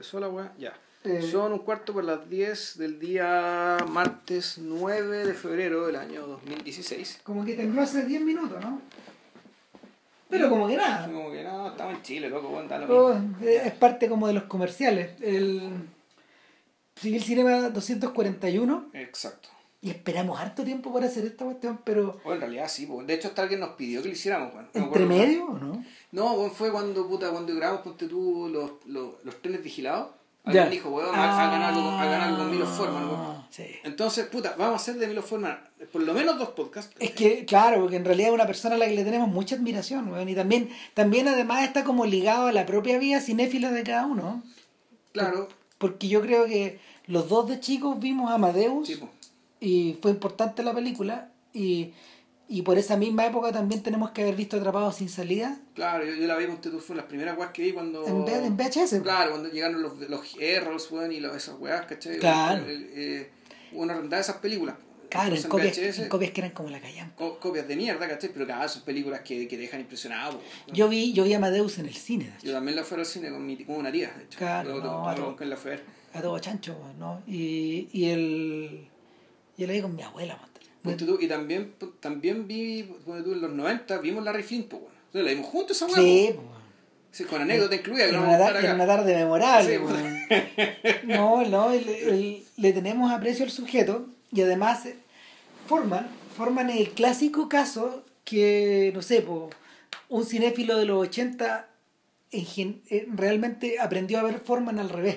Empezó la weá, ya. Eh. Son un cuarto por las 10 del día martes 9 de febrero del año 2016. Como que tembló hace 10 minutos, ¿no? Pero como que nada. Como que no, estamos en Chile, loco, lo Oh, eh, es parte como de los comerciales. El Civil Cinema 241 Exacto. Y esperamos harto tiempo para hacer esta cuestión, pero O en realidad sí, pues. de hecho hasta alguien nos pidió que lo hiciéramos, weón. No me entre medio o no? No, weón, fue cuando, puta, cuando grabamos, ponte tú, los, los, los trenes vigilados. Ya. Alguien dijo, weón, hagan algo, hagan algo con Milo Forman, weón. Ah, Sí. Entonces, puta, vamos a hacer de Milo Forman por lo menos dos podcasts. Es que, claro, porque en realidad es una persona a la que le tenemos mucha admiración, weón, y también, también además está como ligado a la propia vida cinéfila de cada uno. Claro, Porque yo creo que los dos de chicos vimos Amadeus sí, pues. Y fue importante la película y, y por esa misma época también tenemos que haber visto Atrapados sin salida Claro, yo, yo la vi, ponte tú, fue las primeras weas que vi cuando... en, V- en VHS. Claro, cuando llegaron los, los Errols, weón, y los, esas weas, ¿cachai? Claro. El- el- eh, una rondada de esas películas. Claro, en copias, en copias que eran como la callan. co- copias de mierda, ¿cachai? Pero claro, son películas que, que dejan impresionado. Yo vi, yo vi Amadeus en el cine, de hecho, Yo también la fui al cine con, mi, con una tía, de hecho. Claro, Luego- no, a todo. con a todo chancho, ¿no? Y, y el. Yo la vi con mi abuela, man. Ponte tú, y también, también vi, ponte tú, en los 90, vimos Larry Flint, pues, bueno. Entonces la vimos juntos esa wea, Sí, po. Sí, con anécdota incluida, En una, tar- en una tarde memorable. Sí. No, no, el- el- le tenemos aprecio al sujeto y además eh, forman, forman el clásico caso que, no sé, po, un cinéfilo de los 80 en eh, realmente aprendió a ver Forman al revés.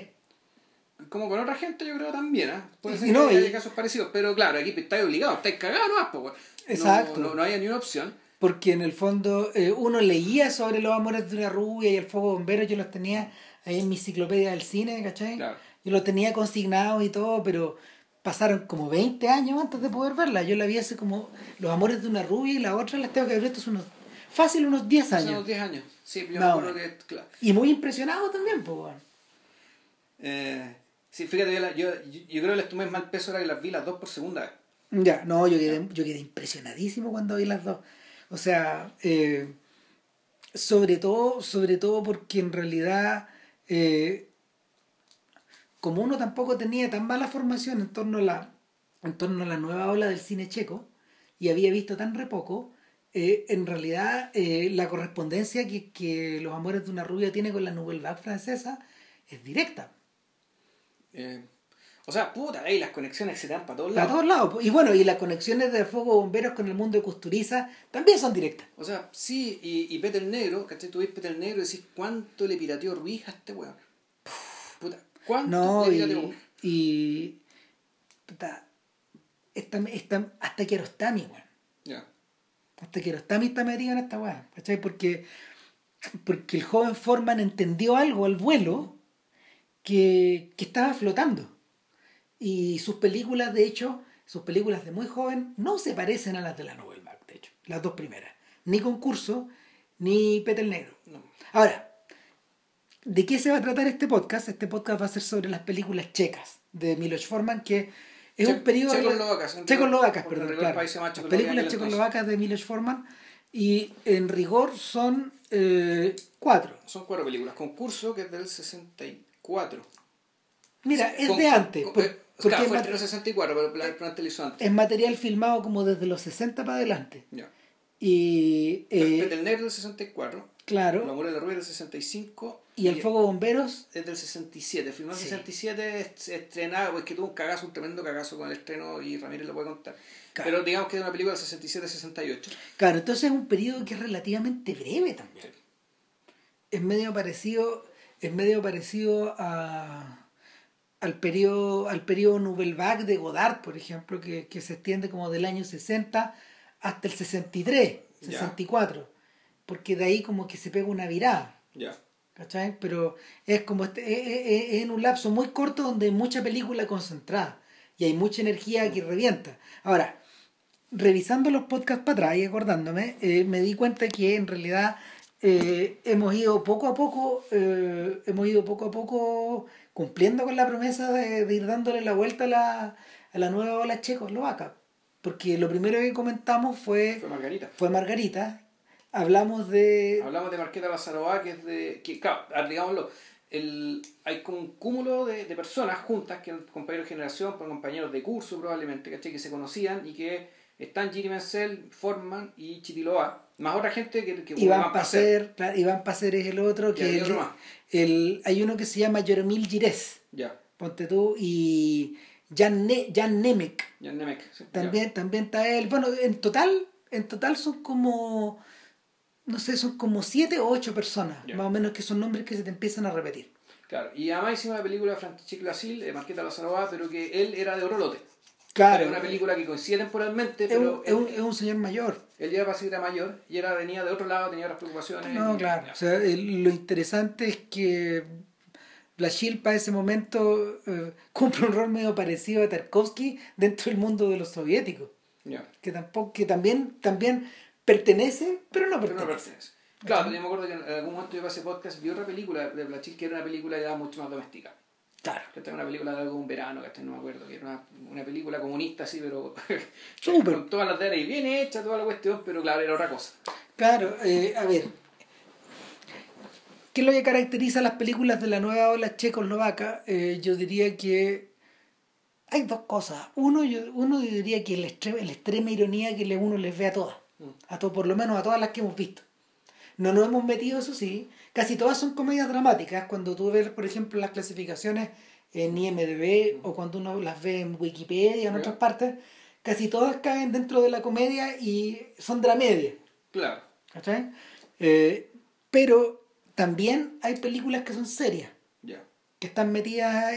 Como con otra gente, yo creo también, ¿ah? Puede ser no, que haya y- casos parecidos, pero claro, aquí estáis obligados, estáis cagados, no, pues. No- Exacto. No, no, había ni una opción. Porque en el fondo eh, uno leía sobre los amores de una rubia y el fuego bombero, yo los tenía ahí en mi enciclopedia del cine, ¿cachai? Claro. Yo los tenía consignados y todo, pero pasaron como 20 años antes de poder verla. Yo la vi hace como los amores de una rubia y la otra las tengo que haber visto hace unos, fácil unos 10 Hace años. unos 10 años. Sí, yo Más me acuerdo que, claro. Y muy impresionado también, pues, bueno. Eh, sí, fíjate, yo, la- yo, yo, creo que les tomé mal peso ahora que las vi las dos por segunda vez. Ya, no, yo quedé, yo quedé impresionadísimo cuando vi las dos. O sea, eh, sobre todo, sobre todo porque en realidad, eh, como uno tampoco tenía tan mala formación en torno a la, en torno a la nueva ola del cine checo, y había visto tan re poco, eh, en realidad eh, la correspondencia que, que Los Amores de una Rubia tiene con la Nouvelle Vague francesa es directa. Eh, o sea, puta, ahí las conexiones se dan para todos Para lados. todos lados. Y bueno, y las conexiones de Fuego Bomberos con el mundo de Custuriza también son directas. O sea, sí, y, y Peter Negro, ¿cachai? Tú ves Peter Negro y decís, ¿cuánto le pirateó Ruiz a este weón? Puta, ¿cuánto No, le y, pirateó? y puta, esta, esta, hasta Kiarostami, weón. Ya. Hasta Kiarostami está metido en esta weá. ¿Cachai? Porque, porque el joven Forman entendió algo al vuelo que, que estaba flotando. Y sus películas, de hecho, sus películas de muy joven no se parecen a las de la Nouvelle Vague, de hecho, las dos primeras. Ni Concurso, ni Peter Negro. No. Ahora, ¿de qué se va a tratar este podcast? Este podcast va a ser sobre las películas checas de Miloš Forman, que es Che- un periodo... checoslovacas, Checoslovacas, perdón, claro. Las películas checoslovacas de Miloš Forman y en rigor son eh, cuatro. Son cuatro películas. Concurso, que es del 64. Mira, es con- de antes. con- por- eh, claro, es, fue entre los 64, pero la antes lo hizo antes. es material filmado como desde los 60 para adelante. Ya. Y, eh, Peter Negro del 64. El claro, amor de la rubia del 65. y El Fuego Bomberos, es del 67. Filmó en Sí. 67, est- estrenado, pues que tuvo un cagazo, un tremendo cagazo con el estreno y Ramírez lo puede contar. Claro. Pero digamos que es una película del 67-68. claro, entonces es un periodo que es relativamente breve también. Sí. es medio parecido es medio parecido a al periodo al periodo Nouvelle Vague de Godard por ejemplo que, que se extiende como del año 60 hasta el 63 Ya. 64 porque de ahí como que se pega una virada Ya. ¿cachai? pero es como este, es, es- es en un lapso muy corto donde hay mucha película concentrada y hay mucha energía que revienta ahora revisando los podcasts para atrás y acordándome, eh, me di cuenta que en realidad eh, hemos ido poco a poco, eh, hemos ido poco a poco cumpliendo con la promesa de, de ir dándole la vuelta a la, a la nueva ola checoslovaca. Porque lo primero que comentamos fue, Fue Margarita. fue Margarita, hablamos de... Hablamos de Marqueta Lazarova, que es de. Que, claro, ah, digámoslo. el, hay como un cúmulo de, de personas juntas, que eran compañeros de generación, pues, compañeros de curso probablemente, ¿cachai? que se conocían y que están Giri Menzel, Forman y Chitiloa, más otra gente que... que Iván Pacer, claro, Iván Pacer es el otro, que el- el- hay uno que se llama Jeremil Gires, Ya, ponte tú, y Jan, Ne- Jan Nemec, Jan Nemec. sí, ya. también, también está él. Bueno, en total, en total son como, no sé, son como siete o ocho personas, Ya. más o menos que son nombres que se te empiezan a repetir. Claro, y además hicimos una película de Francisco Lasil, de Marqueta Lazarova, pero que él era de Orolote. Claro, Era una película que coincide temporalmente, es pero un, es un- es un señor mayor. él ya para era mayor y era, venía de otro lado, tenía otras preocupaciones. No, y- claro. ya. O sea, lo interesante es que Blachil para ese momento eh, cumple un rol medio parecido a Tarkovsky dentro del mundo de los soviéticos. Que tampoco, que también, también pertenece, pero no Pero pertenece. no pertenece. Claro, yo me acuerdo que en algún momento yo ese podcast vi otra película de Blachil que era una película ya mucho más doméstica. Claro. Que una película de algún verano, que no me acuerdo, que era una, una película comunista así, pero Súper. con todas las de y bien hecha, toda la cuestión, pero claro, era otra cosa. Claro, eh, a ver. ¿Qué es lo que caracteriza a las películas de la nueva ola checoslovaca? Eh, yo diría que hay dos cosas. Uno, yo, uno yo diría que la extrema, extrema ironía que uno les ve a todas. A to- por lo menos a todas las que hemos visto. No nos hemos metido, eso sí. Casi todas son comedias dramáticas. Cuando tú ves, por ejemplo, las clasificaciones en IMDB o cuando uno las ve en Wikipedia o en otras partes, casi todas caen dentro de la comedia y son dramedia. Claro. ¿Cachai? Eh, pero también hay películas que son serias, que están metidas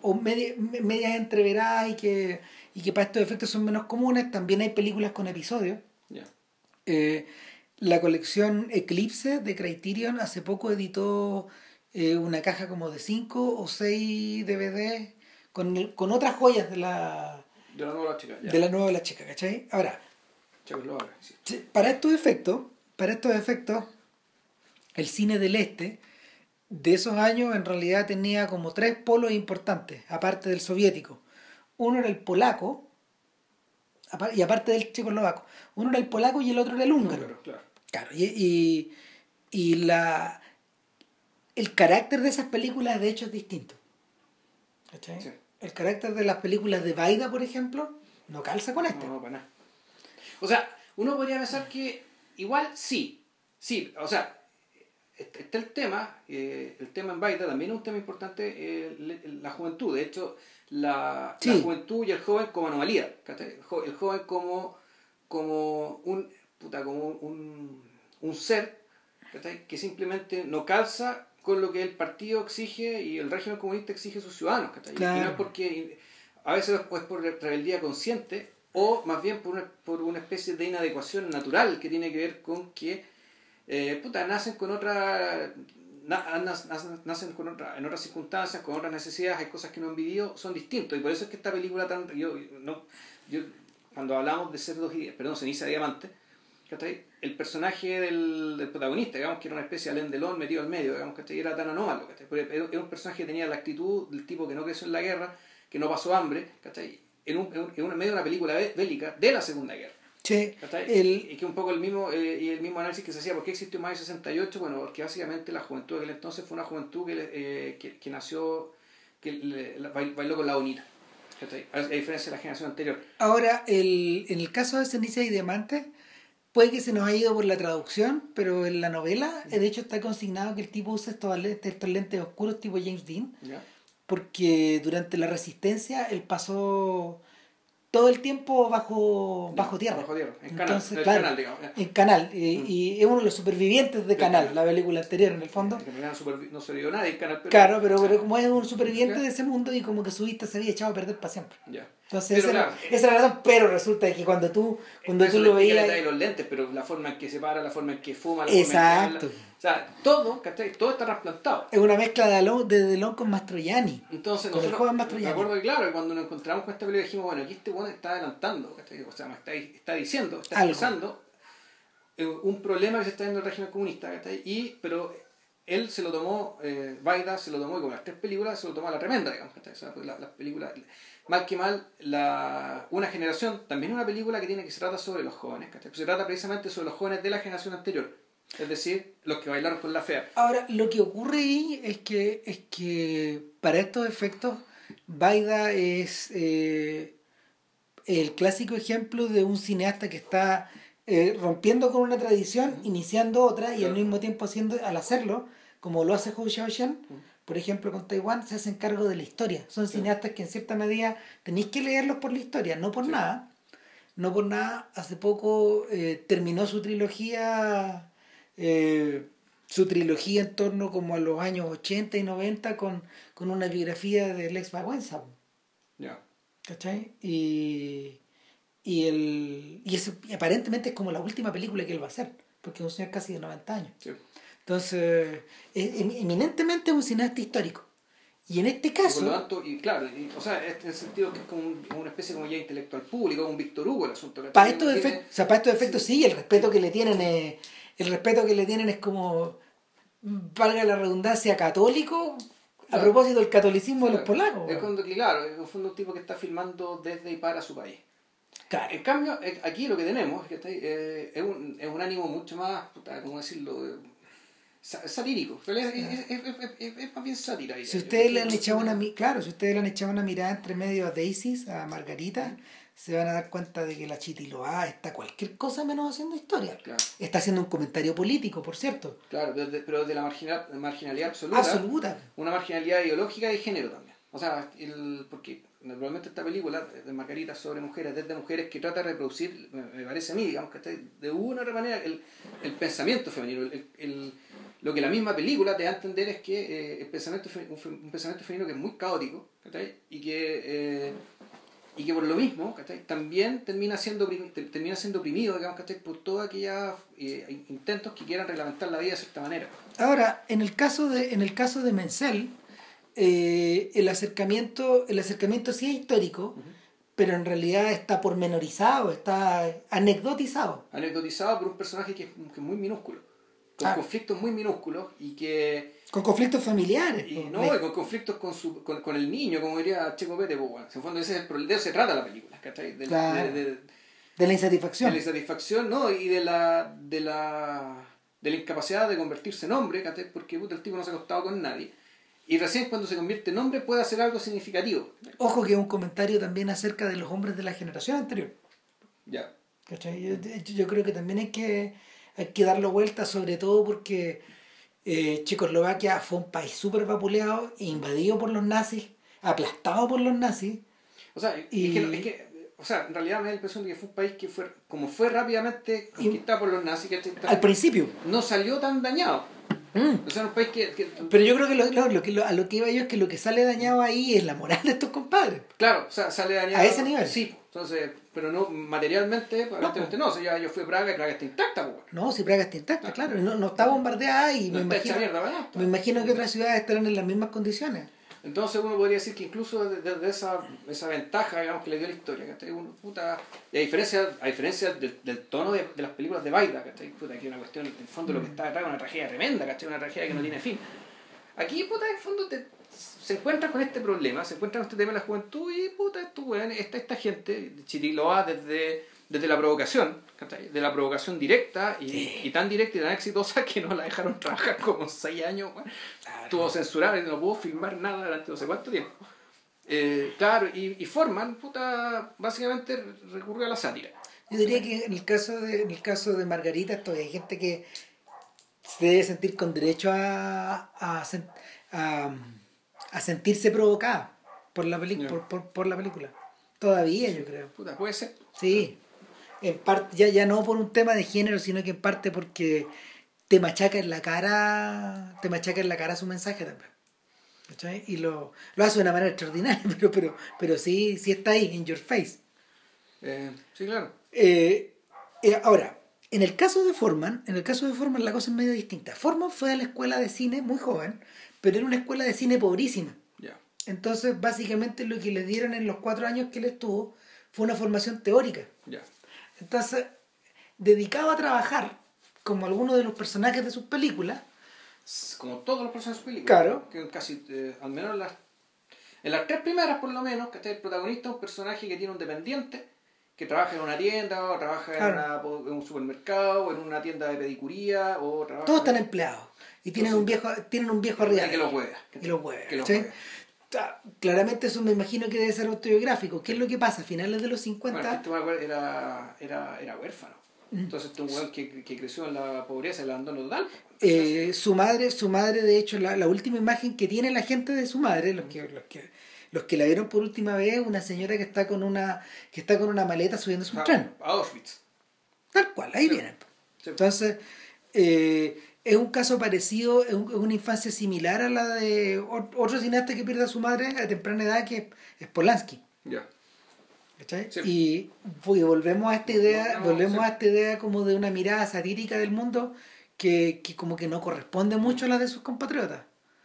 o media- me- medias entreveradas y que, y que para estos efectos son menos comunes. También hay películas con episodios. Ya. Eh, la colección Eclipse de Criterion hace poco editó eh, una caja como de 5 o 6 DVD con, con otras joyas de la, De la nueva chica, ya. de la nueva La Chica, ¿cachai? Ahora, sí. Para estos efectos, para estos efectos, el cine del este de esos años en realidad tenía como tres polos importantes, aparte del soviético. Uno era el polaco, y aparte del checoslovaco. Uno era el polaco y el otro era el húngaro. Húngaro, claro. Claro, y, y, y la, el carácter de esas películas de hecho es distinto. ¿Cachai? Sí. El carácter de las películas de Baida, por ejemplo, no calza con este. No, no, para nada. O sea, uno podría pensar que igual sí, sí, o sea, est- está el tema, eh, el tema en Baida también es un tema importante, eh, la juventud, de hecho, la, la juventud y el joven como anomalía, el joven como, como un, puta, como un, un ser ¿cachai? que simplemente no calza con lo que el partido exige y el régimen comunista exige a sus ciudadanos. ¿cachai? Y no es porque, a veces es por rebeldía consciente o más bien por una, por una especie de inadecuación natural que tiene que ver con que eh, puta, nacen con otra nacen con otra, en otras circunstancias, con otras necesidades, hay cosas que no han vivido, son distintos y por eso es que esta película tan yo, no, yo cuando hablamos de cerdos y perdón, ceniza de diamante, ¿cachai? el personaje del, del protagonista, digamos que era una especie de Alain Delon metido al medio, digamos que era tan anómalo, ¿cachai? Porque era un personaje que tenía la actitud del tipo que no creció en la guerra, que no pasó hambre, ¿cachai? En, un, en, un- en medio de una película bé- bélica de la Segunda Guerra. Sí, ¿cachai? el, Y que un poco el mismo, eh, y el mismo análisis que se hacía, ¿por qué existió Mayo 68? Bueno, porque básicamente la juventud de aquel entonces fue una juventud que, le- eh, que, que nació, que le- la- bail- bailó con la bonita, ¿cachai? A, a diferencia de la generación anterior. Ahora, el, en el caso de Ceniza y Diamante, puede que se nos haya ido por la traducción, pero en la novela, de hecho, está consignado que el tipo usa estos lentes, estos lentes oscuros tipo James Dean, porque durante la resistencia él pasó todo el tiempo bajo, bajo tierra. Bajo tierra, en canal, Entonces, en el claro, canal, digamos. En Canal, y, y es uno de los supervivientes de Canal, Canal. la película anterior en el fondo. Realidad no, sobrevivió nadie en canal, pero... Claro, pero, pero como es un superviviente Ya. de ese mundo y como que su vista se había echado a perder para siempre. Ya. Entonces, Pero esa, claro, era, esa era la razón, pero resulta que cuando tú, cuando tú lo el veías... los lentes, pero la forma en que se para, la forma en que fuma, la Exacto. forma en que habla. O sea, todo, ¿cachai? Todo está trasplantado. Es una mezcla de Delon, de Delon con Mastroianni. Entonces, Con el nosotros, me Mastroianni. acuerdo que claro, cuando nos encontramos con esta película dijimos, bueno, aquí este bueno está adelantando, ¿cachai? O sea, me está, está diciendo, está expresando eh, un problema que se está viendo en el régimen comunista, ¿cachai? Y, pero él se lo tomó, eh, Baida se lo tomó, y como las tres películas, se lo tomó a la tremenda, digamos, ¿cachai? O sea, pues la- las películas, mal que mal, la, una generación, también una película que tiene que se trata sobre los jóvenes, ¿cachai? Se trata precisamente sobre los jóvenes de la generación anterior, Es decir, los que bailaron con la fea. Ahora, lo que ocurre ahí es que, es que para estos efectos, Baida es eh, el clásico ejemplo de un cineasta que está eh, rompiendo con una tradición, iniciando otra y al mismo tiempo haciendo, al hacerlo, como lo hace Hou Xiaoxian, por ejemplo con Taiwán, se hacen cargo de la historia. Son cineastas que en cierta medida tenéis que leerlos por la historia, no por nada. No por nada, hace poco eh, terminó su trilogía, eh, su trilogía en torno como a los años 80 y 90 con, con una biografía de Lex Baguenza. Ya. ¿Cachai? Y, y, el, y, eso, y aparentemente es como la última película que él va a hacer, porque es un señor casi de 90 años. Sí. Entonces, es em- eminentemente un cineasta histórico. Y en este Y por lo caso, tanto, y claro, y- o sea, en el sentido que es como un- una especie como ya intelectual público, un Víctor Hugo el asunto. para estos Tiene- efectos, o sea, para estos efectos sí, el respeto que le tienen es, el respeto que le tienen es como, valga la redundancia, católico, a Claro. propósito del catolicismo de los polacos. Es cuando, claro, es un tipo que está filmando desde y para su país. Claro. En cambio, eh, aquí lo que tenemos es, que está eh, es, un, es un ánimo mucho más, ¿cómo decirlo? Sa- satírico. Es, más bien sátira. Si ustedes le han echado una claro, si ustedes le han echado una mirada entre medio a Daisy, a Margarita, se van a dar cuenta de que la Chitiloa está cualquier cosa menos haciendo historia. Claro, Está haciendo un comentario político, por cierto. claro pero, de, pero de la marginal, marginalidad absoluta. Absoluta. Una marginalidad ideológica y de género también. O sea, el, porque naturalmente esta película de Margarita sobre mujeres, desde mujeres, que trata de reproducir, me, parece a mí, digamos que está de una u otra manera, el, el pensamiento femenino. El, el- lo que la misma película te da a entender es que eh, el pensamiento un, un pensamiento femenino que es muy caótico. Y que, eh, y que por lo mismo, ¿cachai? También termina siendo, termina siendo oprimido, digamos, ¿cachai? Por todos aquellos eh, intentos que quieran reglamentar la vida de cierta manera. Ahora, en el caso de, en el caso de Menzel, eh, el acercamiento, el acercamiento sí es histórico, pero en realidad está pormenorizado, está anecdotizado. anecdotizado por un personaje que es, que es muy minúsculo, con Ah. conflictos muy minúsculos y que Con conflictos familiares. y, no, y con conflictos con, su, con, con el niño, como diría Checo Pete, pues, bueno, en el fondo ese es el problema, de eso se trata la película, ¿cachai? De, la- Claro. de, de- de la de insatisfacción. la insatisfacción, ¿no? Y de la, de la, de la incapacidad de convertirse en hombre, ¿cachai? Porque puta, el tipo no se ha acostado con nadie. Y recién cuando se convierte en hombre puede hacer algo significativo. Ojo que es un comentario también acerca de los hombres de la generación anterior. Ya. Yo, yo- yo creo que también hay que, hay que darlo vuelta, sobre todo porque eh, Checoslovaquia fue un país súper vapuleado, invadido por los nazis, aplastado por los nazis. O sea, Y- es, que, es que, o sea, en realidad me da la impresión de que fue un país que fue, como fue rápidamente conquistado por los nazis, ¿cachai? Al principio. no salió tan dañado. Mm. O sea, un país que, que- Pero yo creo que, lo, lo- lo que lo- a lo que iba yo es que lo que sale dañado ahí es la moral de estos compadres. claro, o sea, sale dañado. A ese nivel. Sí, entonces, pero no materialmente, aparentemente no. O sea, ya yo fui a Praga y Praga está intacta, pues. No, si Praga está intacta, claro, no, no está bombardeada y No me, imagino, me imagino que otras ciudades estarán en las mismas condiciones. Entonces uno podría decir que incluso desde de, esa, esa ventaja digamos, que le dio la historia, ¿cachai? Uno, puta, y a diferencia, a diferencia del, del tono de, de las películas de Baida, ¿cachai? Puta, que es una cuestión, en el fondo lo que está detrás es una tragedia tremenda, ¿cachai? Una tragedia que no tiene fin. Aquí, puta, en el fondo te- se encuentra con este problema, se encuentra con este tema de la juventud y, puta, estos weones, esta, esta gente, Chiriloa desde, desde la provocación. De la provocación directa y, y tan directa y tan exitosa que no la dejaron trabajar como seis años, weón. Estuvo censurado y no pudo filmar nada durante no sé cuánto tiempo. Eh, claro, y, y Forman, puta, básicamente recurrió a la sátira. Yo diría que en el caso de, en el caso de Margarita todavía hay gente que se debe sentir con derecho a, a, a, a sentirse provocada por la, peli- por, por, por la película. Todavía yo creo. Puta, puede ser. Sí. En parte, ya, ya no por un tema de género, sino que en parte porque te machaca en la cara, te machaca en la cara su mensaje también. Y lo, lo hace de una manera extraordinaria, pero, pero, pero sí, sí está ahí, in your face. Eh, sí, claro. Eh, eh, ahora, en el caso de Forman, en el caso de Forman la cosa es medio distinta. Forman fue a la escuela de cine muy joven, pero era una escuela de cine pobrísima. Entonces, básicamente lo que le dieron en los cuatro años que él estuvo fue una formación teórica. Ya. Entonces, dedicado a trabajar, como algunos de los personajes de sus películas, Como todos los personajes de películas. Claro. Que casi, eh, al menos en las, en las tres primeras, por lo menos, que está el protagonista es un personaje que tiene un dependiente que trabaja en una tienda, o trabaja en, una- en un supermercado, o en una tienda de pedicuría, o trabaja... Todos están empleados. Y tienen un viejo, tienen un viejo arriba. que los los hueva, Que los. Claramente eso me imagino que debe ser autobiográfico. ¿Qué es lo que pasa? A finales de los Bueno, 50... este era, era, era huérfano. Mm. Entonces este un que, que creció en la pobreza, el abandono total. Eh, su madre, su madre, de hecho, la, la última imagen que tiene la gente de su madre, los que, los que, los que la vieron por última vez, una señora que está con una, que está con una maleta subiéndose un a, tren. a Auschwitz. Tal cual, ahí Sí. vienen. Sí. Entonces, eh, es un caso parecido, es, un- es una infancia similar a la de ot- otro cineasta que pierde a su madre a temprana edad, que es, Polanski. Ya. Sí. Y pues, volvemos a esta idea, Volvemos, sí. a esta idea como de una mirada satírica del mundo que, que como que no corresponde mucho a la de sus compatriotas.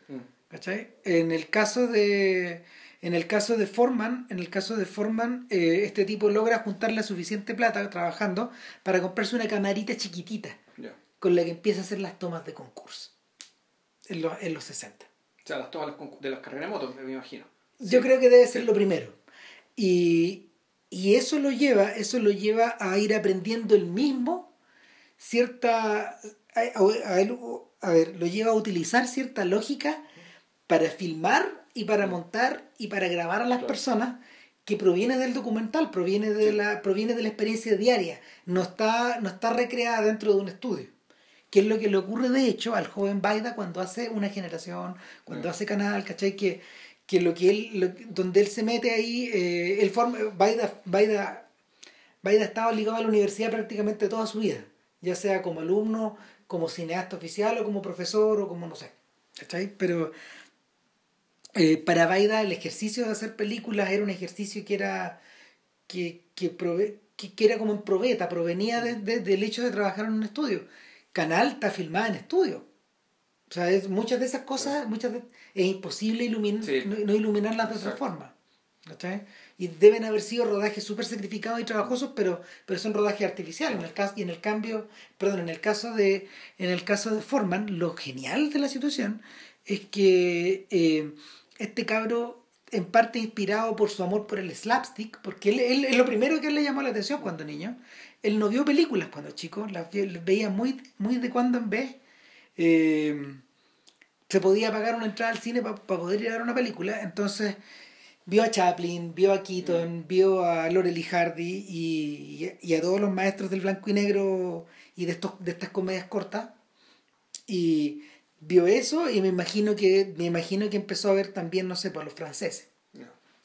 Mm. ¿cachai? En el caso de en el caso de Forman, en el caso de Forman, eh, este tipo logra juntar la suficiente plata trabajando para comprarse una camarita chiquitita. Con la que empieza a hacer las tomas de concurso en los, en los 60. O sea, las tomas de las carreras de moto, me imagino. Yo creo que debe ser lo primero. Y, y eso lo lleva, eso lo lleva a ir aprendiendo el mismo cierta a, a- a él- a ver, lo lleva a utilizar cierta lógica para filmar y para montar y para grabar a las Claro. personas que proviene del documental, proviene de la proviene de la experiencia diaria, no está no está recreada dentro de un estudio. Que es lo que le ocurre de hecho al joven Baida cuando hace una generación, cuando Mm. hace canal, ¿cachai? Que, que lo que él, lo- donde él se mete ahí, eh, él forma, Baida, Baida, Baida estaba ligado a la universidad prácticamente toda su vida, ya sea como alumno, como cineasta oficial o como profesor o como no sé, ¿cachai? Pero eh, para Baida el ejercicio de hacer películas era un ejercicio que era que, que, prove- que, que era como en probeta, provenía de- de- del hecho de trabajar en un estudio. Canal está filmada en estudio. O sea, es, muchas de esas cosas, muchas de- es imposible ilumin- Sí. no, no iluminarlas de otra Exacto. forma. ¿cachai? Y deben haber sido rodajes súper sacrificados y trabajosos, pero, pero son rodajes artificiales. En el caso, y en el cambio, perdón, en el caso de, en el caso de Forman, lo genial de la situación es que eh, este cabro, en parte inspirado por su amor por el slapstick, porque él, él- es lo primero que él le llamó la atención cuando niño. Él no vio películas cuando chico, las, veía muy, muy de cuando en vez. Eh, se podía pagar una entrada al cine para poder ir a ver una película. Entonces vio a Chaplin, vio a Keaton, vio a y Hardy y, y a todos los maestros del blanco y negro y de, estos, de estas comedias cortas. Y vio eso y me imagino que me imagino que empezó a ver también, no sé, por los franceses.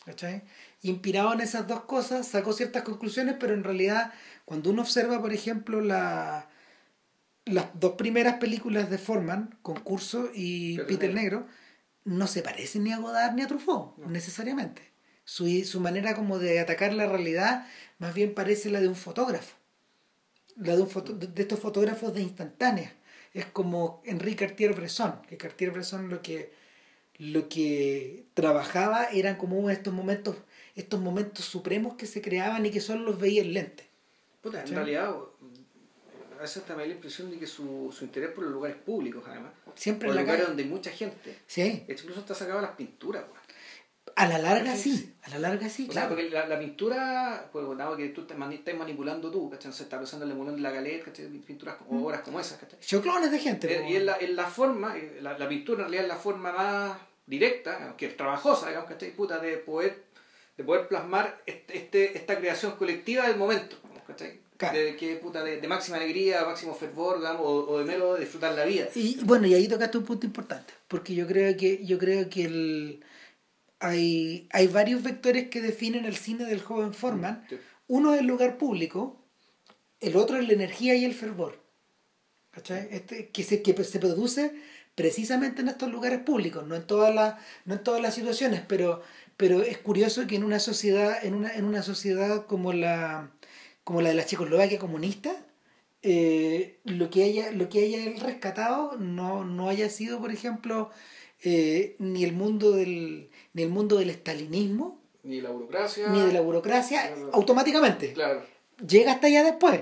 ¿cachai? Inspirado en esas dos cosas, sacó ciertas conclusiones, pero en realidad, cuando uno observa, por ejemplo, la, las dos primeras películas de Forman, Concurso y Peter Peter, Negro. No se parecen ni a Godard ni a Truffaut, No. necesariamente. Su, su manera como de atacar la realidad más bien parece la de un fotógrafo. La de, un foto- de estos fotógrafos de instantáneas. Es como Enrique Cartier-Bresson, que Cartier-Bresson lo que lo que trabajaba eran como estos momentos estos momentos supremos que se creaban y que solo los veía en lente Puta, en ¿Sí? realidad, a veces te me da la impresión de que su, su interés por los lugares públicos, además, siempre por en la lugares calle donde hay mucha gente, sí incluso está sacado las pinturas, weón. a la larga Sí, sí a la larga sí O sea, porque la, la pintura, pues dado que tú te mani- estás manipulando tú, ¿cachai? Se está pensando en el mulón de la galeta, ¿cachai? Pinturas como obras como esas, ¿cachai? choclones de gente Eh. Y es la, es la forma, eh, la, la pintura en realidad es la forma más directa, que es trabajosa, digamos, ¿cachai? Puta, de poder, de poder plasmar este, este- esta creación colectiva del momento, ¿cachai? Claro. De, que, puta, de, de máxima alegría, máximo fervor, digamos, o, o de mero disfrutar la vida. Y bueno, y ahí tocaste un punto importante, porque yo creo que yo creo que el hay hay varios vectores que definen el cine del joven Forman. Sí. Uno es el lugar público, el otro es la energía y el fervor. ¿Cachai? Este, que, se, que se produce precisamente en estos lugares públicos, no en todas las, no en todas las situaciones, pero, pero es curioso que en una sociedad, en una, en una sociedad como la, como la de la Checoslovaquia comunista, eh, lo que haya, lo que haya él rescatado no, no haya sido, por ejemplo, eh, ni el mundo del, ni el mundo del estalinismo, Ni la burocracia. ni de la burocracia, Claro. automáticamente Claro. llega hasta allá después.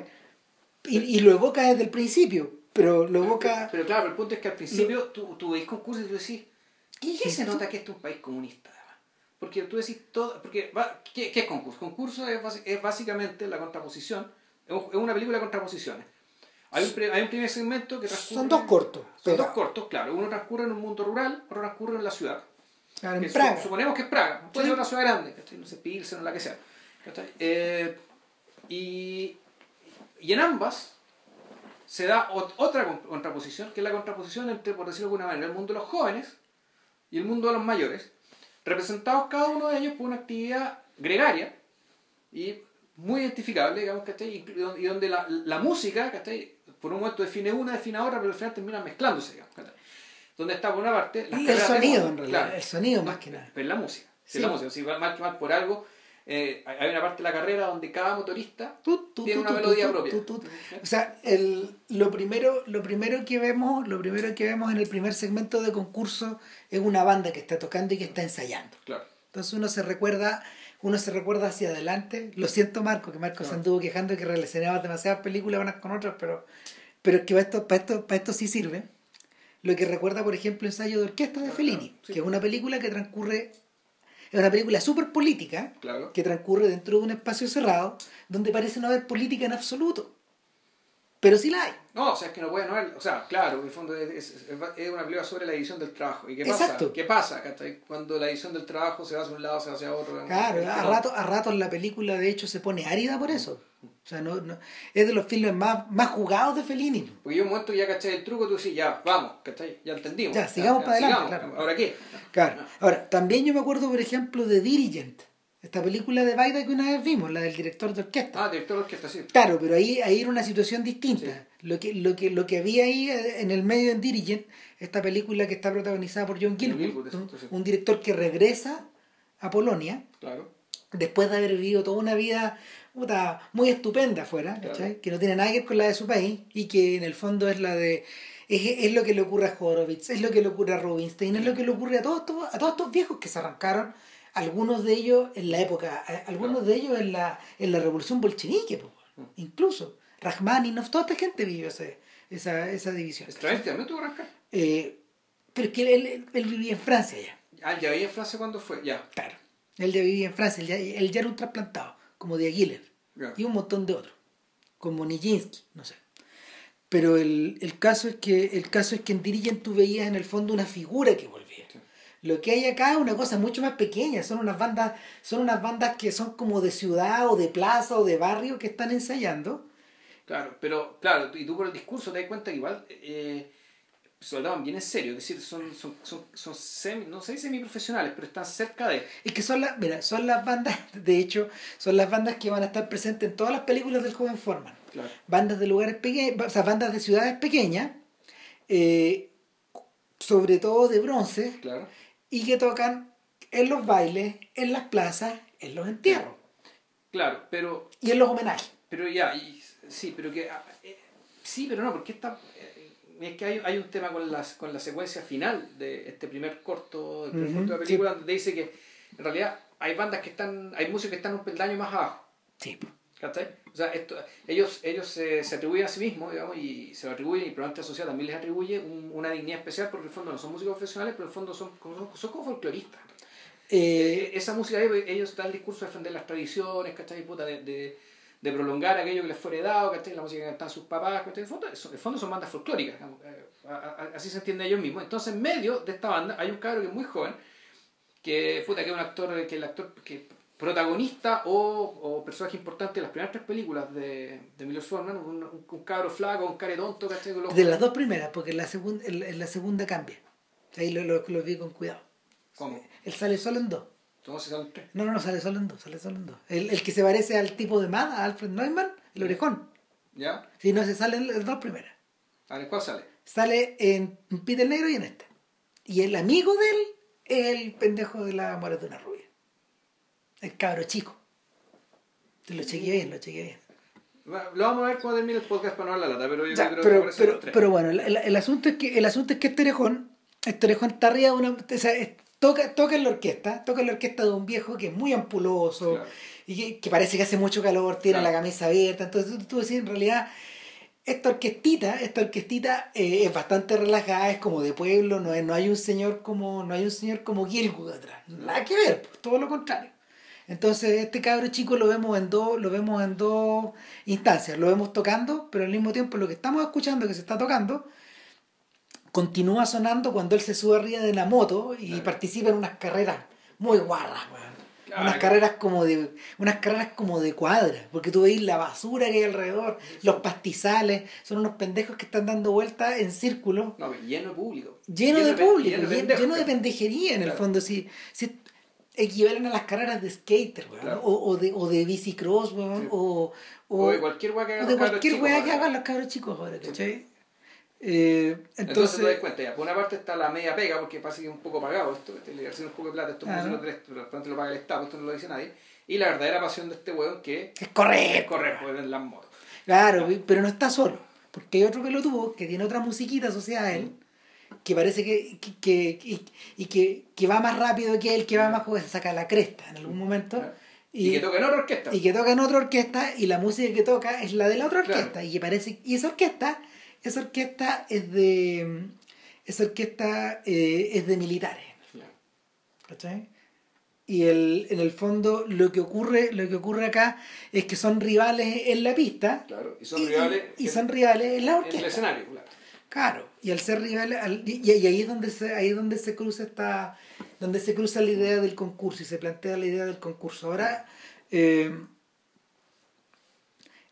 Y, y lo evoca desde el principio, pero lo evoca... Pero claro, el punto es que al principio tú, tú veis concursos y tú decís, ¿y qué se nota que este es un país comunista? Porque tú decís todo, porque ¿qué, es concurso? Concurso es, básicamente la contraposición, es una película de contraposiciones. Hay un, hay un primer segmento que transcurre... Son dos cortos. Son dos cortos, claro. Uno transcurre en un mundo rural, otro transcurre en la ciudad. Claro, en Praga. suponemos que es Praga, puede ser una ciudad grande, no sé, Pilsen o la que sea. Eh, y, y en ambas se da otra contraposición, que es la contraposición entre, por decirlo de alguna manera, el mundo de los jóvenes y el mundo de los mayores, representados cada uno de ellos por una actividad gregaria y muy identificable, digamos, ¿cachai? Y, donde la, la música, ¿cachai? Por un momento define una, define otra, pero al final termina mezclándose, digamos, Donde está por una parte... el sonido, en realidad, el sonido más que nada. Pero la música, sí. la música, si va mal, mal por algo eh, hay una parte de la carrera donde cada motorista tiene una melodía propia. O sea, el, lo, primero, lo, primero que vemos, lo primero que vemos en el primer segmento de concurso es una banda que está tocando y que está ensayando. Claro. Entonces uno se recuerda uno se recuerda hacia adelante. Lo siento, Marco, que Marco se anduvo quejando que relacionaba demasiadas películas unas con otras, pero, pero es que para esto, para, esto, para esto sí sirve. Lo que recuerda, por ejemplo, Ensayo de Orquesta de Fellini, que es una película que transcurre es una película súper política que transcurre dentro de un espacio cerrado donde parece no haber política en absoluto. Pero sí la hay. No, o sea, es que no puede no haber. O sea, claro, en el fondo es, es, una película sobre la división del trabajo. ¿Y qué pasa? ¿Qué pasa? Cuando la división del trabajo se va hacia un lado, se va hacia otro. Claro, a, rato, a ratos la película de hecho se pone árida por eso. O sea, no, no, es de los filmes más, más jugados de Fellini. Porque yo un momento ya caché el truco, tú decís, ya, vamos, ¿cachai? Ya entendimos. Ya, sigamos para adelante, claro. ¿Ahora qué? Claro. Ahora, también yo me acuerdo, por ejemplo, de Dirigent. Esta película de Baida que una vez vimos, la del director de orquesta. Ah, director de orquesta, sí. Claro, pero ahí, ahí era una situación distinta. Lo, que, lo, que, lo que había ahí eh, en el medio en Dirigent, esta película que está protagonizada por John Gilwood, un, director que regresa a Polonia, claro. después de haber vivido toda una vida muy estupenda afuera, que no tiene nada que ver con la de su país y que en el fondo es la de es, lo que le ocurre a Horowitz, es lo que le ocurre a Rubinstein, es lo que le ocurre a todos, a todos estos viejos que se arrancaron algunos de ellos en la época, eh, algunos de ellos en la, en la revolución bolchevique, mm. incluso. Rachmaninoff, toda esta gente vivió ese, esa, esa división. ¿También tuvo eh, Pero es que él, él, vivía en Francia ya. Ah, ya vivía en Francia cuando fue, ya. Claro. Él ya vivía en Francia, él ya, él ya era un trasplantado, como de Aguilar. Y un montón de otros, como Nijinsky, no sé. Pero el, el, caso es que, el caso es que en Dirigen tú veías en el fondo una figura que volvía. Lo que hay acá es una cosa mucho más pequeña, son unas bandas, son unas bandas que son como de ciudad o de plaza o de barrio que están ensayando. Claro, pero claro, y tú por el discurso te das cuenta que igual eh, se bien en serio, es decir, son, son, son, son semi, no sé semiprofesionales, pero están cerca de... Y que son las, mira, son las bandas, de hecho, son las bandas que van a estar presentes en todas las películas del joven Forman. Claro. Bandas de lugares pequeños, o sea, bandas de ciudades pequeñas, eh, sobre todo de bronce. Claro y que tocan en los bailes, en las plazas, en los entierros. Claro, pero... Y en los homenajes. Pero ya, y, sí, pero que... Ah, eh, sí, pero no, porque está... Eh, es que hay, hay, un tema con, las, con la secuencia final de este primer corto, de la película, donde dice que en realidad hay bandas que están, hay músicos que están un peldaño más abajo. Sí. ¿Cachai? O sea, esto, ellos, ellos se, se, atribuyen a sí mismos, digamos, y se lo atribuyen, y probablemente la sociedad también les atribuye una dignidad especial, porque en el fondo no son músicos profesionales, pero en el fondo son, son, como folcloristas. Eh, eh, esa música, ellos dan el discurso de defender las tradiciones, ¿cachai? Puta, de, de, de, prolongar aquello que les fue heredado, ¿cachai? La música que cantan sus papás, ¿cachai? En el fondo, en el fondo son bandas folclóricas, eh, así se entiende ellos mismos. Entonces, en medio de esta banda hay un cabro que es muy joven, que, puta, que es un actor, que el actor que protagonista o, o, personaje importante de las primeras tres películas de, de Milos Forman, un, un, cabro flaco, un care tonto, ¿cachai? De las dos primeras, porque en la, segunda en, la segunda cambia. Ahí lo, lo, lo, vi con cuidado. ¿Cómo? Él sale solo en dos. ¿Entonces sale en tres? No, no, no, sale solo en dos, sale solo en dos. El, el que se parece al tipo de Mad, a Alfred Neumann, el orejón. ¿Ya? Sí, no, se sale en las dos primeras. ¿En cuál sale? Sale en Peter Negro y en este. Y el amigo de él es el pendejo de la muerte de una rubia. El cabro chico. Te lo chequeé bien, lo chequeé bien. Lo vamos a ver cuando termine el podcast para no hablar la lata, pero yo creo pero, que pero, pero bueno, el, el, asunto es que el asunto es que este orejón, este orejón está arriba de una. O sea, toca, toca en la orquesta, toca en la orquesta de un viejo que es muy ampuloso y que, parece que hace mucho calor, tiene la camisa abierta. Entonces tú, tú decís, en realidad, esta orquestita, esta orquestita eh, es bastante relajada, es como de pueblo, no, es, no hay un señor como, no hay un señor como Gilwood atrás, nada que ver, pues, todo lo contrario. Entonces este cabro chico lo vemos en dos, lo vemos en dos instancias, lo vemos tocando, pero al mismo tiempo lo que estamos escuchando que se está tocando continúa sonando cuando él se sube arriba de la moto y participa en unas carreras muy guarras, unas carreras como de unas carreras como de cuadra porque tú veis la basura que hay alrededor los pastizales son unos pendejos que están dando vueltas en círculo. No, lleno de público. Lleno, de, público lleno, de, pendejería en el fondo. Si, si equivalen a las carreras de skater o, o, de, o de bicicross o, o, de cualquier hueá que hagan los cabros chicos que hagan los cabros chicos ahora ¿cachai? Eh, entonces, te das cuenta, ya, por una parte está la media pega, porque pasa que es un poco pagado esto, le un poco de plata, esto ah, ¿no? pero lo paga el Estado, esto no lo dice nadie. Y la verdadera pasión de este weón que es correr, es correr en las motos. Claro, pero no está solo, porque hay otro que lo tuvo, que tiene otra musiquita asociada a él, que parece que, que, que y, que, que, va más rápido que él, que va más joven, se saca la cresta en algún momento. Y, que toca en otra orquesta. Y que toca en otra orquesta, y la música que toca es la de la otra orquesta. Y que parece, y esa orquesta esa orquesta es de. Esa orquesta eh, es de militares. ¿Cachai? Y el, en el fondo lo que ocurre, lo que ocurre acá es que son rivales en la pista. Claro, y son rivales. Y, son rivales en la orquesta. En el escenario, claro. Claro, y al ser rivales, y, ahí es donde se, ahí es donde se cruza esta, donde se cruza la idea del concurso y se plantea la idea del concurso. Ahora, eh,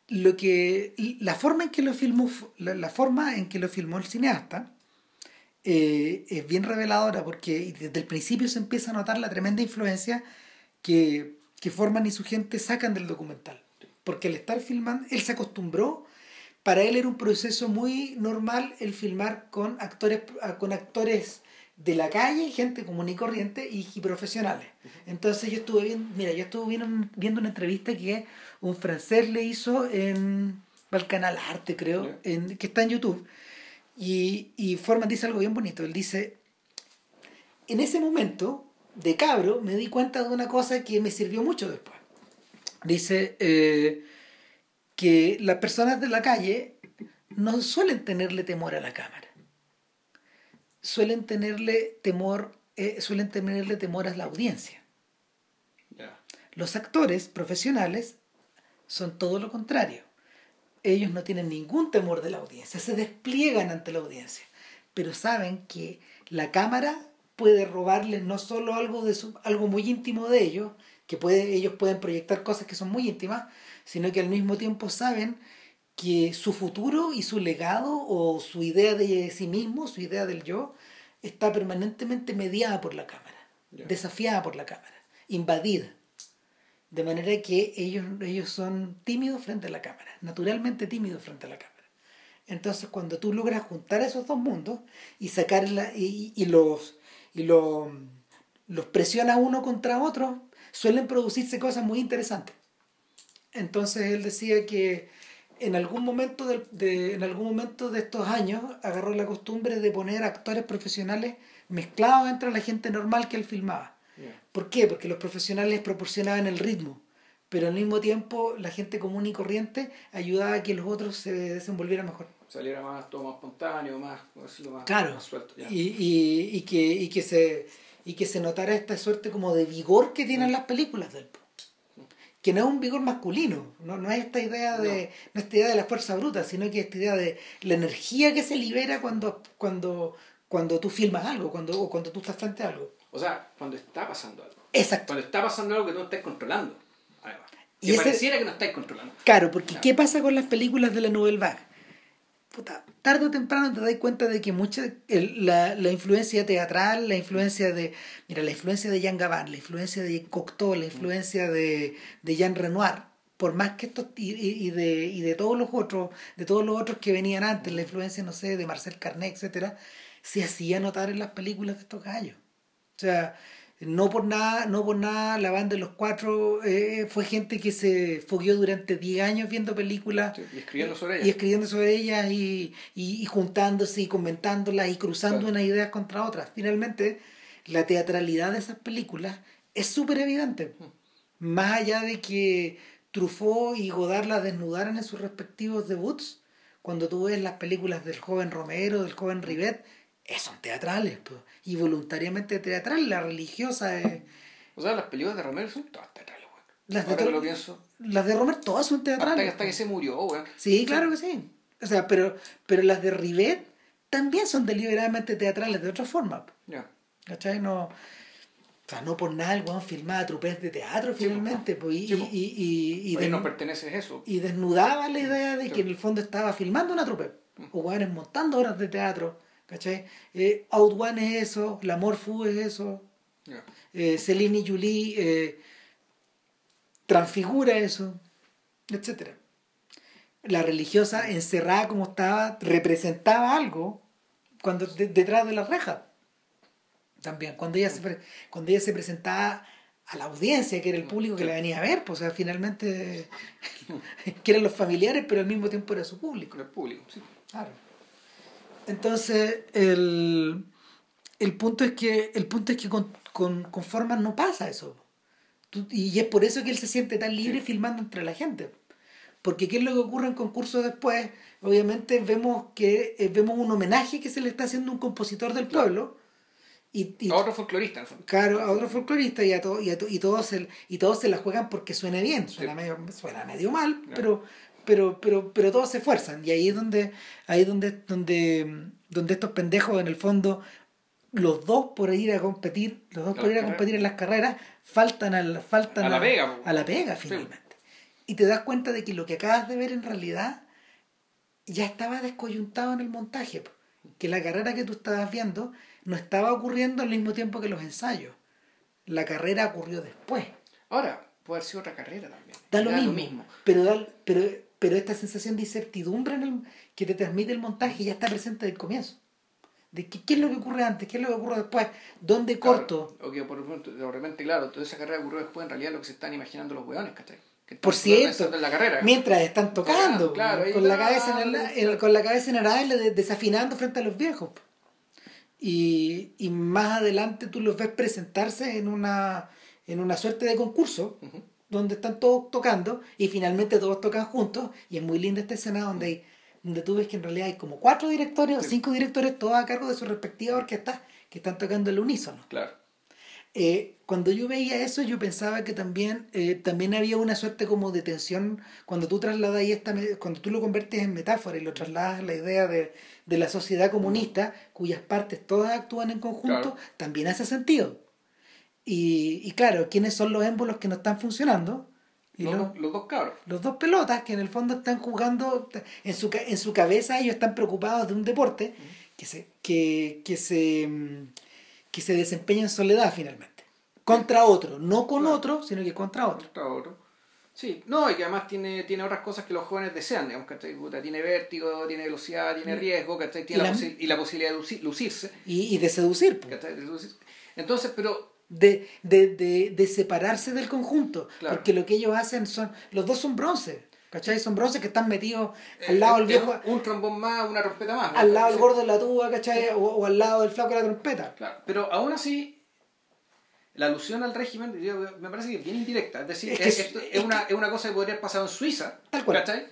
lo que la forma en que lo filmó la, forma en que lo filmó el cineasta eh, es bien reveladora porque desde el principio se empieza a notar la tremenda influencia que, que Forman y su gente sacan del documental porque al estar filmando él se acostumbró para él era un proceso muy normal el filmar con actores con actores de la calle, gente común y corriente y, profesionales. Entonces yo estuve viendo, mira, yo estuve viendo, viendo una entrevista que un francés le hizo en el canal Arte, creo, en, que está en YouTube. Y, y Forman dice algo bien bonito. Él dice, en ese momento de cabro me di cuenta de una cosa que me sirvió mucho después. Dice eh, que las personas de la calle no suelen tenerle temor a la cámara suelen tenerle temor, eh, suelen tenerle temor a la audiencia. Los actores profesionales son todo lo contrario. Ellos no tienen ningún temor de la audiencia, se despliegan ante la audiencia, pero saben que la cámara puede robarles no solo algo, de su, algo muy íntimo de ellos, que puede, ellos pueden proyectar cosas que son muy íntimas, sino que al mismo tiempo saben que su futuro y su legado o su idea de sí mismo, su idea del yo, está permanentemente mediada por la cámara, desafiada por la cámara, invadida. De manera que ellos, ellos son tímidos frente a la cámara, naturalmente tímidos frente a la cámara. Entonces cuando tú logras juntar esos dos mundos y sacarla y, y los, y los, los presiona uno contra otro, suelen producirse cosas muy interesantes. Entonces él decía que en algún momento de, en algún momento de estos años agarró la costumbre de poner actores profesionales mezclados entre la gente normal que él filmaba. ¿Por qué? Porque los profesionales proporcionaban el ritmo, pero al mismo tiempo la gente común y corriente ayudaba a que los otros se desenvolvieran mejor. Saliera más, todo más espontáneo, más, más, claro. suelto. Y, y, y, que, y, que se, y que se notara esta suerte como de vigor que tienen las películas del que no es un vigor masculino, no, no es esta idea de no. esta idea de la fuerza bruta, sino que esta idea de la energía que se libera cuando cuando cuando tú filmas algo, cuando o cuando tú estás frente a algo. O sea, cuando está pasando algo. Exacto. Cuando está pasando algo que no estás controlando. Además. Que y pareciera que no estás controlando. Claro, porque ¿qué pasa con las películas de la Nouvelle Vague? Puta, tarde o temprano te das cuenta de que mucha la, la, influencia teatral, la influencia de, mira, la influencia de Jean Gabin, la influencia de Cocteau, la influencia de, de Jean Renoir, por más que estos y, y, de, y de todos los otros, de todos los otros que venían antes, la influencia, no sé, de Marcel Carnet, etcétera, se hacía notar en las películas de estos gallos. O sea, no por nada, no por nada la banda de los cuatro eh, fue gente que se fogueó durante 10 años viendo películas y escribiendo sobre ellas y escribiendo sobre ellas y, y, juntándose y comentándolas y cruzando unas ideas contra otras. Finalmente, la teatralidad de esas películas es súper evidente. Más allá de que Truffaut y Godard las desnudaran en sus respectivos debuts, cuando tú ves las películas del joven Romero, del joven Rivet, son teatrales, pues, y voluntariamente teatrales, la religiosa es... O sea, las películas de Romero son todas teatrales, weón. Las Ahora de, que Ro- lo pienso. las de Romero todas son teatrales. hasta que se murió, weón. Sí, claro que sí. O sea, pero, pero las de Rivet también son deliberadamente teatrales de otra forma. Ya. ¿Cachai? No, o sea, no por nada el weón filmaba trupes de teatro finalmente. Pues, y, y, y, y, Oye, no pertenece a eso. y desnudaba la idea de que en el fondo estaba filmando una trupe. O weones montando obras de teatro. ¿Cachai? Eh, Out One es eso, La Morfu es eso. Eh, Celine y Julie eh, transfigura eso, etcétera. La religiosa, encerrada como estaba, representaba algo cuando de- detrás de la reja. También, cuando ella, se, cuando ella se presentaba a la audiencia, que era el público que la venía a ver, pues o sea, finalmente, que eran los familiares, pero al mismo tiempo era su público. Con el público, sí. Claro. Entonces, el, el punto es que, el punto es que con, con, con Forman no pasa eso. Tú- y es por eso que él se siente tan libre Sí. filmando entre la gente. Porque qué es lo que ocurre en concursos después, obviamente vemos que eh, vemos un homenaje que se le está haciendo a un compositor del pueblo. Y, y A otro folclorista, claro, a otro folclorista y, a to- y, a to- y todos se, y todos se la juegan porque suene bien, suena, Sí. medio, suena medio mal, Claro. pero, pero, pero, pero todos se esfuerzan. Y ahí es donde, ahí es donde, donde, donde estos pendejos en el fondo, los dos por ir a competir, los dos A por ir a competir en las carreras, faltan al, faltan A la pega, po. a la pega Sí. finalmente. Y te das cuenta de que lo que acabas de ver en realidad ya estaba descoyuntado en el montaje. po. Que la carrera que tú estabas viendo no estaba ocurriendo al mismo tiempo que los ensayos. La carrera ocurrió después. Ahora, puede haber sido otra carrera también. Da lo Da mismo. Pero, da- pero, pero esta sensación de incertidumbre en el, que te transmite el montaje ya está presente desde el comienzo. De qué, qué es lo que ocurre antes, qué es lo que ocurre después, dónde corto. O que por ejemplo, de repente, claro, toda esa carrera ocurrió después, en realidad lo que se están imaginando los hueones, ¿cachai? Que Por cierto, en la carrera. mientras están tocando, Claro, con, la cabeza en el, el- con la cabeza en el aire, de- desafinando frente a los viejos. Y, y más adelante tú los ves presentarse en una, en una suerte de concurso. Donde están todos tocando y finalmente todos tocan juntos. Y es muy linda esta escena donde, hay, donde tú ves que en realidad hay como cuatro directores o cinco directores, todos a cargo de su respectiva orquesta, que están tocando el unísono. Claro. Eh, cuando yo veía eso, yo pensaba que también, eh, también había una suerte como de tensión cuando tú trasladas ahí esta, cuando tú lo conviertes en metáfora y lo trasladas a la idea de, de la sociedad comunista, cuyas partes todas actúan en conjunto, Claro. también hace sentido. Y, y claro, ¿quiénes son los émbolos que no están funcionando? Y Los, los, dos- los dos cabros. los dos pelotas que en el fondo están jugando, en su, en su cabeza ellos están preocupados de un deporte que se, que, que se, que se desempeña en soledad finalmente. Contra otro, no con Claro. otro, sino que contra otro. Otro, otro. Sí, no, y que además tiene, tiene otras cosas que los jóvenes desean, digamos, ¿cachai? Puta, tiene vértigo, tiene velocidad, tiene riesgo, ¿cachai? Tiene Y la, la- y la posibilidad de luci- lucirse, Y, y de seducir. ¿cachai? De lucirse. Entonces, pero de, de, de, de separarse del conjunto. Claro. Porque lo que ellos hacen son, los dos son bronce, ¿cachai? Son bronce que están metidos eh, al lado del eh, viejo, un, un trombón más, una trompeta más. ¿no? al lado del gordo de la tuba, ¿cachai? O, o al lado del flaco de la trompeta. Claro, pero aún así, la alusión al régimen yo- me parece que es bien indirecta. Es decir, Es que esto es- es, una, es una cosa que podría haber pasado en Suiza, Tal cual. ¿cachai?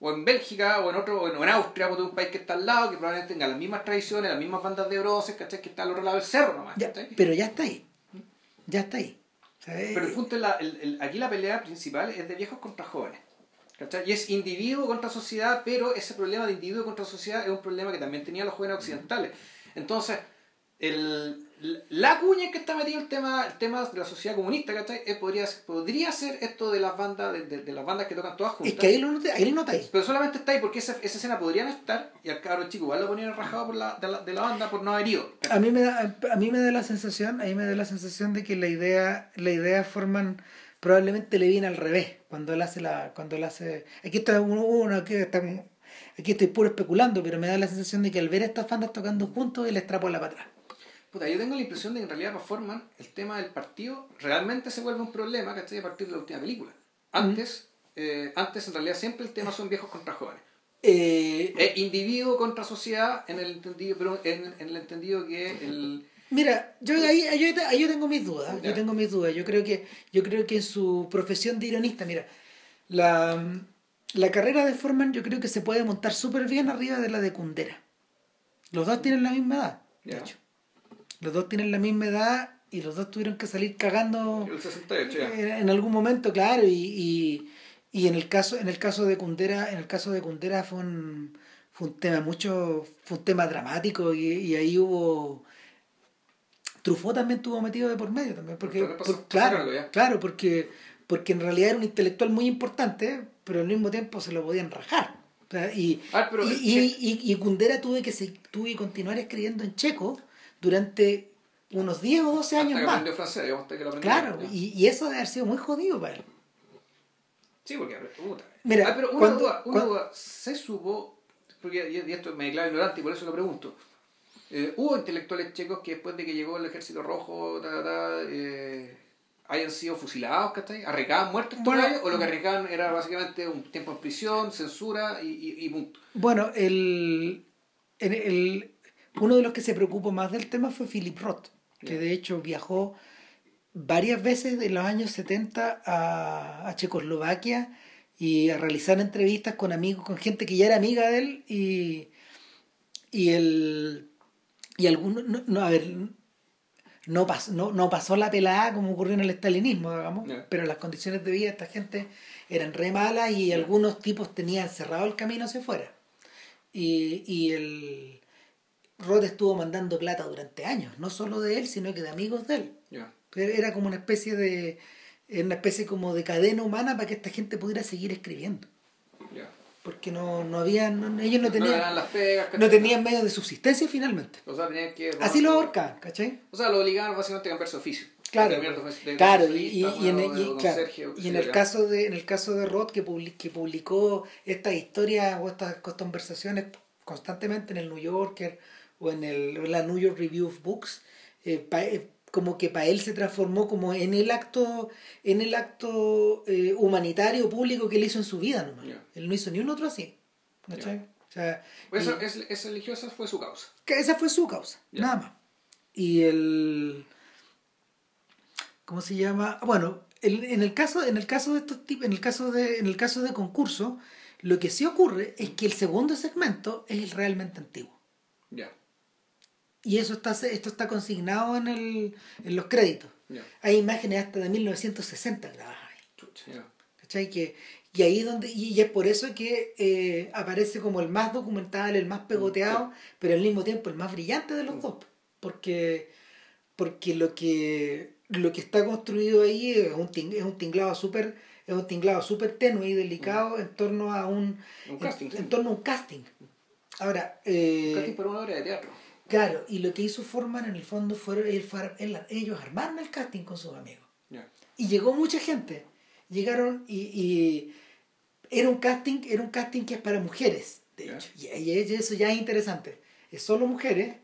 O en Bélgica, o en otro, o en, Austria, porque es un país que está al lado, que probablemente tenga las mismas tradiciones, las mismas bandas de bronce, ¿cachai? Que está al otro lado del cerro nomás, Ya, pero ya está ahí. Ya está ahí. Pero el punto es, la, el- el- aquí la pelea principal es de viejos contra jóvenes. ¿cachai? Y es individuo contra sociedad, pero ese problema de individuo contra sociedad es un problema que también tenían los jóvenes occidentales. Entonces, el, la cuña que está metido el tema, el tema de la sociedad comunista, ¿cachai? Eh, podría, ser- podría ser esto de las bandas, de, de- de las bandas que tocan todas juntas. es que ahí lo, nota- ahí notáis. Pero solamente está ahí porque esa, esa escena podría no estar y al cabrón chico igual lo ponían rajado por la, de, la, de la banda por no haber ido. A mí me da, a mí me da la sensación, a mí me da la sensación de que la idea, la idea forman probablemente le viene al revés cuando él hace la, cuando él hace, aquí está uno, uno aquí está, aquí estoy puro especulando, pero me da la sensación de que al ver estas bandas tocando juntos él extrapola para atrás. Puta, yo tengo la impresión de que en realidad para Forman el tema del partido realmente se vuelve un problema, ¿cachai? A partir de la última película. Antes, eh, antes en realidad siempre el tema son viejos contra jóvenes. Eh, Es individuo contra sociedad en el entendido, pero en, en el entendido que el... Mira, yo ahí, ahí, yo- ahí yo tengo mis dudas, yo tengo mis dudas. Yo creo que, yo creo que en su profesión de ironista, mira, la la carrera de Forman yo creo que se puede montar súper bien arriba de la de Kundera. Los dos tienen la misma edad, de hecho. Los dos tienen la misma edad y los dos tuvieron que salir cagando En, algún momento, claro, y, en el caso, en el caso de Kundera, en el caso de Kundera fue un, fue un tema mucho, fue un tema dramático y, ahí hubo Truffaut también estuvo metido de por medio también, porque, claro, claro, porque, porque en realidad era un intelectual muy importante, pero al mismo tiempo se lo podían rajar. y, ah, y, y, Kundera tuve que, se, tuve que continuar escribiendo en checo durante unos 10 o 12 años más. claro, y, eso debe haber sido muy jodido para él. Sí, porque, puta. Mira, ah, pero una, duda, una duda, se supo, porque y esto me declaro ignorante y por eso lo pregunto. Eh, hubo intelectuales checos que después de que llegó el ejército rojo, eh, hayan sido fusilados, ¿cachai? ¿Arriesgaban muertos bueno, o lo que arriesgaban era básicamente un tiempo en prisión, censura y, y, punto? Bueno, el, el, uno de los que se preocupó más del tema fue Philip Roth que de hecho viajó varias veces en los años 70 a, a, Checoslovaquia y a realizar entrevistas con amigos, con gente que ya era amiga de él y, y el y algunos no, no, a ver no, pasó, no, no pasó la pelada como ocurrió en el estalinismo, digamos, pero las condiciones de vida de esta gente eran re malas y algunos tipos tenían cerrado el camino hacia afuera. Y, y el, Roth estuvo mandando plata durante años, no solo de él, sino que de amigos de él. Era como una especie de una especie como de cadena humana para que esta gente pudiera seguir escribiendo. Porque no, no habían, ellos no tenían, no, tenían medios de subsistencia finalmente. O sea, tenían que, Así lo ahorcaban, ¿cachai? O sea, lo obligaban básicamente a cambiarse oficio. Claro, claro, y, en, y, en el caso de en el caso de Roth que, que publicó estas historias o estas conversaciones constantemente en el New Yorker o en el, la New York Review of Books, eh, eh, como que para él se transformó como en el acto, en el acto eh, humanitario público que él hizo en su vida nomás. Él no hizo ni un otro así. O sea, pues eso, es, esa fue su causa. Que esa fue su causa, nada más. Y el ¿cómo se llama? Bueno, el, en el caso, en el caso de estos tipos, en el caso de, en el caso de concurso, lo que sí ocurre es que el segundo segmento es el realmente antiguo. Ya. Y eso está, esto está consignado en, el, en los créditos. Hay imágenes hasta de 1960 grabadas ahí. ¿Cachai? Que, y ahí donde, y es por eso que eh, aparece como el más documental, el más pegoteado, pero al mismo tiempo el más brillante de los dos. Porque, porque lo que lo que está construido ahí es un, es un tinglado súper es un tinglado súper tenue y delicado en torno a un, en, torno a un casting ahora eh, un casting por una obra de teatro Claro, y lo que hizo Forman en el fondo fue ellos armaron el casting con sus amigos. Y llegó mucha gente. Llegaron y, era un casting, era un casting que es para mujeres, de hecho. Y, eso ya es interesante. Es solo mujeres.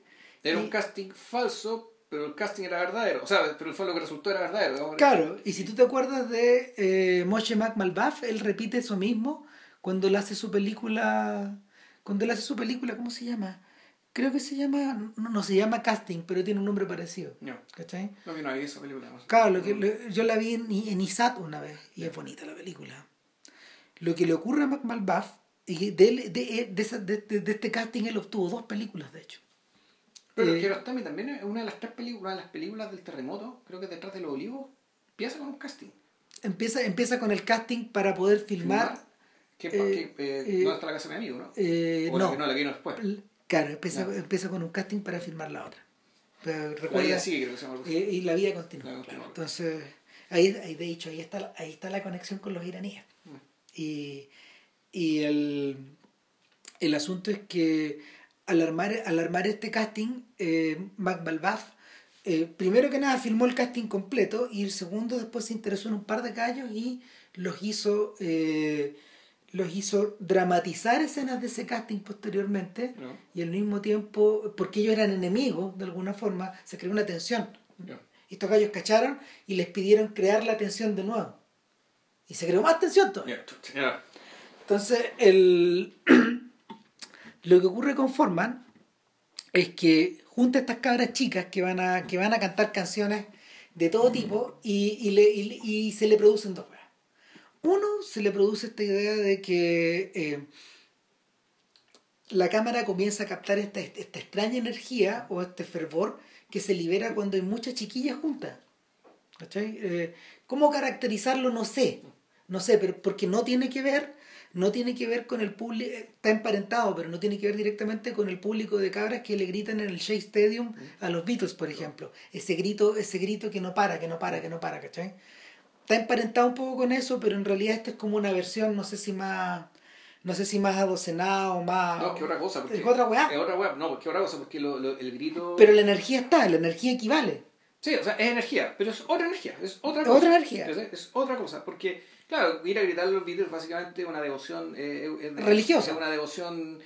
Era un casting falso, pero el casting era verdadero. O sea, pero fue lo que resultó era verdadero. Claro, y si tú te acuerdas de eh, Moshe McMalbaff, él repite eso mismo cuando él hace su película. Cuando él hace su película, ¿cómo se llama? Creo que se llama, no, se llama casting, pero tiene un nombre parecido. No. ¿Cachai? No, que no esa película. Claro, yo la vi en, en ISAT una vez y es bonita la película. Lo que le ocurre a Mac Malbaff y de, de, de, de, este casting él obtuvo dos películas, de hecho. Pero eh, también es una de las tres películas, las películas del terremoto, creo que detrás de los olivos, empieza con un casting. Empieza, empieza con el casting para poder filmar. ¿Qué, eh, eh, ¿Dónde está la casa de mi amigo, no? Eh, no, la que no, la que vino después. Claro, empieza, empieza con un casting para filmar la otra. Pero recuerda, y, y, la vida continúa. Claro. Entonces, ahí, ahí, de hecho, ahí está, ahí está la conexión con los iraníes. Mm. Y, y el, el asunto es que al armar, al armar este casting, eh, Mac eh, primero que nada filmó el casting completo y el segundo después se interesó en un par de callos y los hizo eh, los hizo dramatizar escenas de ese casting posteriormente y al mismo tiempo, porque ellos eran enemigos de alguna forma, se creó una tensión. Y estos gallos cacharon y les pidieron crear la tensión de nuevo. Y se creó más tensión todavía. Entonces, el... lo que ocurre con Forman es que junta a estas cabras chicas que van a, que van a cantar canciones de todo tipo y, y, le, y, y se le producen dos Uno, se le produce esta idea de que eh, la cámara comienza a captar esta, esta extraña energía o este fervor que se libera cuando hay muchas chiquillas juntas. Eh, ¿Cómo caracterizarlo? No sé. No sé, pero porque no tiene que ver, no tiene que ver con el público, está emparentado, pero no tiene que ver directamente con el público de cabras que le gritan en el Shea Stadium a los Beatles, por ejemplo. Ese grito, ese grito que no para, que no para, que no para, ¿cachai? Está emparentado un poco con eso, pero en realidad esto es como una versión, no sé si más no sé si más adocenada o más. No, que otra cosa. Porque es otra weá. Es otra weá, no, porque otra cosa, porque lo, lo, el grito. Pero la energía está, la energía equivale. Sí, o sea, es energía, pero es otra energía, es otra cosa. Otra energía. Es, es otra cosa, porque, claro, ir a gritar los básicamente es una devoción. Eh, religiosa. Es una devoción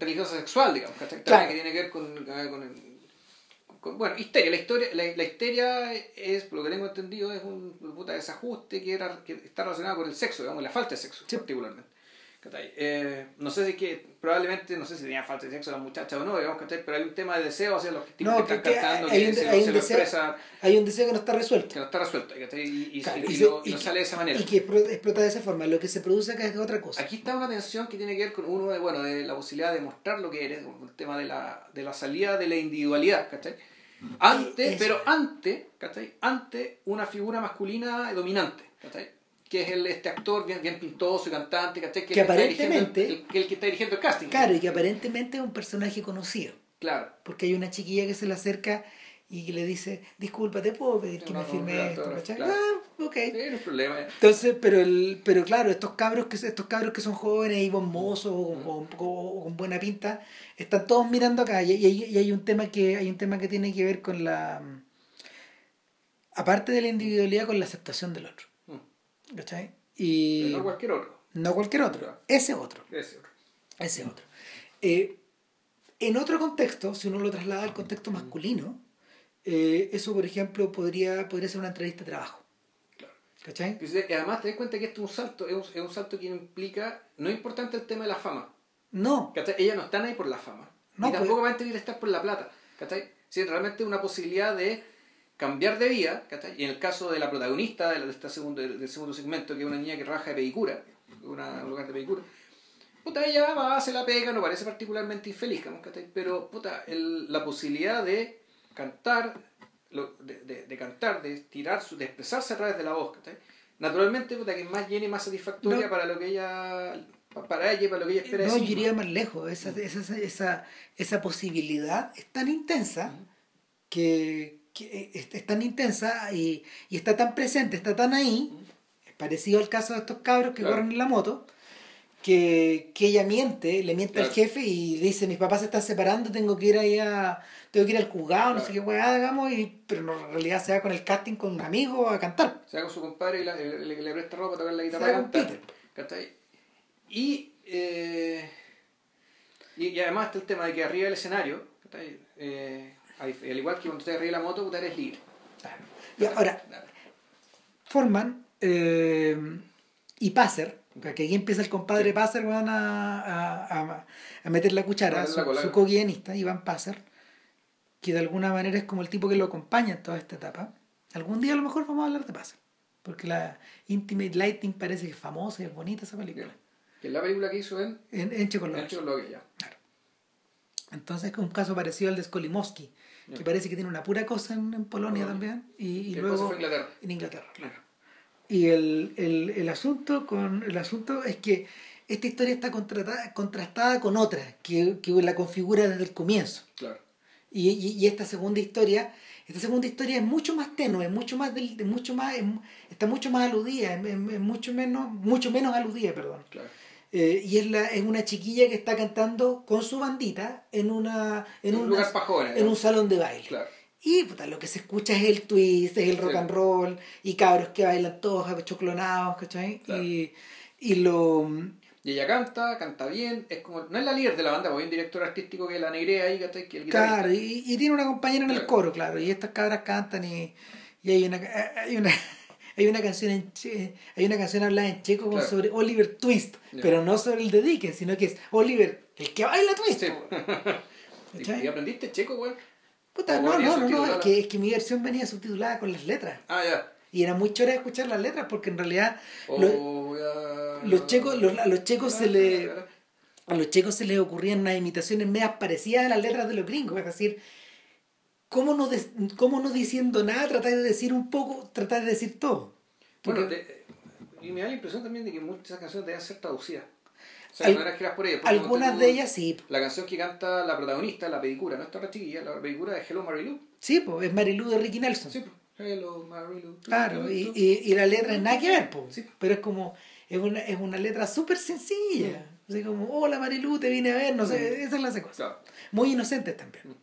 religiosa sexual, digamos, claro. que tiene que ver con, con, el, con, bueno, histeria. La, historia, la, la, histeria es, por lo que tengo entendido, es un puta desajuste que, era, que está relacionado con el sexo, digamos, la falta de sexo, sí. particularmente. Eh, no sé si que probablemente no sé si tenía falta de sexo la muchacha o no digamos pero hay un tema de deseo hacia los tipos no, que, están cantando hay, un, hay, un deseo, hay un deseo que no está resuelto que no está resuelto y, y, claro, y, lo, y, sale de esa manera y que explota de esa forma lo que se produce acá es otra cosa aquí está una tensión que tiene que ver con uno de bueno de la posibilidad de mostrar lo que eres el tema de la, de la salida de la individualidad ¿cachai? Antes pero antes ¿cachai? ante una figura masculina dominante ¿cachai? que es el, este actor bien, bien pintoso y cantante, ¿cachai? Que, que aparentemente... El, el, que está dirigiendo el casting. Claro, y que aparentemente es un personaje conocido. Claro. Porque hay una chiquilla que se le acerca y le dice, disculpa, ¿te puedo pedir que me firme esto? Claro. Ah, ok. Sí, no hay problema. Entonces, pero, el, pero claro, estos cabros, que, estos cabros que son jóvenes y bombosos o, con, o, con buena pinta, están todos mirando acá y, y, y, hay, un tema que, hay un tema que tiene que ver con la... Aparte de la individualidad, con la aceptación del otro. ¿Cachai? Y no cualquier otro. No cualquier otro. Ese otro. Ese otro. Ese otro. Eh, en otro contexto, si uno lo traslada al contexto masculino, eh, eso, por ejemplo, podría, podría ser una entrevista de trabajo. Claro. ¿Cachai? Y además, ten en cuenta que esto es un salto, es un, es un salto que implica, no es importante el tema de la fama. No. ¿Cachai? Ellas no están ahí por la fama. No, y tampoco pues... van a tener que estar por la plata. ¿Cachai? Si realmente una posibilidad de cambiar de vida, y en el caso de la protagonista de, este segundo, del segundo segmento, que es una niña que raja de pedicura, una, un lugar de pedicura, puta, ella va, hace la pega, no parece particularmente infeliz, pero puta, el, la posibilidad de cantar, de, de, de, cantar, de tirar, de expresarse a través de la voz, naturalmente, puta, que es más llena y más satisfactoria no. para lo que ella para ella para lo que ella espera no yo iría más lejos esa, esa, esa, esa posibilidad es tan intensa uh -huh. que, que es, tan intensa y, y, está tan presente, está tan ahí, es parecido al caso de estos cabros que claro. corren en la moto, que, que ella miente, le miente claro. al jefe y dice, mis papás se están separando, tengo que ir ahí a, tengo que ir al juzgado, claro. no sé qué weá, digamos, y, pero no, en realidad se va con el casting con un amigo a cantar. Se va con su compadre y la, le, le, le, presta ropa a tocar la guitarra. Se va con Peter. ¿cachai? Y, eh, y, y, además está el tema de que arriba del escenario, eh, al igual que cuando usted arriba de la moto, usted eres libre. Claro. Y ahora, forman eh, y Passer, porque aquí empieza el compadre sí. Passer, van a, a, a, meter la cuchara, su, su co-guionista, Iván Passer, que de alguna manera es como el tipo que lo acompaña en toda esta etapa. Algún día a lo mejor vamos a hablar de Passer, porque la Intimate Lighting parece que es famosa y es bonita esa película. Que es la película que hizo en, en, en Checoslovaquia. En Checoslovaquia, claro. Entonces es un caso parecido al de Skolimowski, que parece que tiene una pura cosa en, en Polonia también, y, y luego fue Inglaterra. en Inglaterra. Claro. Y el, el, el, asunto con, el asunto es que esta historia está contrastada con otra, que, que la configura desde el comienzo. Claro. Y, y, y, esta segunda historia, esta segunda historia es mucho más tenue, mucho más, del, mucho más, está mucho más aludida, es, es mucho menos, mucho menos aludida, perdón. Claro. Eh, y es, la, es una chiquilla que está cantando con su bandita en una en, un, una, lugar para jóvenes, en un salón de baile. Claro. Y puta, lo que se escucha es el twist, es el rock sí. and roll, y cabros que bailan todos choclonados, ¿cachai? Claro. Y, y lo... Y ella canta, canta bien, es como, no es la líder de la banda, porque hay un director artístico que la negrea ahí, ¿cachai? Que el claro, y, y, tiene una compañera en claro. el coro, claro, y estas cabras cantan y, y hay una... Hay una hay una canción en che, hay una canción hablada en checo claro. sobre Oliver Twist, yeah. pero no sobre el de Dickens, sino que es Oliver, el que baila Twist. Sí. ¿Y aprendiste checo, güey? Puta, no, no, no, no, es que, es que mi versión venía subtitulada con las letras. Ah, ya. Y era muy chora escuchar las letras porque en realidad Oh, los checos, los- a los checos se le a los checos se les ocurrían unas imitaciones medias parecidas a las letras de los gringos, es decir, ¿cómo no, des- cómo no diciendo nada tratar de decir un poco, tratar de decir todo? Bueno, de- y me da la impresión también de que muchas de canciones deben ser traducidas. O sea, Al- no era escritas por algunas de ellas sí, La canción que canta la protagonista, la pedicura, no está la chiquilla, la pedicura de Hello Mary Lou. sí, pues es Marilu de Ricky Nelson. Sí, pues. Hello Mary Lou. Claro, y, y, y la letra es nada que ver, po. Sí. pero es como, es una, es una letra súper sencilla. Así como, hola Marilu, te vine a ver, no sé, esa de cosas. Claro. Muy inocentes también.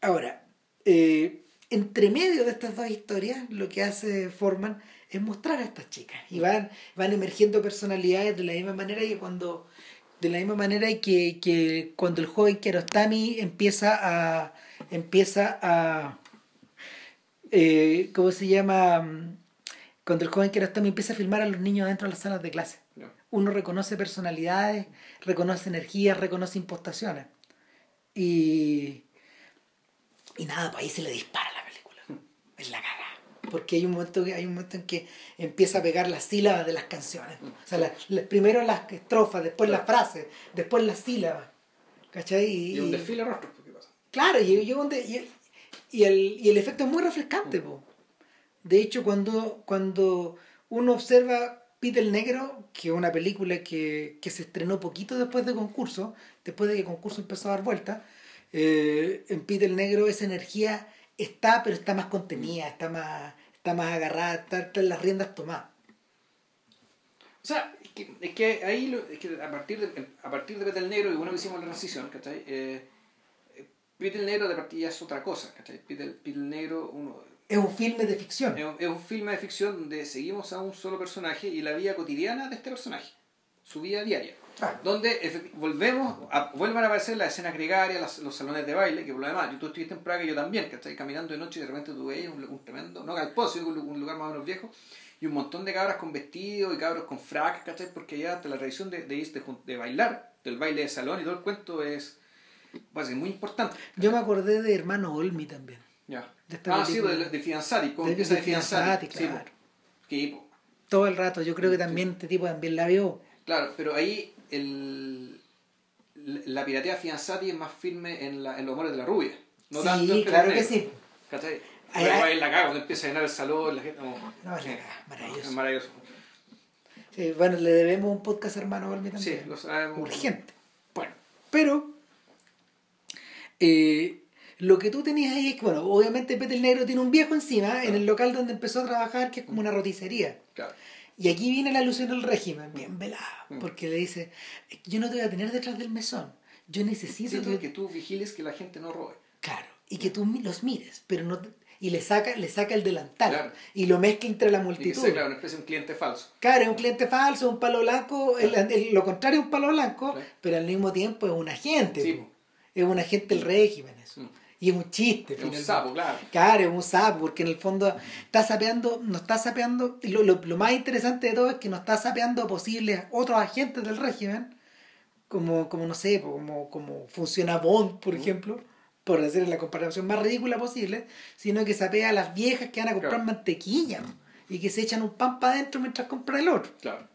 Ahora, eh, entre medio de estas dos historias, lo que hace Forman es mostrar a estas chicas. Y van, van emergiendo personalidades de la misma manera que cuando. De la misma manera que, que cuando el joven Kiarostami empieza a. empieza a. eh, ¿Cómo se llama? Cuando el joven Kiarostami empieza a filmar a los niños dentro de las salas de clase uno reconoce personalidades, reconoce energías, reconoce impostaciones. Y, y nada, pues ahí se le dispara la película. Es la caga. Porque hay un momento hay un momento en que empieza a pegar las sílabas de las canciones. O sea, la- la- primero las estrofas, después las frases, después las sílabas. ¿Cachai? Y, Y un desfile de rostros, pues, ¿qué pasa? Claro, y, y, y- el, y el efecto es muy refrescante. po. De hecho, cuando, cuando uno observa Pete el Negro, que es una película que, que se estrenó poquito después de concurso, después de que concurso empezó a dar vuelta, eh, en Pete el Negro esa energía está, pero está más contenida, está más, está más agarrada, está, está en las riendas tomadas. O sea, es que, es que ahí, lo- es que a partir de, a partir de Peter Negro, y bueno que hicimos la transición, ¿cachai? Eh, eh, Peter Negro de partida es otra cosa, ¿cachai? Peter, Peter Negro uno, Es un filme de ficción. es, un, es un filme de ficción donde seguimos a un solo personaje y la vida cotidiana de este personaje, su vida diaria. Claro. Donde volvemos, a, vuelvan a aparecer las escenas gregarias, las- los salones de baile, que por lo demás, tú estuviste en Praga y yo también, que estáis caminando de noche y de repente tú veías un, un tremendo, no galposo, sino un, un lugar más o menos viejo, y un montón de cabras con vestidos y cabros con frac, ¿cachai? Porque ya hasta la tradición de, de, de, de bailar, del baile de salón y todo el cuento es, a ser muy importante. Yo me acordé de Hermano Olmi también. Ya. De esta Ah, sí, película. de, de Fianzati, con De- de Fianzati. Sí, claro. po. Sí, po. Todo el rato, yo creo que también este tipo también la vio. Claro, pero ahí el, la piratea Fianzati es más firme en, la, en los amores de la rubia. No sí, tanto en claro que sí. ¿Cachai? Ahí la caga cuando empieza a llenar el salón, la gente como... No, es la Sí. caga, maravilloso. Es maravilloso. Sí, bueno, le debemos un podcast hermano Sí, también. lo sabemos. Urgente. Bueno, pero eh, lo que tú tenías ahí es que, bueno, obviamente Peter el Negro tiene un viejo encima en el local donde empezó a trabajar, que es como una roticería. Claro. Y aquí viene la alusión al régimen, bien velada, Mm. porque le dice, yo no te voy a tener detrás del mesón, yo necesito que... que tú vigiles que la gente no robe. Claro, y que tú mi- los mires, pero no... Y le saca, le saca el delantal Claro. y lo mezcla entre la Y que multitud. sea, claro, una especie de un cliente falso. Claro, es un cliente falso, un palo blanco, el- el- lo contrario es un palo blanco, Claro. pero al mismo tiempo es un agente. Sí. Es un agente del régimen eso. Mm. Y es un chiste. Es un sapo, claro. Claro, es un sapo, porque en el fondo está sapeando, no está sapeando, lo, lo, lo más interesante de todo es que no está sapeando a posibles otros agentes del régimen, como, como no sé, como, como funciona Bond, por ejemplo, por hacer la comparación más ridícula posible, sino que sapea a las viejas que van a comprar Claro. mantequilla y que se echan un pan para adentro mientras compran el otro. Claro.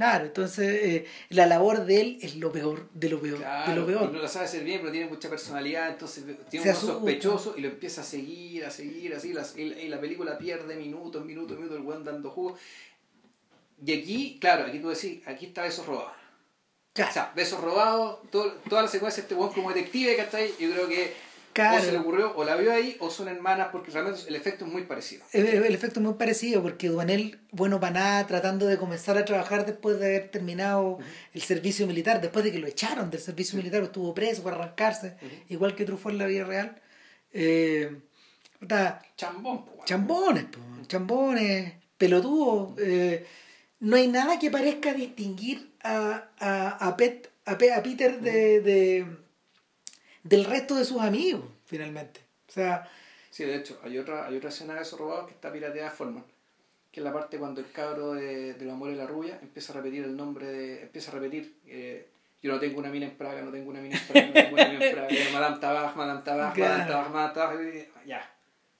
Claro, entonces eh, la labor de él es lo peor, de lo peor, de lo peor. no la sabe hacer bien, pero tiene mucha personalidad, entonces tiene Se un sospechoso y lo empieza a seguir, a seguir, así, las- y, y la película pierde minutos, minutos, minutos, el weón dando jugo. Y aquí, claro, aquí tú decís, aquí está besos robados. Claro. O sea, besos robados, todo- toda la secuencia de este weón como detective, ¿cachai? Yo creo que Claro. o se le ocurrió, o la vio ahí, o son hermanas, porque realmente el efecto es muy parecido. El, el efecto es muy parecido porque Duanel, bueno para nada, tratando de comenzar a trabajar después de haber terminado el servicio militar, después de que lo echaron del servicio militar, estuvo preso para arrancarse, igual que Truffaut en la vida real. Eh, Chambón, po, chambones, po, chambones, pelotudos. eh, no hay nada que parezca distinguir a, a, a, Pet- a, Pe- a Peter de, de- del resto de sus amigos, finalmente. O sea, Sí, de hecho, hay otra, hay otra escena de esos robados que está pirateada de forma. Que es la parte cuando el cabro de, de los amores de la rubia empieza a repetir el nombre de. empieza a repetir. eh, yo no tengo una mina en Praga, no tengo una mina en Praga, no tengo una mina en Praga. Madame Tabaj, Madame Tabaj, Madame. Tabaj, Madame Tabaj. Ya.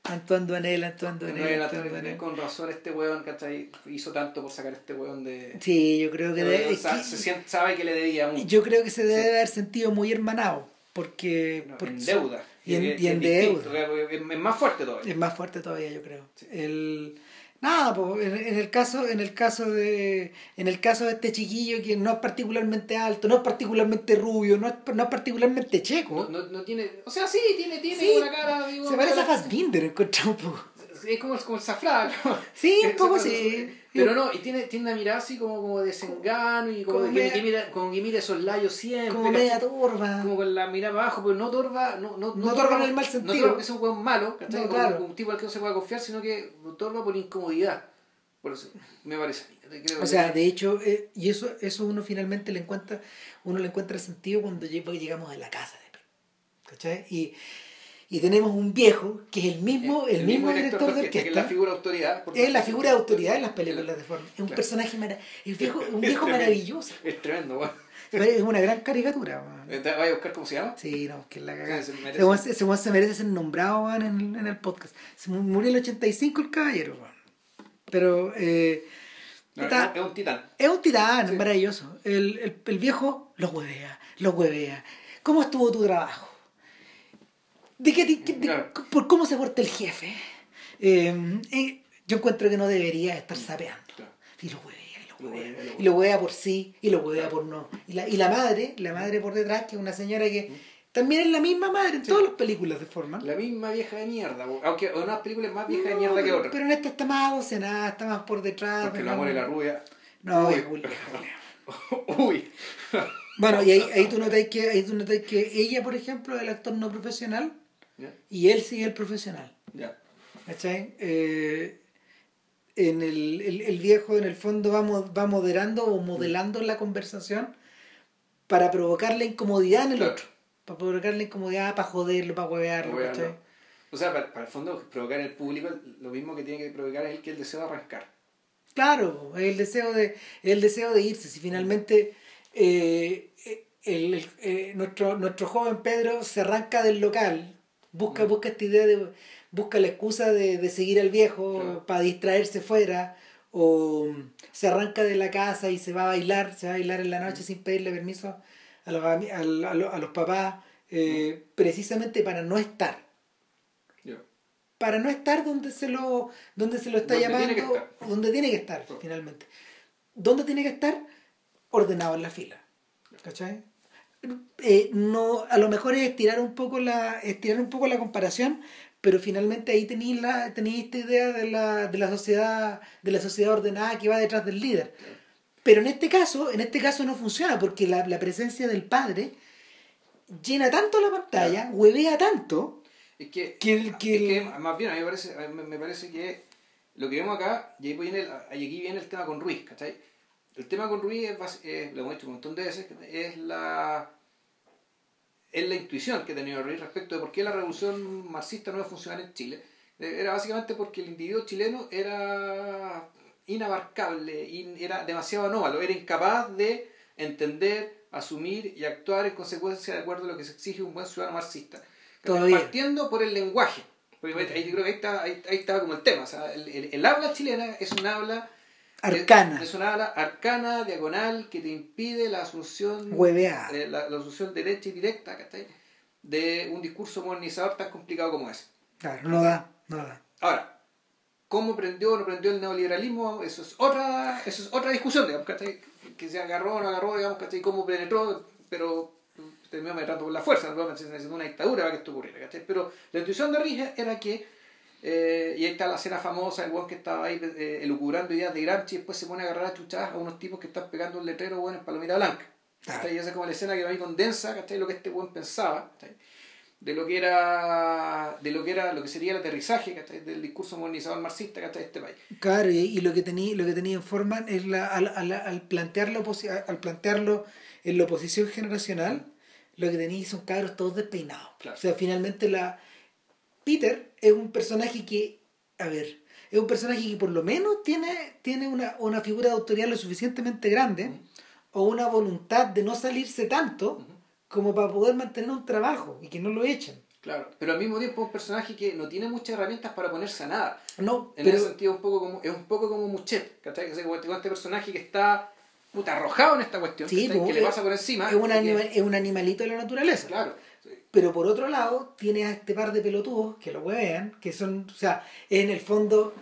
Antoine Duanel, Antoine Duanel. Antoine Duanel. Con razón este weón, ¿cachai? Hizo tanto por sacar a este weón de... Sí, yo creo que... Debe, se siente, sabe que le debía mucho. Yo creo que se debe sí. haber sentido muy hermanado, porque... No, porque en deuda. Y en, y en deuda. Es más fuerte todavía. Es más fuerte todavía, yo creo. Sí. El nada pues, en, en, el caso en el caso de en el caso de este chiquillo que no es particularmente alto no es particularmente rubio no es, no es particularmente checo no, no, no tiene o sea sí tiene tiene sí, una cara digo, se parece a Fassbinder encontré un poco es como, como el Zafra ¿no? sí un poco sí pero no, y tiene, tiene una mirada así como, como de desengano y como, como, que, media, que, mira, como que mira esos layos siempre. Como media torva. Como con la mirada abajo, pero no torva. No, no, no, no torva en el mal sentido. No torva que es un hueón malo, ¿cachai? No, claro. un tipo al que no se puede confiar, sino que torva por incomodidad. Por eso me parece Creo o sea, de hecho, eh, y eso, eso uno finalmente le encuentra, uno le encuentra sentido cuando llegamos a la casa de ¿cachai? Y y tenemos un viejo que es el mismo el, el mismo, mismo director, director de orquesta, que es la figura de autoridad es la figura de autoridad en las películas de forma es un claro. personaje maravilloso es viejo, un viejo es maravilloso es tremendo bueno. es una gran caricatura man. ¿Vaya a buscar cómo se llama? sí no que es la cagada se, merece. Se, se, merece ser nombrado man, en, en, el podcast se murió el 85 el caballero man. pero eh, no, está, es un titán es un titán sí. maravilloso el, el, el viejo lo huevea lo huevea ¿cómo estuvo tu trabajo? ¿De qué, de, de, claro. ¿Por cómo se porta el jefe? Eh, eh, yo encuentro que no debería estar sapeando. Claro. Y lo huevea, y lo huevea. Y lo huevea por sí, y lo huevea por no. Y la, y la madre, la madre por detrás, que es una señora que también es la misma madre en sí. todas las películas de forma. La misma vieja de mierda, aunque una película es más vieja no, de mierda que otra. Pero en esta está más docenada, está más por detrás. Porque el amor y la rubia. No, Uy. Uy. Bueno, y ahí, ahí tú notas que, ahí tú que ella, por ejemplo, el actor no profesional, Yeah. y él sigue el profesional. Yeah. ¿Cachai? Eh, en el, el, el, viejo en el fondo va, va moderando o modelando la conversación para provocar la incomodidad en el claro. otro. Para provocar la incomodidad, para joderlo, para huevearlo. O sea, para, para, el fondo, provocar en el público lo mismo que tiene que provocar es el que el deseo de arrancar. Claro, el deseo de, el deseo de irse. Si finalmente eh, el, el, eh, nuestro, nuestro joven Pedro se arranca del local, busca, busca esta idea de busca la excusa de, de seguir al viejo Claro. para distraerse fuera o se arranca de la casa y se va a bailar se va a bailar en la noche sin pedirle permiso a los, a, a los, a los papás eh, precisamente para no estar. Yeah. para no estar donde se lo donde se lo está Donde llamando tiene donde tiene que estar finalmente. ¿dónde tiene que estar? ordenado en la fila. ¿cachai? Eh, no, a lo mejor es estirar un poco la estirar un poco la comparación pero finalmente ahí tenéis la tenéis esta idea de la, de la sociedad de la sociedad ordenada que va detrás del líder pero en este caso en este caso no funciona porque la, la presencia del padre llena tanto la pantalla huevea tanto Es que, que el- que es que más bien a mí me parece, a mí me parece que lo que vemos acá, y ahí viene el, y aquí viene el tema con Ruiz, ¿cachai? El tema con Ruiz es, es, lo hemos dicho un montón de veces, es la es la intuición que tenido Ruiz respecto de por qué la revolución marxista no iba a funcionar en Chile. Eh, Era básicamente porque el individuo chileno era inabarcable, in- era demasiado anómalo, era incapaz de entender, asumir y actuar en consecuencia de acuerdo a lo que se exige un buen ciudadano marxista. Todavía. Partiendo por el lenguaje. Porque ahí yo creo que ahí está, ahí, ahí estaba como el tema. O sea, el, el- el habla chilena es un habla arcana es, es una habla arcana, diagonal, que te impide la asunción, eh, la, la asunción derecha y directa ¿cachai? de un discurso modernizador tan complicado como ese. claro no da no da Ahora, ¿cómo prendió o no prendió el neoliberalismo? Eso es otra, eso es otra discusión, digamos, ¿cachai? Que se agarró o no agarró, digamos, ¿cachai? ¿Cómo penetró? Pero terminó penetrando por la fuerza, ¿no? una dictadura para que esto ocurriera, ¿cachai? Pero la intuición de Rige era que, eh, y ahí está la escena famosa, el weón que estaba ahí eh, elucubrando ideas de Gramsci y después se pone a agarrar a chuchadas a unos tipos que están pegando un letrero, weón, en palomita blanca. Y esa es como la escena que ahí condensa, ¿cachai? Lo que este weón pensaba, ¿cachai? de lo que era de lo que era lo que sería el aterrizaje ¿cachai? del discurso modernizador marxista ¿cachai? de este país Claro, y, y lo que tenía lo que tenía en forma es la, al, al, al plantearlo al plantearlo en la oposición generacional, lo que tenía son cabros todos despeinados. Claro. O sea, finalmente la Peter es un personaje que, a ver, es un personaje que por lo menos tiene, tiene una, una figura de autoridad lo suficientemente grande o una voluntad de no salirse tanto como para poder mantener un trabajo y que no lo echen. Claro, pero al mismo tiempo es un personaje que no tiene muchas herramientas para ponerse a nada. No, En pero ese sentido un poco como, es un poco como Muchet, ¿cachai? Que es este personaje que está puta, arrojado en esta cuestión, Sí, pues, que le es- pasa por encima. es un, que- animal, es un animalito de la naturaleza. Claro. Pero por otro lado, tiene a este par de pelotudos que lo huevean, que son, o sea, en el fondo,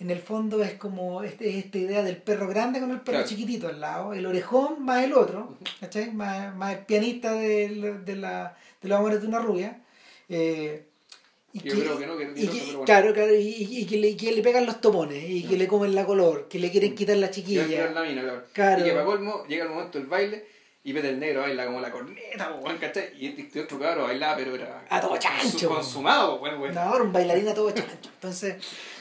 en el fondo es como este, esta idea del perro grande con el perro Claro. chiquitito al lado, el orejón más el otro, ¿cachai? Más, más el pianista de, de, la, de los amores de una rubia. eh, y Yo creo que no, que- y que no, bueno. Claro, claro, y, y- y que, le, que le pegan los topones y que le comen la color, que le quieren quitar la chiquilla. la mina, claro. Claro. Y que para colmo llega el momento del baile y vete el negro baila como la corneta, weón, ¿cachai? Y este otro cabrón bailaba, pero era. A todo chancho. Consumado, bueno, bueno. No, un bailarín a todo chancho. Entonces,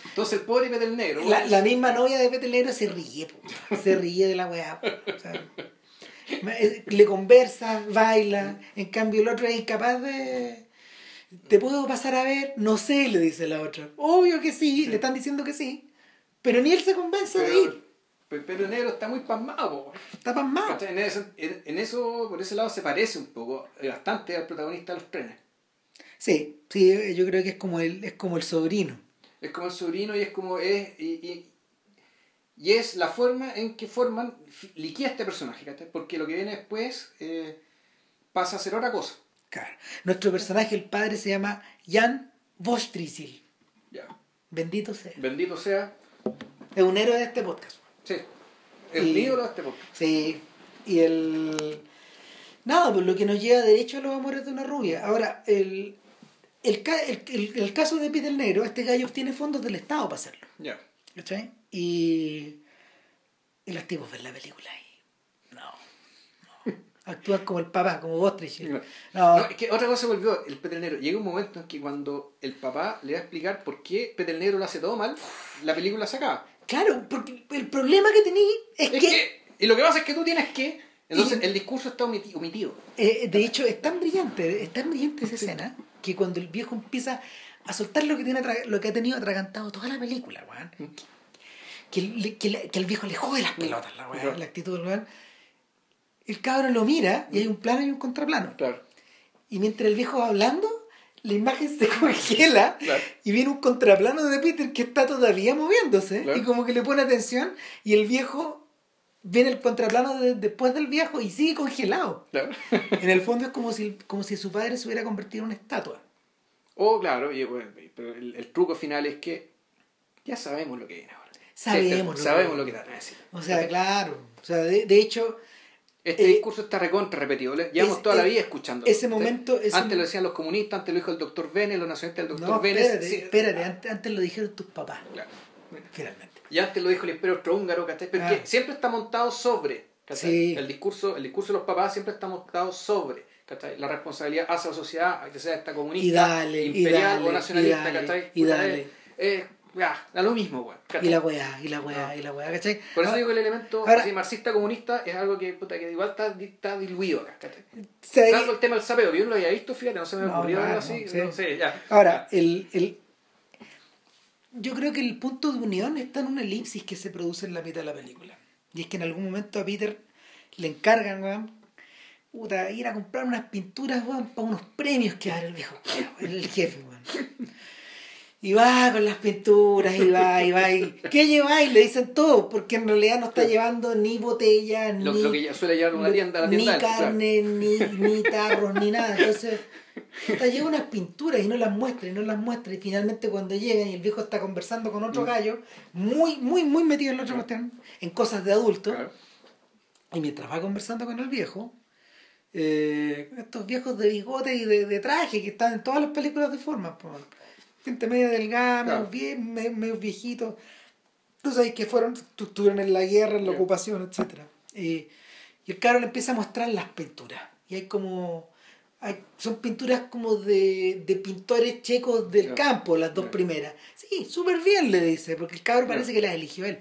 Entonces el pobre vete el negro. La, weón, la misma novia de Peter Negro se ríe, po. se ríe de la weá. O sea, eh, le conversa, baila, en cambio el otro es incapaz de... ¿Te puedo pasar a ver? No sé, le dice la otra. Obvio que sí, le están diciendo que sí, pero ni él se convence de ir. Pero, negro está muy pasmado, po. Está pasmado. En, eso, en, eso, por ese lado, se parece un poco, eh, bastante al protagonista de los trenes. Sí, sí, eh, yo creo que es como el, es como el sobrino. Es como el sobrino y es como es. Y, y, y es la forma en que forman, liquida este personaje, ¿cachai? Porque lo que viene después eh, pasa a ser otra cosa. Claro. Nuestro personaje, el padre, se llama Jan Vostrisil. Ya. Bendito sea. Bendito sea. Es un héroe de este podcast. Sí. El ídolo de este. Sí, y el... Nada, pues lo que nos lleva derecho a los amores de una rubia. Ahora, el, el, ca- el, el- el caso de Peter Negro, este gallo obtiene fondos del Estado para hacerlo. Ya. ¿Cachai? Y, y los tipos ven la película y... No, no. Actúan como el papá, como Bostrich. No, No, es que otra cosa volvió, el Peter Negro. Llega un momento en que cuando el papá le va a explicar por qué Peter Negro lo hace todo mal, la película se acaba. Claro, porque el problema que tení es, Es que... que, y lo que pasa es que tú tienes que. Entonces el discurso está omiti- omitido. Eh, de hecho, es tan brillante, es tan brillante esa escena que cuando el viejo empieza a soltar lo que tiene lo que ha tenido atragantado toda la película, weón, que, le- que, le- que el viejo le jode las pelotas, la, weón, Claro. la actitud del weón. El cabrón lo mira y hay un plano y un contraplano. Claro. Y mientras el viejo va hablando, la imagen se congela Claro. y viene un contraplano de Peter que está todavía moviéndose Claro. y como que le pone atención y el viejo viene el contraplano de- después del viejo y sigue congelado. Claro. En el fondo es como si, como si su padre se hubiera convertido en una estatua. O claro, y, bueno, pero el, el truco final es que ya sabemos lo que viene ahora. Sabemos Sí, lo sabemos que- lo que te van a decir. O sea, claro. O sea, de, de hecho, Este eh, discurso está recontra repetido. le- Llevamos es- toda la es- vida escuchando. ese momento- ese- Antes lo decían los comunistas, antes lo dijo el doctor Vélez, los nacionalistas del doctor no, Vélez. espérate, sí, espérate, antes, antes lo dijeron tus papás, claro. finalmente. Y antes lo dijo el imperio austrohúngaro, ¿cachai? Pero Ah. siempre está montado sobre. Sí. El, discurso, el discurso de los papás siempre está montado sobre. ¿cachai? La responsabilidad hacia la sociedad, que sea esta comunista, Y dale, y imperial dale, o nacionalista, y dale, ¿cachai? y dale. eh, ya, da lo mismo, weón. Y la weá, y la weá, y la weá, ¿cachai? Por eso Ah, digo que el elemento ahora- así, marxista-comunista es algo que, puta, que igual está, está diluido acá, ¿cachai? el tema del sapeo, que yo no lo había visto, fíjate, no se me No, ocurrió algo así, no, sí. no sé, ya. Ahora, el, el, yo creo que el punto de unión está en una elipsis que se produce en la mitad de la película. Y es que en algún momento a Peter le encargan, weón, puta, ir a comprar unas pinturas, weón, para unos premios que va a dar el viejo, el jefe, weón. Y va con las pinturas, y va, y va, y ¿qué lleváis? Le dicen todo, porque en realidad no está Claro. llevando ni botellas, Lo, ni, lo que ya suele llevar una tienda, la ni tienda claro. carne, ni, ni tarros, ni nada. Entonces, puta, lleva unas pinturas y no las muestra, y no las muestra. Y finalmente cuando llegan y el viejo está conversando con otro Mm. gallo, muy, muy, muy metido en la otra cuestión, en cosas de adulto, Claro. y mientras va conversando con el viejo, eh, estos viejos de bigote y de, de traje que están en todas las películas de forma. Gente media delgada, Claro. medio, me- medio viejitos. Tú sabes que fueron, tu- estuvieron en la guerra, en la ocupación, etc. Y, y el le empieza a mostrar las pinturas. Y hay como. Hay, son pinturas como de, de pintores checos del campo, las dos primeras. Sí, súper bien, le dice, porque el cabro Ya. parece que las eligió él.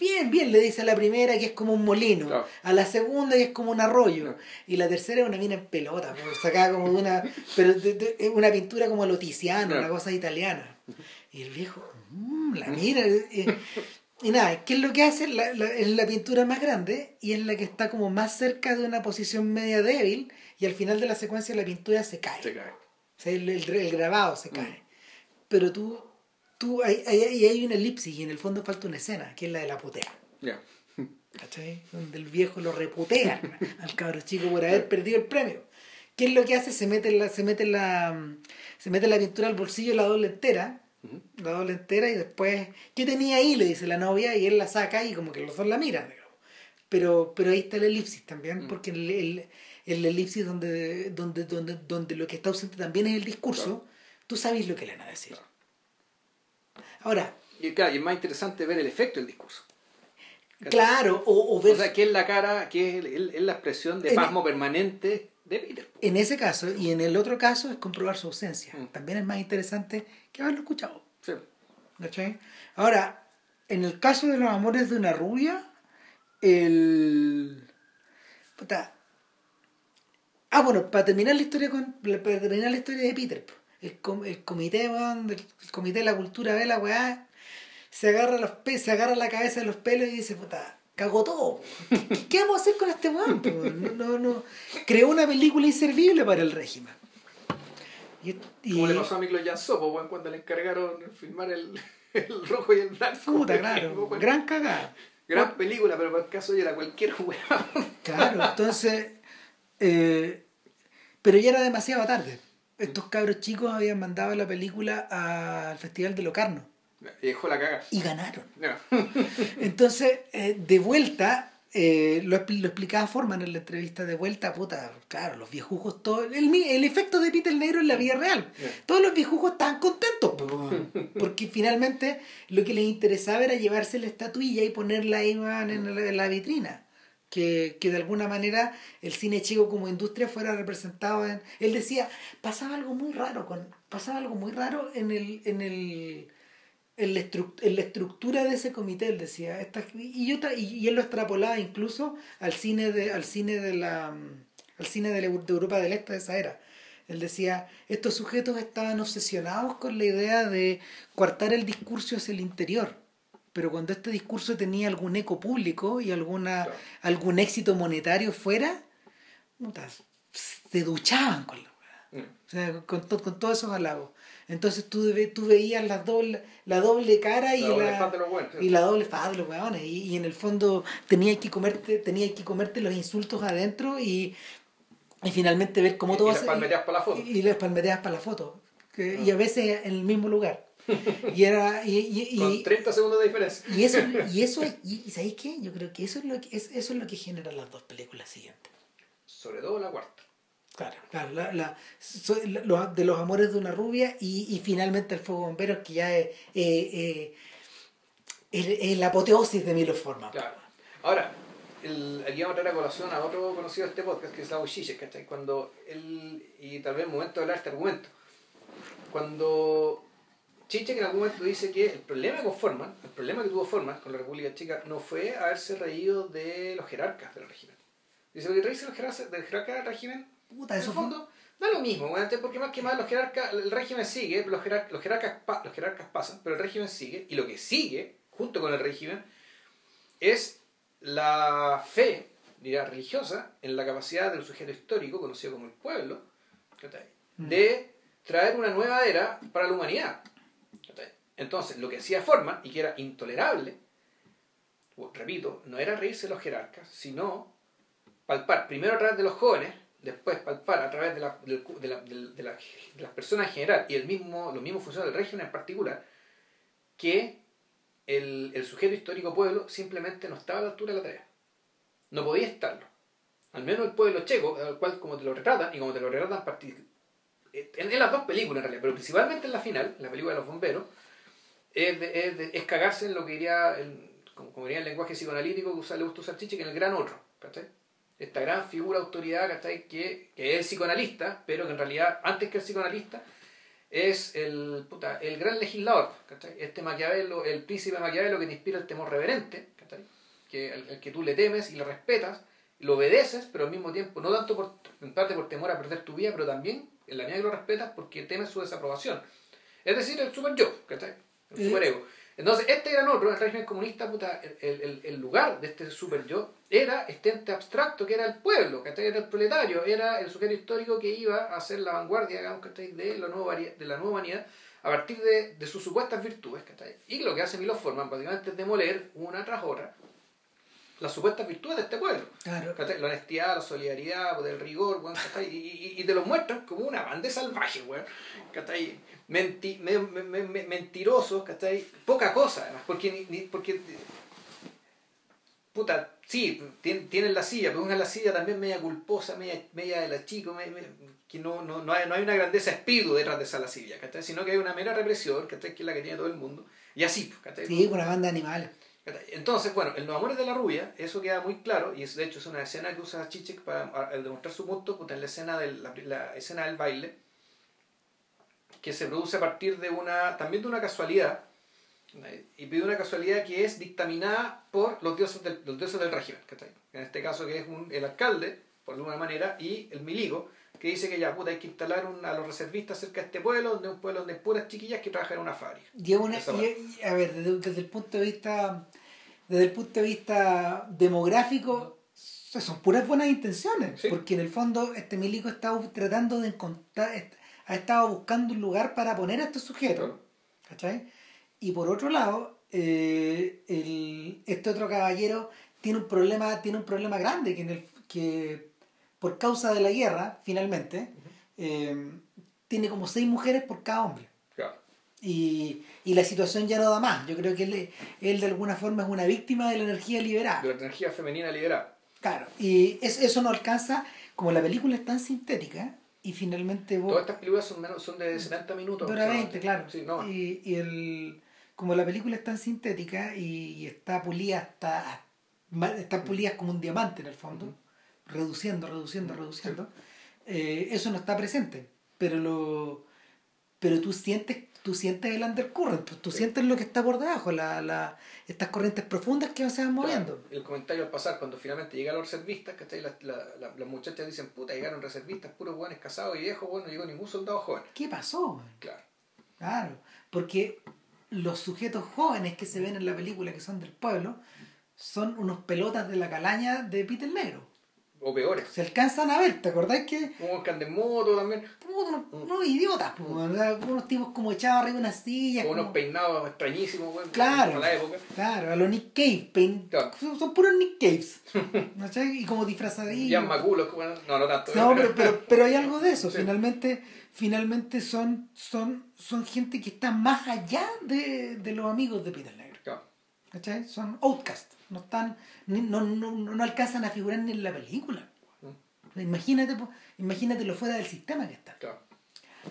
Bien, bien, le dice a la primera que es como un molino, a la segunda que es como un arroyo, y la tercera es una mina en pelota, sacada como de una, pero de- de- es una pintura como loticiana, Claro. una cosa italiana. Y el viejo, mm, la mira, eh, y nada, ¿qué es lo que hace? La, la- es la pintura más grande y es la que está como más cerca de una posición media débil, y al final de la secuencia la pintura se cae. Se cae. O sea, el, el, grabado se cae. Pero tú, tú hay, hay, hay, una elipsis y en el fondo falta una escena, que es la de la putea. Ya. ¿Cachai? Donde el viejo lo reputea al cabro chico por haber perdido el premio. ¿Qué es lo que hace? Se mete la, se mete la, se mete la pintura al bolsillo la doble entera, la doble entera y después, ¿qué tenía ahí? Le dice la novia y él la saca y como que los dos la miran. Pero, pero ahí está el elipsis también, porque el, el, el, elipsis donde, donde, donde, donde lo que está ausente también es el discurso, tú sabes lo que le van a decir. Ahora... Y claro, y es más interesante ver el efecto del discurso. Claro, o, o ver... O sea, que es la cara, que es, la expresión de pasmo permanente de Peter. En ese caso, y en el otro caso es comprobar su ausencia. Mm. También es más interesante que haberlo escuchado. Sí. Ahora, en el caso de los amores de una rubia, el... Puta. Ah, bueno, para terminar la historia con para terminar la historia de Peter, el, el comité, el comité de la cultura ve la weá se agarra, los se agarra la cabeza de los pelos y dice, puta, cagó todo. ¿Qué, vamos a hacer con este weón? No, no, Creó una película inservible para el régimen. Y, Como le pasó a Miklo Janso, cuando le encargaron filmar el, el rojo y el blanco. Puta, claro. Gran cagada. Gran película, pero para el caso ya era cualquier weón. Claro, entonces. Eh, pero ya era demasiado tarde. Estos cabros chicos habían mandado la película al Festival de Locarno. Y dejó la caga. Y ganaron. Entonces, eh, de vuelta, eh, lo, lo, explicaba Forman en la entrevista de vuelta, puta, claro, los viejujos, todo, el, el efecto de Peter Negro en la vida real. Todos los viejujos estaban contentos, porque finalmente lo que les interesaba era llevarse la estatuilla y ponerla ahí en la, vitrina. Que, que, de alguna manera el cine chico como industria fuera representado en... Él decía, pasaba algo muy raro, con, pasaba algo muy raro en el, en el en la, estructura de ese comité, él decía, esta, y, yo, y, él lo extrapolaba incluso al cine de, al cine de la al cine de, Europa del Este de esa era. Él decía, estos sujetos estaban obsesionados con la idea de coartar el discurso hacia el interior, pero cuando este discurso tenía algún eco público y alguna, algún éxito monetario fuera, se duchaban con la mm. o sea, con, con todos esos halagos. Entonces tú, tú veías la doble, la doble cara y la, doble faz de los y la doble faz de los hueones. Y, en el fondo tenías que comerte, tenías que comerte los insultos adentro y, y finalmente ver cómo todo... Y las palmeteas para la foto. Y, las palmeteas para la foto. Y a veces en el mismo lugar. Y era y, y, con 30 segundos de diferencia y eso y eso y, ¿sabéis qué? yo creo que eso es lo que es, eso es lo que genera las dos películas siguientes sobre todo la cuarta Claro, claro la, la, de los amores de una rubia y, y finalmente el fuego bombero que ya es eh, eh, la apoteosis de Milo Forma. Claro. Ahora, el, aquí vamos a traer a colación a otro conocido de este podcast que es Slavoj Žižek, ¿cachai? Cuando él, y tal vez el momento de hablar este argumento, cuando Chiche en algún momento dice que el problema con Forman, el problema que tuvo Forman con la República Checa no fue haberse reído de los jerarcas del régimen. Dice que reírse de los jerarcas del régimen Puta, eso en el fondo, da lo mismo, porque más que más los jerarcas, el régimen sigue, los, jerarcas, los, jerarcas, los jerarcas pasan, pero el régimen sigue, y lo que sigue, junto con el régimen, es la fe, diría, religiosa, en la capacidad del sujeto histórico, conocido como el pueblo, mm. de traer una nueva era para la humanidad. Entonces, lo que hacía Forman, y que era intolerable, repito, no era reírse de los jerarcas, sino palpar primero a través de los jóvenes después palpar a través de, la, de, la, de, la, de, las personas en general y el mismo, los mismos funcionarios del régimen en particular, que el, el, sujeto histórico pueblo simplemente no estaba a la altura de la tarea. No podía estarlo. Al menos el pueblo checo, al cual como te lo retratan, y como te lo retratan en las dos películas en realidad, pero principalmente en la final, en la película de los bomberos, es, es, es cagarse en lo que diría, el, como, diría el lenguaje psicoanalítico que usa, le gusta usar Chiche, que en el gran otro. ¿cachai? esta gran figura autoridad Que, que es psicoanalista, pero que en realidad, antes que el psicoanalista, es el, puta, el gran legislador, este Maquiavelo, el príncipe Maquiavelo que te inspira el temor reverente, que, el, que tú le temes y le respetas, lo obedeces, pero al mismo tiempo, no tanto por, en parte por temor a perder tu vida, pero también en la medida que lo respetas porque temes su desaprobación. Es decir, el super yo, el super ego. Entonces, este gran otro, el régimen comunista, puta, el, el, el lugar de este super yo era este ente abstracto que era el pueblo, que era el proletario, era el sujeto histórico que iba a ser la vanguardia, digamos, de la nueva, de la nueva humanidad a partir de, de sus supuestas virtudes. Y lo que hace Milo Forman básicamente es demoler una tras otra las supuestas virtudes de este pueblo. La honestidad, la solidaridad, el rigor, y, y, y, te lo muestran como una banda salvaje, weón. Menti, me, me, me, mentirosos, Poca cosa, además, porque, ni, porque puta, sí, tienen, la silla, pero una la silla también media culposa, media, media de la chico, que no, no, no, hay, no hay una grandeza espíritu detrás de esa lascivia, sino que hay una mera represión, que es la que tiene todo el mundo, y así. Sí, una banda de animales. Entonces, bueno, en Los Amores de la Rubia, eso queda muy claro, y es, de hecho es una escena que usa Chichek para demostrar su punto, puta, en la escena, del, la escena del baile, que se produce a partir de una, también de una casualidad, y pide una casualidad que es dictaminada por los dioses del, los dioses del régimen, en este caso que es un, el alcalde, por alguna manera, y el miligo, que dice que ya puta hay que instalar a los reservistas cerca de este pueblo, donde un pueblo donde hay puras chiquillas que trabajan en una fábrica. Y, una, a ver, desde, el punto de vista desde el punto de vista demográfico, son puras buenas intenciones, porque en el fondo este milico está tratando de encontrar, ha estado buscando un lugar para poner a estos sujetos, ¿cachai? Y por otro lado, eh, el, este otro caballero tiene un problema, tiene un problema grande que, en el, que por causa de la guerra, finalmente, eh, tiene como seis mujeres por cada hombre. Y, y, la situación ya no da más. Yo creo que él, él de alguna forma es una víctima de la energía liberada. De la energía femenina liberada. Claro, y eso no alcanza, como la película es tan sintética, y finalmente vos... Todas estas películas son, menos, son de 70 minutos. Dura 20, claro. y, y el, como la película es tan sintética y, está pulida hasta... Están pulidas como un diamante en el fondo, reduciendo, reduciendo, reduciendo. Eh, eso no está presente, pero lo pero tú sientes tú sientes el undercurrent, tú, tú sientes lo que está por debajo, la, la, estas corrientes profundas que se van moviendo. el comentario al pasar, cuando finalmente llegan los reservistas, que las, las muchachas dicen, puta, llegaron reservistas, puros buenos casados y viejos, bueno, no llegó ningún soldado joven. ¿Qué pasó? Claro. Claro, porque los sujetos jóvenes que se ven en la película, que son del pueblo, son unos pelotas de la calaña de Peter Negro o peores. Se alcanzan a ver, ¿te acordás que? Como de moto también. Unos, unos idiotas, unos tipos como echados arriba de una silla. Con unos peinados extrañísimos, güey. Claro. la época. Claro, a los Nick Cave. Son, puros Nick Caves. Y como disfrazadillos. Ya maculos, no, no tanto. No, pero, pero, pero hay algo de eso. Finalmente, finalmente son, son, son gente que está más allá de, de los amigos de Peter Negro. Claro. ¿Cachai? Son outcasts no están, no, no, no, alcanzan a figurar ni en la película. Imagínate, imagínate lo fuera del sistema que está.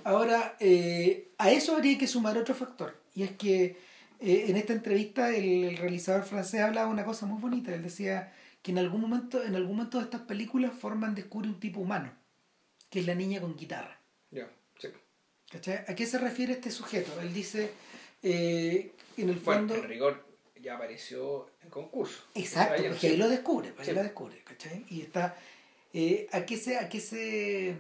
Ahora, eh, a eso habría que sumar otro factor, y es que eh, en esta entrevista el, realizador francés hablaba una cosa muy bonita, él decía que en algún momento, en algún momento de estas películas Forman descubre un tipo humano, que es la niña con guitarra. ¿A qué se refiere este sujeto? Él dice, eh, en el fondo... en rigor, ya apareció en concurso. Exacto, porque ahí lo descubre, ahí lo descubre, ¿cachai? Y está, eh, ¿a qué se, a qué se,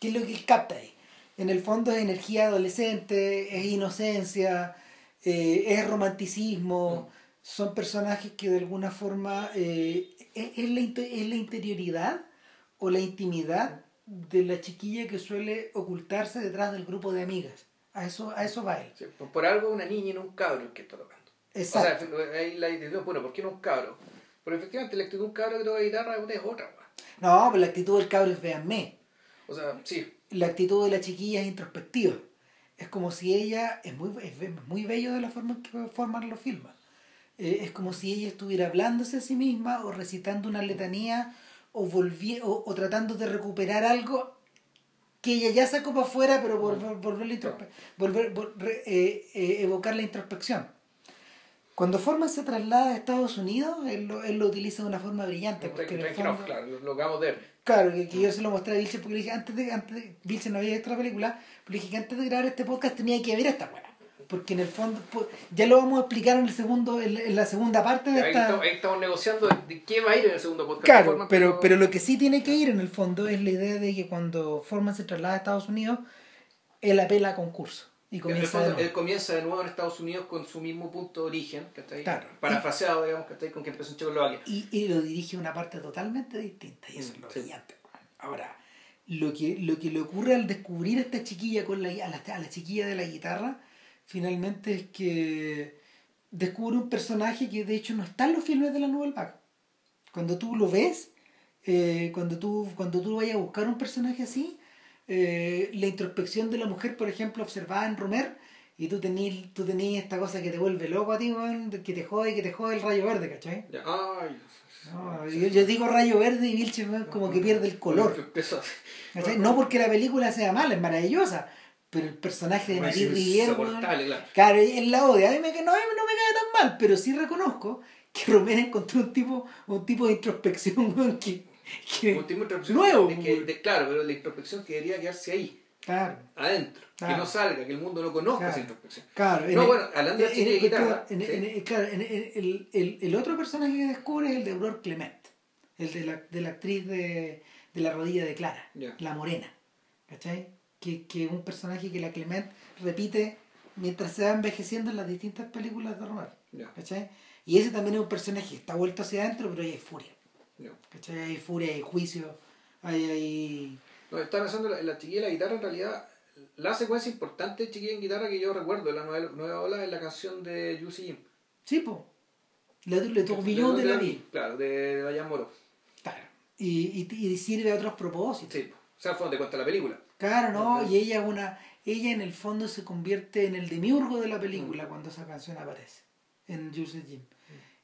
qué es lo que capta ahí? En el fondo es energía adolescente, es inocencia, eh, es romanticismo, mm. son personajes que de alguna forma eh, es, la, es la interioridad o la intimidad de la chiquilla que suele ocultarse detrás del grupo de amigas. A eso, a eso va él. por algo una niña y no un cabro que está tocando. Exacto. O sea, ahí la actitud, bueno, ¿por qué no un cabro? Porque efectivamente la actitud de un cabro que toca guitarra es otra. No, pero la actitud del cabro es véanme. O sea, sí. La actitud de la chiquilla es introspectiva. Es como si ella, es muy, es muy bello de la forma en que Forman lo filma. Eh, es como si ella estuviera hablándose a sí misma o recitando una letanía o, volví, o, tratando de recuperar algo que ella ya sacó para afuera, pero por, volver, eh, eh, evocar la introspección. Cuando Forman se traslada a Estados Unidos, él lo, él lo utiliza de una forma brillante. Porque claro, lo, acabamos de ver. Claro, que, yo se lo mostré a Vilche porque le dije, antes de, antes de, Vilche no había visto la película, pero le dije que antes de grabar este podcast tenía que ver esta buena. Porque en el fondo, pues, ya lo vamos a explicar en el segundo, en, la segunda parte de esta. Ahí estamos, negociando de qué va a ir en el segundo podcast. Claro, pero, pero lo que sí tiene que ir en el fondo es la idea de que cuando Forman se traslada a Estados Unidos, él apela a concurso Y comienza fondo, él comienza de nuevo en Estados Unidos con su mismo punto de origen, ¿cachai? Claro. Parafraseado, digamos, ¿cachai? Con que empezó en Checoslovaquia. Y, y lo dirige una parte totalmente distinta, y eso es lo brillante. Ahora, lo que, lo que le ocurre al descubrir a esta chiquilla, con la, a, la, a la chiquilla de la guitarra, finalmente es que descubre un personaje que de hecho no está en los filmes de la Nouvelle Vague. Cuando tú lo ves, eh, cuando, tú, cuando tú vayas a buscar un personaje así, eh, la introspección de la mujer, por ejemplo, observada en Romer, y tú tenías tú esta cosa que te vuelve loco a ti, que te jode, que te jode el rayo verde, ¿cachai? Ay. yo, digo rayo verde y Vilche como que pierde el color. No porque la película sea mala, es maravillosa, pero el personaje de Marie Rivière, claro. claro, él la odia. A mí me, no, no me cae tan mal, pero sí reconozco que Romero encontró un tipo, un tipo de introspección que nuevo. claro, pero la introspección que debería quedarse ahí. Claro. Adentro. Que no salga, que el mundo no conozca esa introspección. Claro. No, bueno, hablando de guitarra. el, otro personaje que descubre es el de Aurore Clement. El de la, de la actriz de, de la rodilla de Clara. La morena. ¿Cachai? Que, que un personaje que la Clement repite mientras se va envejeciendo en las distintas películas de Romero. ¿Cachai? Y ese también es un personaje que está vuelto hacia adentro, pero ahí hay furia. ¿Cachai? Hay furia, hay juicio, hay... hay... No, está pensando la, la chiquilla de la guitarra, en realidad, la secuencia importante de chiquilla en guitarra que yo recuerdo, la nueva, nueva ola, es la canción de Juicy Jim. Sí, po. Le, le Tourbillon de la vida. Claro, de, de Moro. Claro. Y, y, y, sirve a otros propósitos. Sí, o sea, fue donde cuenta la película. Claro, no, y ella una ella en el fondo se convierte en el demiurgo de la película mm. cuando esa canción aparece en Juicy Jim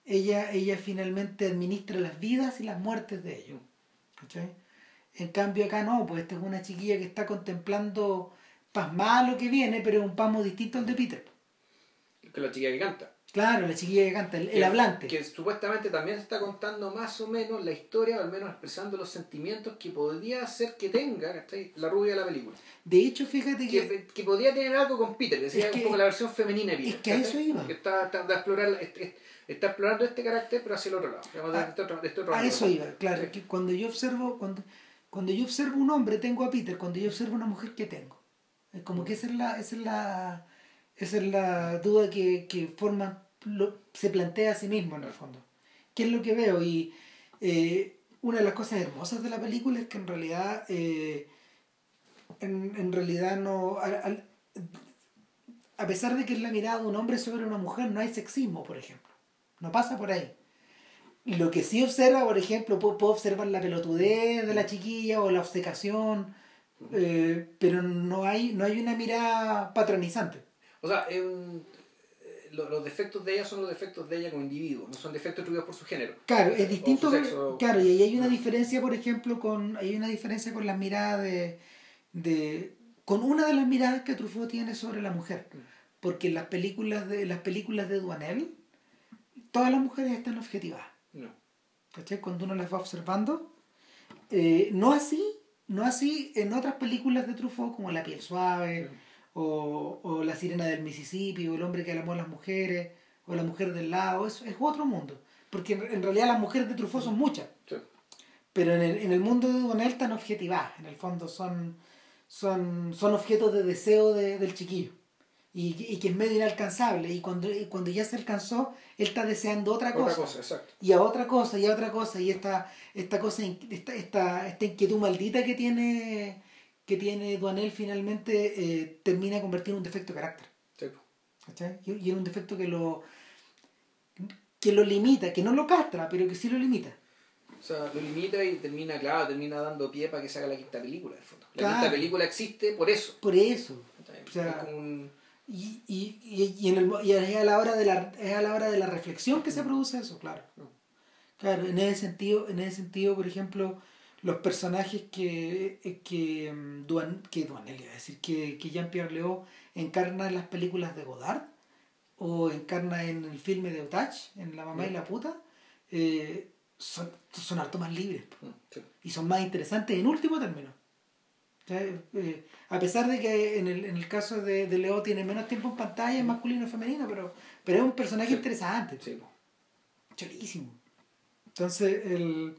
ella, ella finalmente administra las vidas y las muertes de ellos. En cambio acá no, pues esta es una chiquilla que está contemplando pasmada lo que viene, pero es un pasmo distinto al de Peter. Que la chiquilla que canta. Claro, la chiquilla que canta, el, hablante. Que supuestamente también está contando más o menos la historia, o al menos expresando los sentimientos que podría hacer que tenga la rubia de la película. De hecho, fíjate que. Que, podría tener algo con Peter, que decía un poco la versión femenina de Peter. Es que a eso iba. Que está, está, explorar, está explorando este carácter, pero hacia el otro lado. a, este otro, este a eso iba, claro. Que cuando yo observo, cuando, cuando yo observo un hombre, tengo a Peter. Cuando yo observo una mujer, ¿qué tengo? Es como que esa es la, esa es la, esa es la duda que, que forma, se plantea a sí mismo en el fondo. ¿Qué es lo que veo? Y eh, una de las cosas hermosas de la película es que en realidad, eh, en, en, realidad no... a pesar de que es la mirada de un hombre sobre una mujer, no hay sexismo, por ejemplo. No pasa por ahí. Lo que sí observa, por ejemplo, puedo, observar la pelotudez de la chiquilla o la obcecación, eh, pero no hay, no hay una mirada patronizante. O sea, eh, los defectos de ella son los defectos de ella como individuo, no son defectos atribuidos por su género. Claro, es distinto. Claro, y ahí hay una diferencia, por ejemplo, con hay una diferencia con la mirada de, de con una de las miradas que Truffaut tiene sobre la mujer, porque en las películas de las películas de Duanel todas las mujeres están objetivadas. No. ¿Cachai? Cuando uno las va observando. Eh, no así, no así en otras películas de Truffaut como La piel suave, o, o, La sirena del Mississippi, o El hombre que amó a las mujeres, o La mujer del lado, es, es otro mundo. Porque en, realidad las mujeres de Truffaut son muchas. Pero en el, en el mundo de Donel están objetivadas, en el fondo son, son, son objetos de deseo de, del chiquillo y, que es medio inalcanzable y cuando, cuando ya se alcanzó él está deseando otra cosa, y a otra cosa y a otra cosa y esta esta cosa esta, esta, esta inquietud maldita que tiene que tiene Duanel finalmente eh, termina convertido en un defecto de carácter. Y, y en un defecto que lo que lo limita que no lo castra pero que sí lo limita. O sea, lo limita y termina, claro, termina dando pie para que se haga la quinta película, de fondo. La quinta película existe por eso. Por eso. O sea, y, y, y, en el, y es, a la hora de la, es a la hora de la reflexión que se produce eso, claro. Claro, en ese sentido, en ese sentido por ejemplo, los personajes que, eh, que, mm, Duan, que es decir, que, que Jean-Pierre Léo encarna en las películas de Godard o encarna en el filme de Otach, en La mamá y la puta, eh, son, son harto más libres mm, y son más interesantes en último término. Eh, a pesar de que en el, en el caso de, de, Leo tiene menos tiempo en pantalla, es masculino y femenino, pero, pero es un personaje interesante. Sí. Chorísimo. Entonces, el...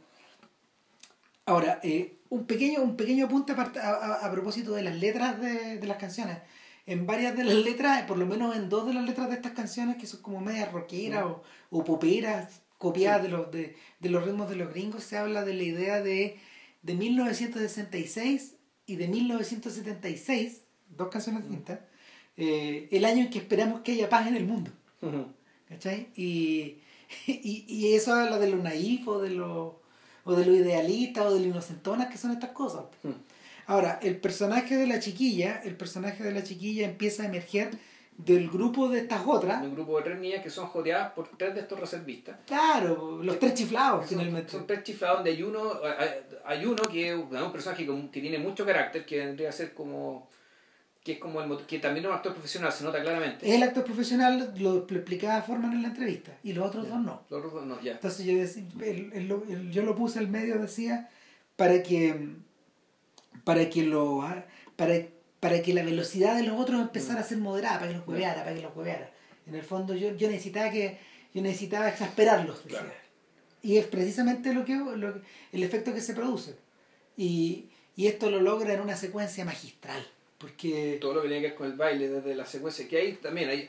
ahora, eh, un, pequeño, un pequeño apunte a, a, propósito de las letras de, de las canciones. en varias de las letras, por lo menos en dos de las letras de estas canciones que son como medias rockeras o, o poperas, copiadas de, los, de, de los ritmos de los gringos, se habla de la idea de, de 1966 y de 1976, dos canciones distintas, eh, el año en que esperamos que haya paz en el mundo. ¿Cachai? Y, y, y, eso habla de lo naif o de lo, o de lo idealista o de lo inocentona que son estas cosas. Ahora, el personaje de la chiquilla, el personaje de la chiquilla empieza a emerger del grupo de estas otras. Un grupo de tres niñas que son jodeadas por tres de estos reservistas. Claro, los tres chiflados, son, finalmente. Son tres chiflados donde hay uno, hay, uno que es un personaje que tiene mucho carácter, que vendría a ser como que es como el que también es un actor profesional, se nota claramente. Es el actor profesional, lo, explicaba Forman en la entrevista, y los otros dos no. Los otros dos no, ya. Entonces yo, decía, yo lo puse al medio, decía, para que, para que lo, para, para que la velocidad de los otros empezara a ser moderada, para que los hueveara, para que los hueveara. En el fondo yo, yo necesitaba que, yo necesitaba exasperarlos, Y es precisamente lo que, lo, el efecto que se produce. Y, y esto lo logra en una secuencia magistral. Porque... Todo lo que tiene que ver con el baile, desde la secuencia, que hay también, hay,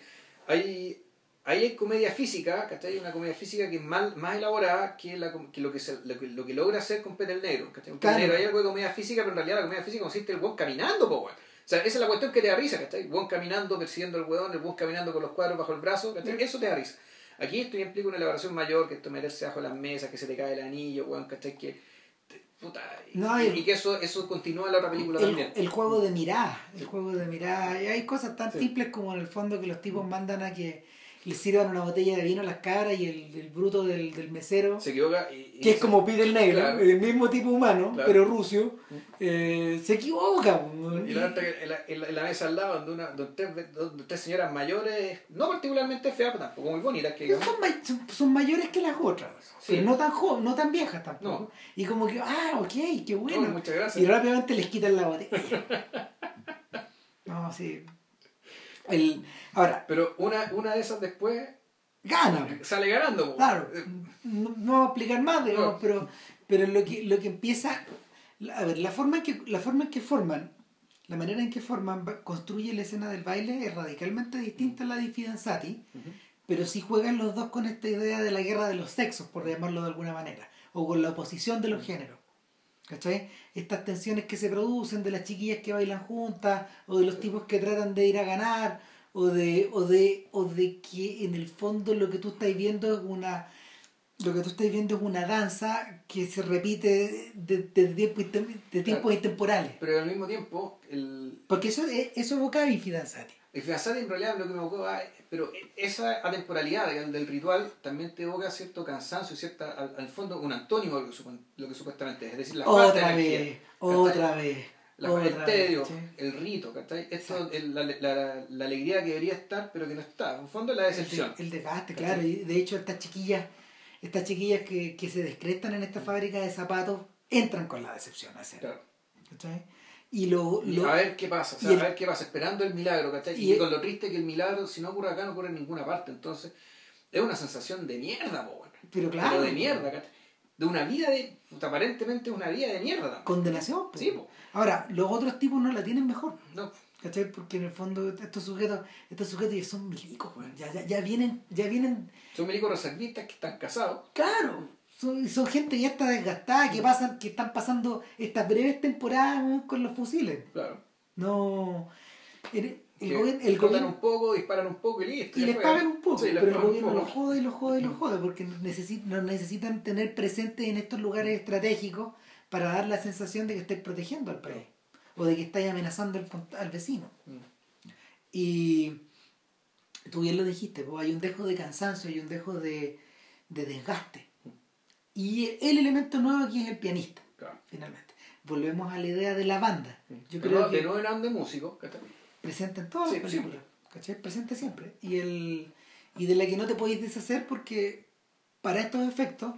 hay, hay comedia física, ¿cachai? Una comedia física que es más, más elaborada que, la, que, lo, que, se, lo, que, lo que logra hacer con Peter Negro. ¿cachai? claro. Negro hay algo de comedia física, pero en realidad la comedia física consiste en el buen caminando, po, sea, esa es la cuestión que te da risa, ¿cachai? Buen caminando, persiguiendo al hueón, el buen caminando con los cuadros bajo el brazo, ¿cachai? Eso te da risa. Aquí esto implica una elaboración mayor, que esto meterse bajo las mesas, que se te cae el anillo, weón, ¿cachai? Que y, que eso, eso continúa en la otra película también. El juego de mirada, el juego de mirada. Y hay cosas tan simples como en el fondo que los tipos mandan a que le sirvan una botella de vino a las caras y el, el bruto del, del, mesero, se equivoca y, que es como pide el negro, el mismo tipo humano, pero ruso, eh, se equivoca. Y la, en, la, en, la, mesa al lado, donde, una, donde, tres, donde tres señoras mayores, no particularmente feas, pero tampoco muy bonitas, que son, son, mayores que las otras, pero no tan, jo no tan viejas tampoco. Y como que, ah, ok, qué bueno. muchas gracias. Y rápidamente les quitan la botella. no, sí. El, ahora, pero una, una de esas después gana. Sale ganando. Claro. No, no vamos a explicar más, digamos, pero, pero lo que, lo que empieza. A ver, la forma en que, la forma en que forman, la manera en que forman, construye la escena del baile es radicalmente distinta a la de Fidanzati, pero sí juegan los dos con esta idea de la guerra de los sexos, por llamarlo de alguna manera, o con la oposición de los géneros. ¿Cachai? Estas tensiones que se producen de las chiquillas que bailan juntas, o de los tipos que tratan de ir a ganar, o de, o de, o de que en el fondo lo que tú estás viendo es una lo que tú estás viendo es una danza que se repite de, de, tiempo, de tiempos intemporales. Pero al mismo tiempo, el... Porque eso, eso evoca a Infidanzati. Infidanzati en realidad lo que me evocó, pero esa atemporalidad del, ritual también te evoca cierto cansancio, cierta, al, fondo un antónimo lo que, lo que supuestamente es, es decir, la otra vez, otra vez el tedio, el rito, Esto, la, la, la, alegría que debería estar, pero que no está. En fondo, la decepción. El, desgaste, claro. Y de hecho, estas chiquillas, estas chiquillas que, que se descrestan en esta fábrica de zapatos, entran con la decepción a Claro. Y, lo, a ver qué pasa, a ver qué pasa, esperando el milagro, ¿cachai? Y, con lo triste que el milagro, si no ocurre acá, no ocurre en ninguna parte. Entonces, es una sensación de mierda, Pero claro. Pero de mierda, ¿cachai? de una vida de. aparentemente una vida de mierda. Condenación. Sí, Ahora, los otros tipos no la tienen mejor. No. ¿Cachai? Porque en el fondo estos sujetos, estos sujetos ya son milicos, ya, ya, ya, vienen, ya vienen. Son milicos reservistas que están casados. Claro. Son, son gente ya está desgastada, que pasan, que están pasando estas breves temporadas con los fusiles. Claro. No. El, gobierno, el gobierno, un poco, disparan un poco y listo. Y les pagan un poco, pero el gobierno los jode y los jode y los jode, porque necesitan, necesitan tener presentes en estos lugares estratégicos para dar la sensación de que estáis protegiendo al país o de que estáis amenazando al, vecino. Mm. Y tú bien lo dijiste, pues hay un dejo de cansancio, hay un dejo de, de desgaste. Y el elemento nuevo aquí es el pianista, finalmente. Volvemos a la idea de la banda. Yo creo que, de no eran de músicos, presente en todas las películas, ¿cachai? Presente siempre. Y, el, y de la que no te podéis deshacer porque para estos efectos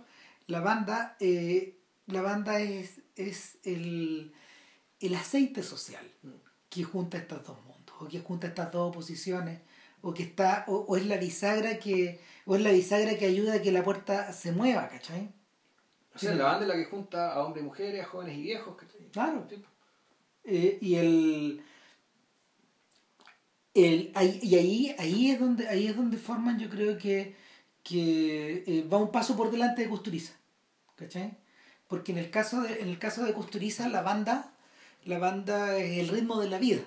la banda, eh, la banda es, es el, el aceite social mm. que junta estos dos mundos, o que junta estas dos oposiciones, o que está, o, es la bisagra que, o es la bisagra que ayuda a que la puerta se mueva, ¿cachai? O sea, la banda es la que junta a hombres y mujeres, a jóvenes y viejos. Claro. Eh, y el el, y ahí, ahí, es donde, ahí es donde forman, yo creo que, que eh, va un paso por delante de Custuriza. ¿Cachai? Porque en el caso de, en el caso de Custuriza, la banda, la banda es el ritmo de la vida.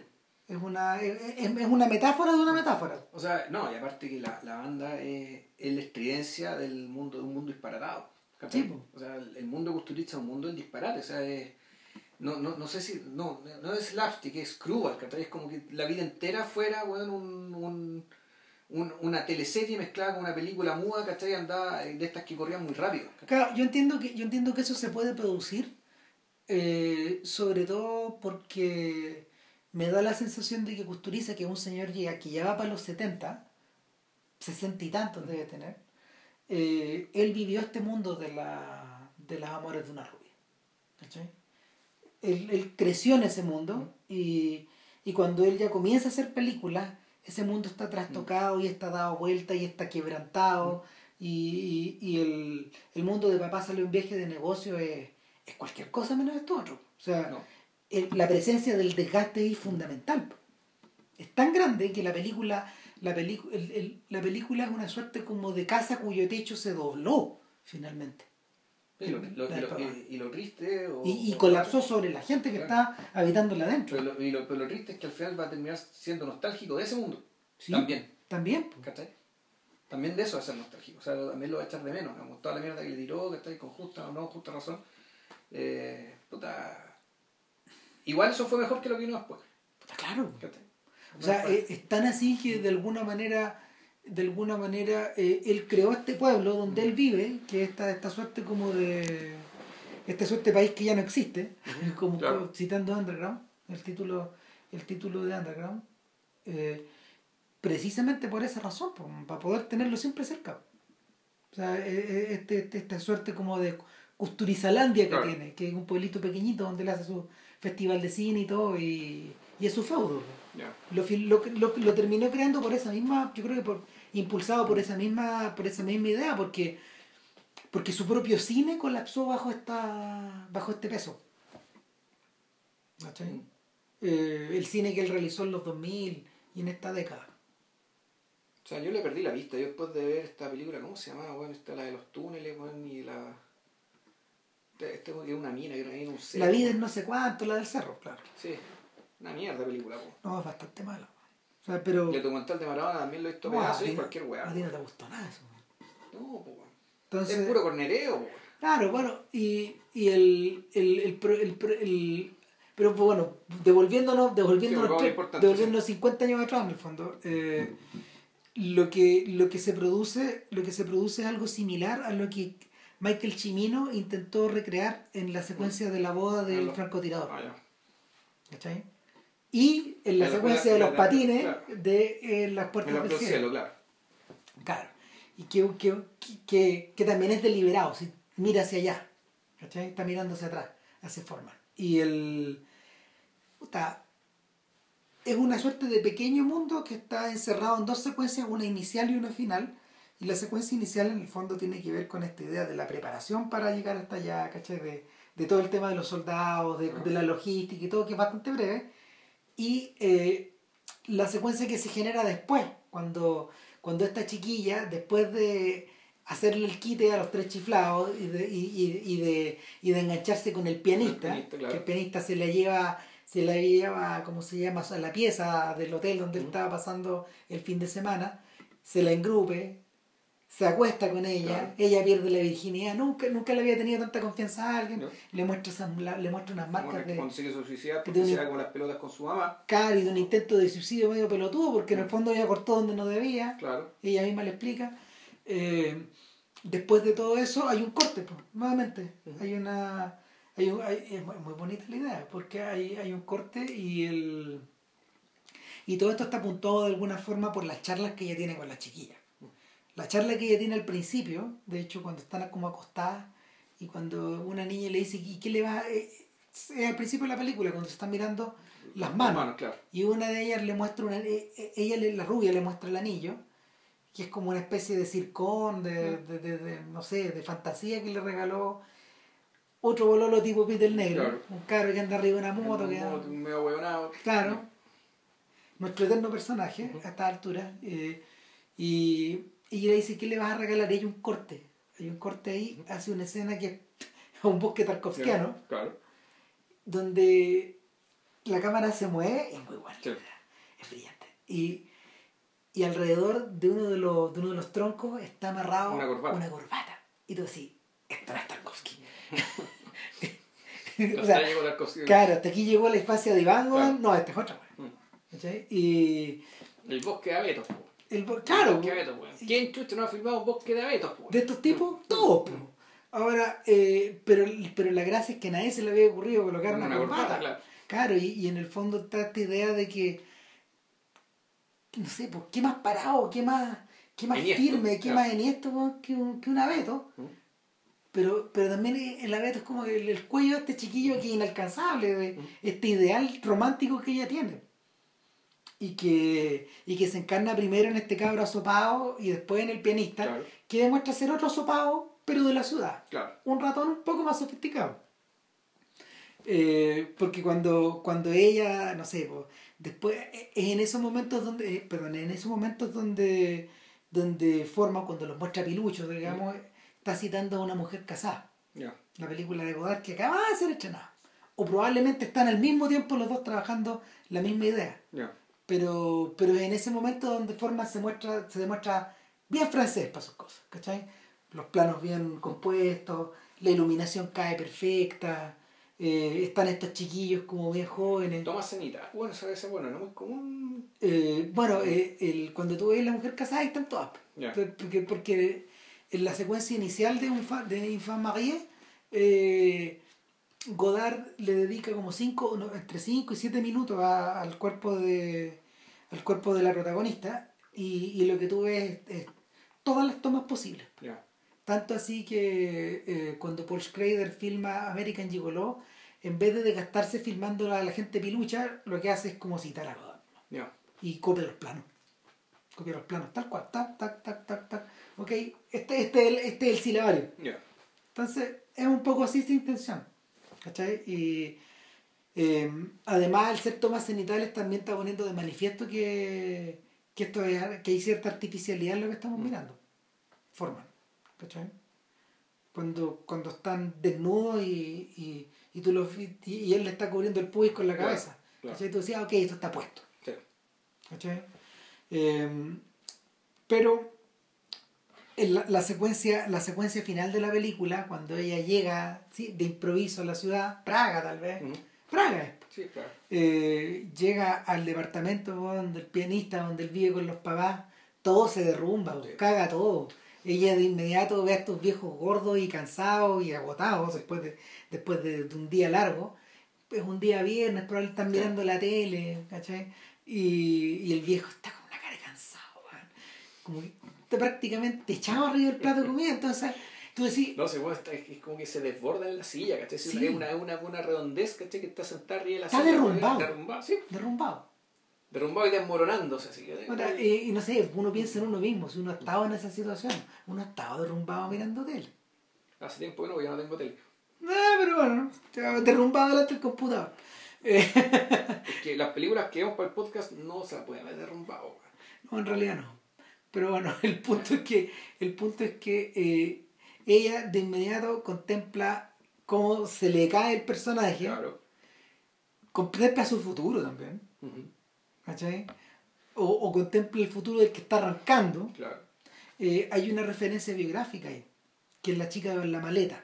Es una, es, es una metáfora de una metáfora. O sea, no, y aparte que la, la banda es, es, la estridencia del mundo, de un mundo disparatado. Sí, o sea, el, mundo Custuriza es un mundo en disparate. O sea, es, no, no, no sé si, no, no es slapstick, es cruel, Es como que la vida entera fuera, bueno, un, un, un, una teleserie mezclada con una película muda, ¿cachai? Andaba de estas que corrían muy rápido. Claro, yo entiendo que, yo entiendo que eso se puede producir, eh, sobre todo porque me da la sensación de que Custuriza, que es un señor que ya va para los 70, 60 y tantos debe tener, eh, él vivió este mundo de, la, de las amores de una rubia. ¿Cachai? él, creció en ese mundo y, cuando él ya comienza a hacer películas, ese mundo está trastocado y está dado vuelta y está quebrantado y, el, mundo de papá salió un viaje de negocio es, cualquier cosa menos esto otro. O sea, la presencia del desgaste es fundamental. Es tan grande que la película, la, la película es una suerte como de casa cuyo techo se dobló finalmente. Y lo, y, lo triste. y, colapsó sobre la gente que está habitándola adentro. Pero lo, y lo, pero lo triste es que al final va a terminar siendo nostálgico de ese mundo. También. También. ¿Cachai? También de eso va a ser nostálgico. O sea, también lo va a echar de menos. Digamos, toda la mierda que le tiró, que está con justa o no justa razón. Eh, puta. Igual eso fue mejor que lo que vino después. Claro. O sea, es, es tan así que de alguna manera de alguna manera eh, él creó este pueblo donde él vive, que es esta, esta suerte como de esta suerte de país que ya no existe, como citando Underground, el título, el título de Underground, eh, precisamente por esa razón, para poder tenerlo siempre cerca. O sea, eh, este, este, esta suerte como de Custurizalandia que tiene, que es un pueblito pequeñito donde él hace su festival de cine y todo, y, y es su feudo. Lo, lo, lo, lo, terminó creando por esa misma, yo creo que por impulsado por esa misma, por esa misma idea, porque, porque su propio cine colapsó bajo esta. bajo este peso. Eh, el cine que él realizó en los 2000 y en esta década. O sea, yo le perdí la vista. Yo después de ver esta película, ¿cómo se llama? Bueno, está la de los túneles, bueno, y la. Este es una mina que un La vida es no sé cuánto, la del cerro, claro. Sí, una mierda película. No, es bastante mala. O sea, pero... Y el documental de Maradona también lo he visto no, y cualquier weá. A ti no te gustó nada eso. No, pues. Entonces, es puro cornereo, po. Claro, bueno, y, y el, el, el, el, el pero bueno, devolviéndonos, devolviéndonos, sí, devolviéndonos 50 años atrás en el fondo, eh, lo que, lo que se produce, lo que se produce es algo similar a lo que Michael Cimino intentó recrear en la secuencia de la boda del francotirador. Ah, ¿Cachai? Y en la, secuencia de los patines de eh, las puertas del cielo. claro. claro. Y que, que, que, que, también es deliberado, si mira hacia allá, ¿cachai? Está mirando hacia atrás, hacia forma. Y el... Puta, es una suerte de pequeño mundo que está encerrado en dos secuencias, una inicial y una final. Y la secuencia inicial en el fondo tiene que ver con esta idea de la preparación para llegar hasta allá, ¿cachai? De, de todo el tema de los soldados, de, de la logística y todo, que es bastante breve y eh, la secuencia que se genera después, cuando, cuando esta chiquilla, después de hacerle el quite a los tres chiflados y de, y, y, de, y de engancharse con el pianista, que el pianista se la lleva, se la lleva, ¿cómo se llama?, a la pieza del hotel donde él estaba pasando el fin de semana, se la engrupe, se acuesta con ella, ella pierde la virginidad, nunca, nunca le había tenido tanta confianza a alguien, le muestra le muestra unas marcas de. Se suicidar porque se como las pelotas con su mamá. Claro, y de un intento de suicidio medio pelotudo, porque en el fondo ella cortó donde no debía. Claro. Ella misma le explica. Eh, después de todo eso hay un corte, pues, nuevamente. Hay una. Hay, un, hay es muy bonita la idea, porque hay, hay un corte y el. Y todo esto está apuntado de alguna forma por las charlas que ella tiene con la chiquilla la charla que ella tiene al principio, de hecho cuando están como acostadas y cuando una niña le dice, ¿y qué le va? Eh, es al principio de la película, cuando se están mirando las manos. Y una de ellas le muestra, una, eh, eh, ella, la rubia, le muestra el anillo, que es como una especie de circón, de, de, de, no sé, de fantasía que le regaló otro bololo tipo Peter Negro, un carro que anda arriba de una moto. que medio huevonado. Claro. nuestro eterno personaje a esta altura. Eh, y, y ella dice, ¿qué le vas a regalar? Y hay un corte. Hay un corte ahí, hace una escena que es un bosque tarkovskiano. Claro. Donde la cámara se mueve, es muy buena. Es brillante. Y, y alrededor de uno de, los, de uno de los troncos está amarrado Una corbata. una corbata. Y tú decís, esto no es Tarkovsky. O sea, cocina. claro, hasta aquí llegó la infancia de Iván. Claro. no, esta es otra. Mm. ¿Cachai? Y El bosque de abetos. El, claro, weón. ¿Quién chucha no ha filmado un bosque de abetos, de estos tipos, todos. po. Ahora, eh, pero, pero la gracia es que a nadie se le había ocurrido colocar una, Una corbata. corbata, claro. Claro, y, y en el fondo está esta idea de que, no sé, pues, ¿qué más parado, qué más, qué más firme, qué claro. más enhiesto weón, que un, que un abeto? Mm. Pero, pero también el abeto es como el, el cuello de este chiquillo que es inalcanzable, de Mm. este ideal romántico que ella tiene. Y que, y que se encarna primero en este cabro asopado y después en el pianista, Claro. que demuestra ser otro asopado, pero de la ciudad Claro. un ratón un poco más sofisticado. Eh, porque cuando, cuando ella, no sé, po, después es en esos momentos donde, eh, perdón, en esos momentos donde, donde forma, cuando los muestra piluchos, digamos, está citando a una mujer casada, Ya. la película de Godard que acaba de ser estrenada. O probablemente están al mismo tiempo los dos trabajando la misma idea. Pero, pero en ese momento donde forma se muestra, se demuestra bien francés para sus cosas, ¿cachai? Los planos bien compuestos, la iluminación cae perfecta, eh, están estos chiquillos como bien jóvenes. Toma cenita. Bueno, eso ser bueno, no es muy común. Eh, bueno, eh, el, cuando tú ves la mujer casada están todas. Porque, porque en la secuencia inicial de, un de Infant Marie, eh, Godard le dedica como cinco, no, entre 5 y 7 minutos a- al cuerpo de al cuerpo de la protagonista y, y lo que tú ves es, es todas las tomas posibles. Tanto así que eh, cuando Paul Schrader filma American Gigolo, en vez de desgastarse filmando a la gente pilucha, lo que hace es como citar a Godard Ya. y copia los planos. Copia los planos, tal cual, tac, tac, tac, tac, tac. Ok, este, este, este es el silabario. Entonces, es un poco así esta intención. ¿Cachai? Y eh, además, el ser tomas cenitales también está poniendo de manifiesto que, que, esto es, que hay cierta artificialidad en lo que estamos mirando. Forman. ¿Cachai? Cuando, cuando están desnudos y, y, y, tú los, y, y él le está cubriendo el pubis con la cabeza. claro. Tú decías, ok, esto está puesto. Sí. ¿cachai? Eh, pero la, la secuencia, la secuencia final de la película, cuando ella llega ¿sí? de improviso a la ciudad, Praga tal vez. Praga es, Sí, claro. eh, llega al departamento donde el pianista, donde él vive con los papás, todo se derrumba, Sí. caga todo. Ella de inmediato ve a estos viejos gordos y cansados y agotados después de, después de, de un día largo. Es un día viernes, probablemente están mirando la tele, ¿cachai? Y, y el viejo está con una cara de cansado. Como que está prácticamente echado arriba del plato de comida. Entonces, tú decís, No, se puede, está- es como que se desborda en la silla, ¿cachai? Es Sí. una, una, una redondez, ¿cachai? Que está sentada arriba de la Está silla. derrumbado. Derrumbado, sí. derrumbado. Derrumbado y desmoronándose, así. ¿cachai? Ahora, eh, y no sé, uno piensa en uno mismo, si uno ha estado en esa situación, uno ha estado derrumbado mirando tele. Hace tiempo que no, porque ya no tengo tele. Ah, pero bueno, estaba derrumbado delante del computador. Eh, Es que las películas que vemos para el podcast no se las pueden ver derrumbado. no, en realidad no. Pero bueno, el punto es que, el punto es que eh, ella de inmediato contempla cómo se le cae el personaje, Claro. contempla su futuro también. ¿cachai? O, o contempla el futuro del que está arrancando. Claro. Eh, hay una referencia biográfica ahí, que es la chica de la maleta.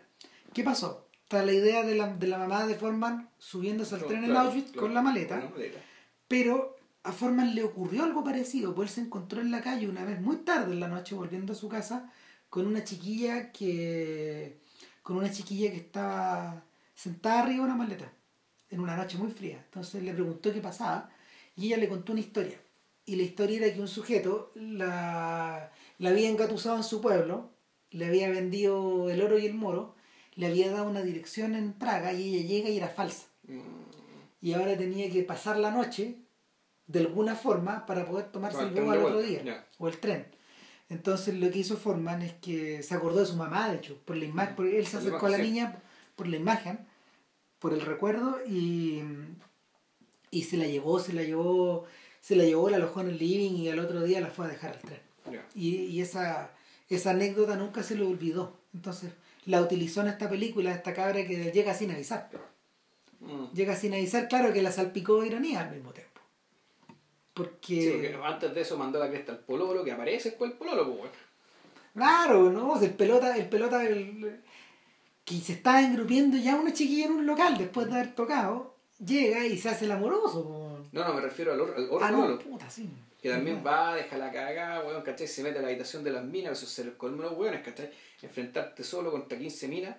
¿Qué pasó? Está la idea de la, de la mamá de Forman subiéndose al No, tren en Auschwitz claro, con la maleta, con la maleta. pero a Forman le ocurrió algo parecido, pues él se encontró en la calle una vez muy tarde en la noche volviendo a su casa con una chiquilla que con una chiquilla que estaba sentada arriba de una maleta en una noche muy fría. Entonces le preguntó qué pasaba y ella le contó una historia. Y la historia era que un sujeto la, la había engatusado en su pueblo, le había vendido el oro y el moro, le había dado una dirección en Praga y ella llega y era falsa. Mm, Y ahora tenía que pasar la noche de alguna forma para poder tomarse el bus al otro vuelta, día o el tren. Entonces lo que hizo Forman es que se acordó de su mamá, de hecho, por la imagen, porque él se Por acercó a la niña por la imagen, por el recuerdo y, y se la llevó, se la llevó, se la llevó, la alojó en el living y al otro día la fue a dejar al tren. Y, y esa, esa anécdota nunca se le olvidó. Entonces la utilizó en esta película, esta cabra que llega sin avisar. Mm. Llega sin avisar, claro que la salpicó de ironía al mismo tiempo. Porque... Sí, porque antes de eso mandó la cresta al pololo, que aparece después el pololo, pues Claro, ¿no? El pelota, el pelota, el, que se está engrupiendo ya una chiquilla en un local después de haber tocado, llega y se hace el amoroso. No, no, me refiero al, al otro ah, puta, sí. Que también va, deja la cagada, weón, ¿cachai? Se mete a la habitación de las minas, eso se le colmo los weones, ¿cachai? Enfrentarte solo contra 15 minas.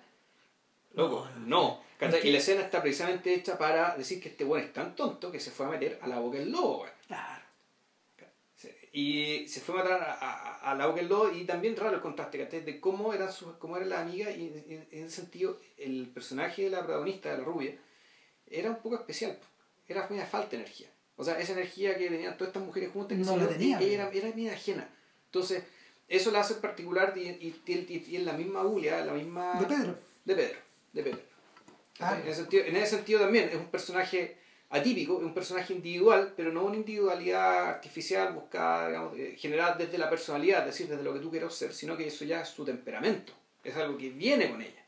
Loco, no. ¿cachai? Y la escena está precisamente hecha para decir que este weón es tan tonto que se fue a meter a la boca del lobo, weón. Claro. Y se fue a matar a, a, la del lobo y también raro el contraste, ¿cachai? De cómo era, su, cómo era la amiga y en, ese sentido el personaje de la protagonista, de la rubia, era un poco especial. Era una falta de energía. O sea, esa energía que tenían todas estas mujeres juntas, no la tenía, era, era bien ajena. Entonces, eso la hace particular y, y, y, en la misma Julia, la misma... De Pedro. De Pedro, de Pedro. En, ese sentido, en ese sentido también es un personaje atípico, es un personaje individual, pero no una individualidad artificial buscada, digamos, generada desde la personalidad, es decir, desde lo que tú quieres ser, sino que eso ya es su temperamento, es algo que viene con ella.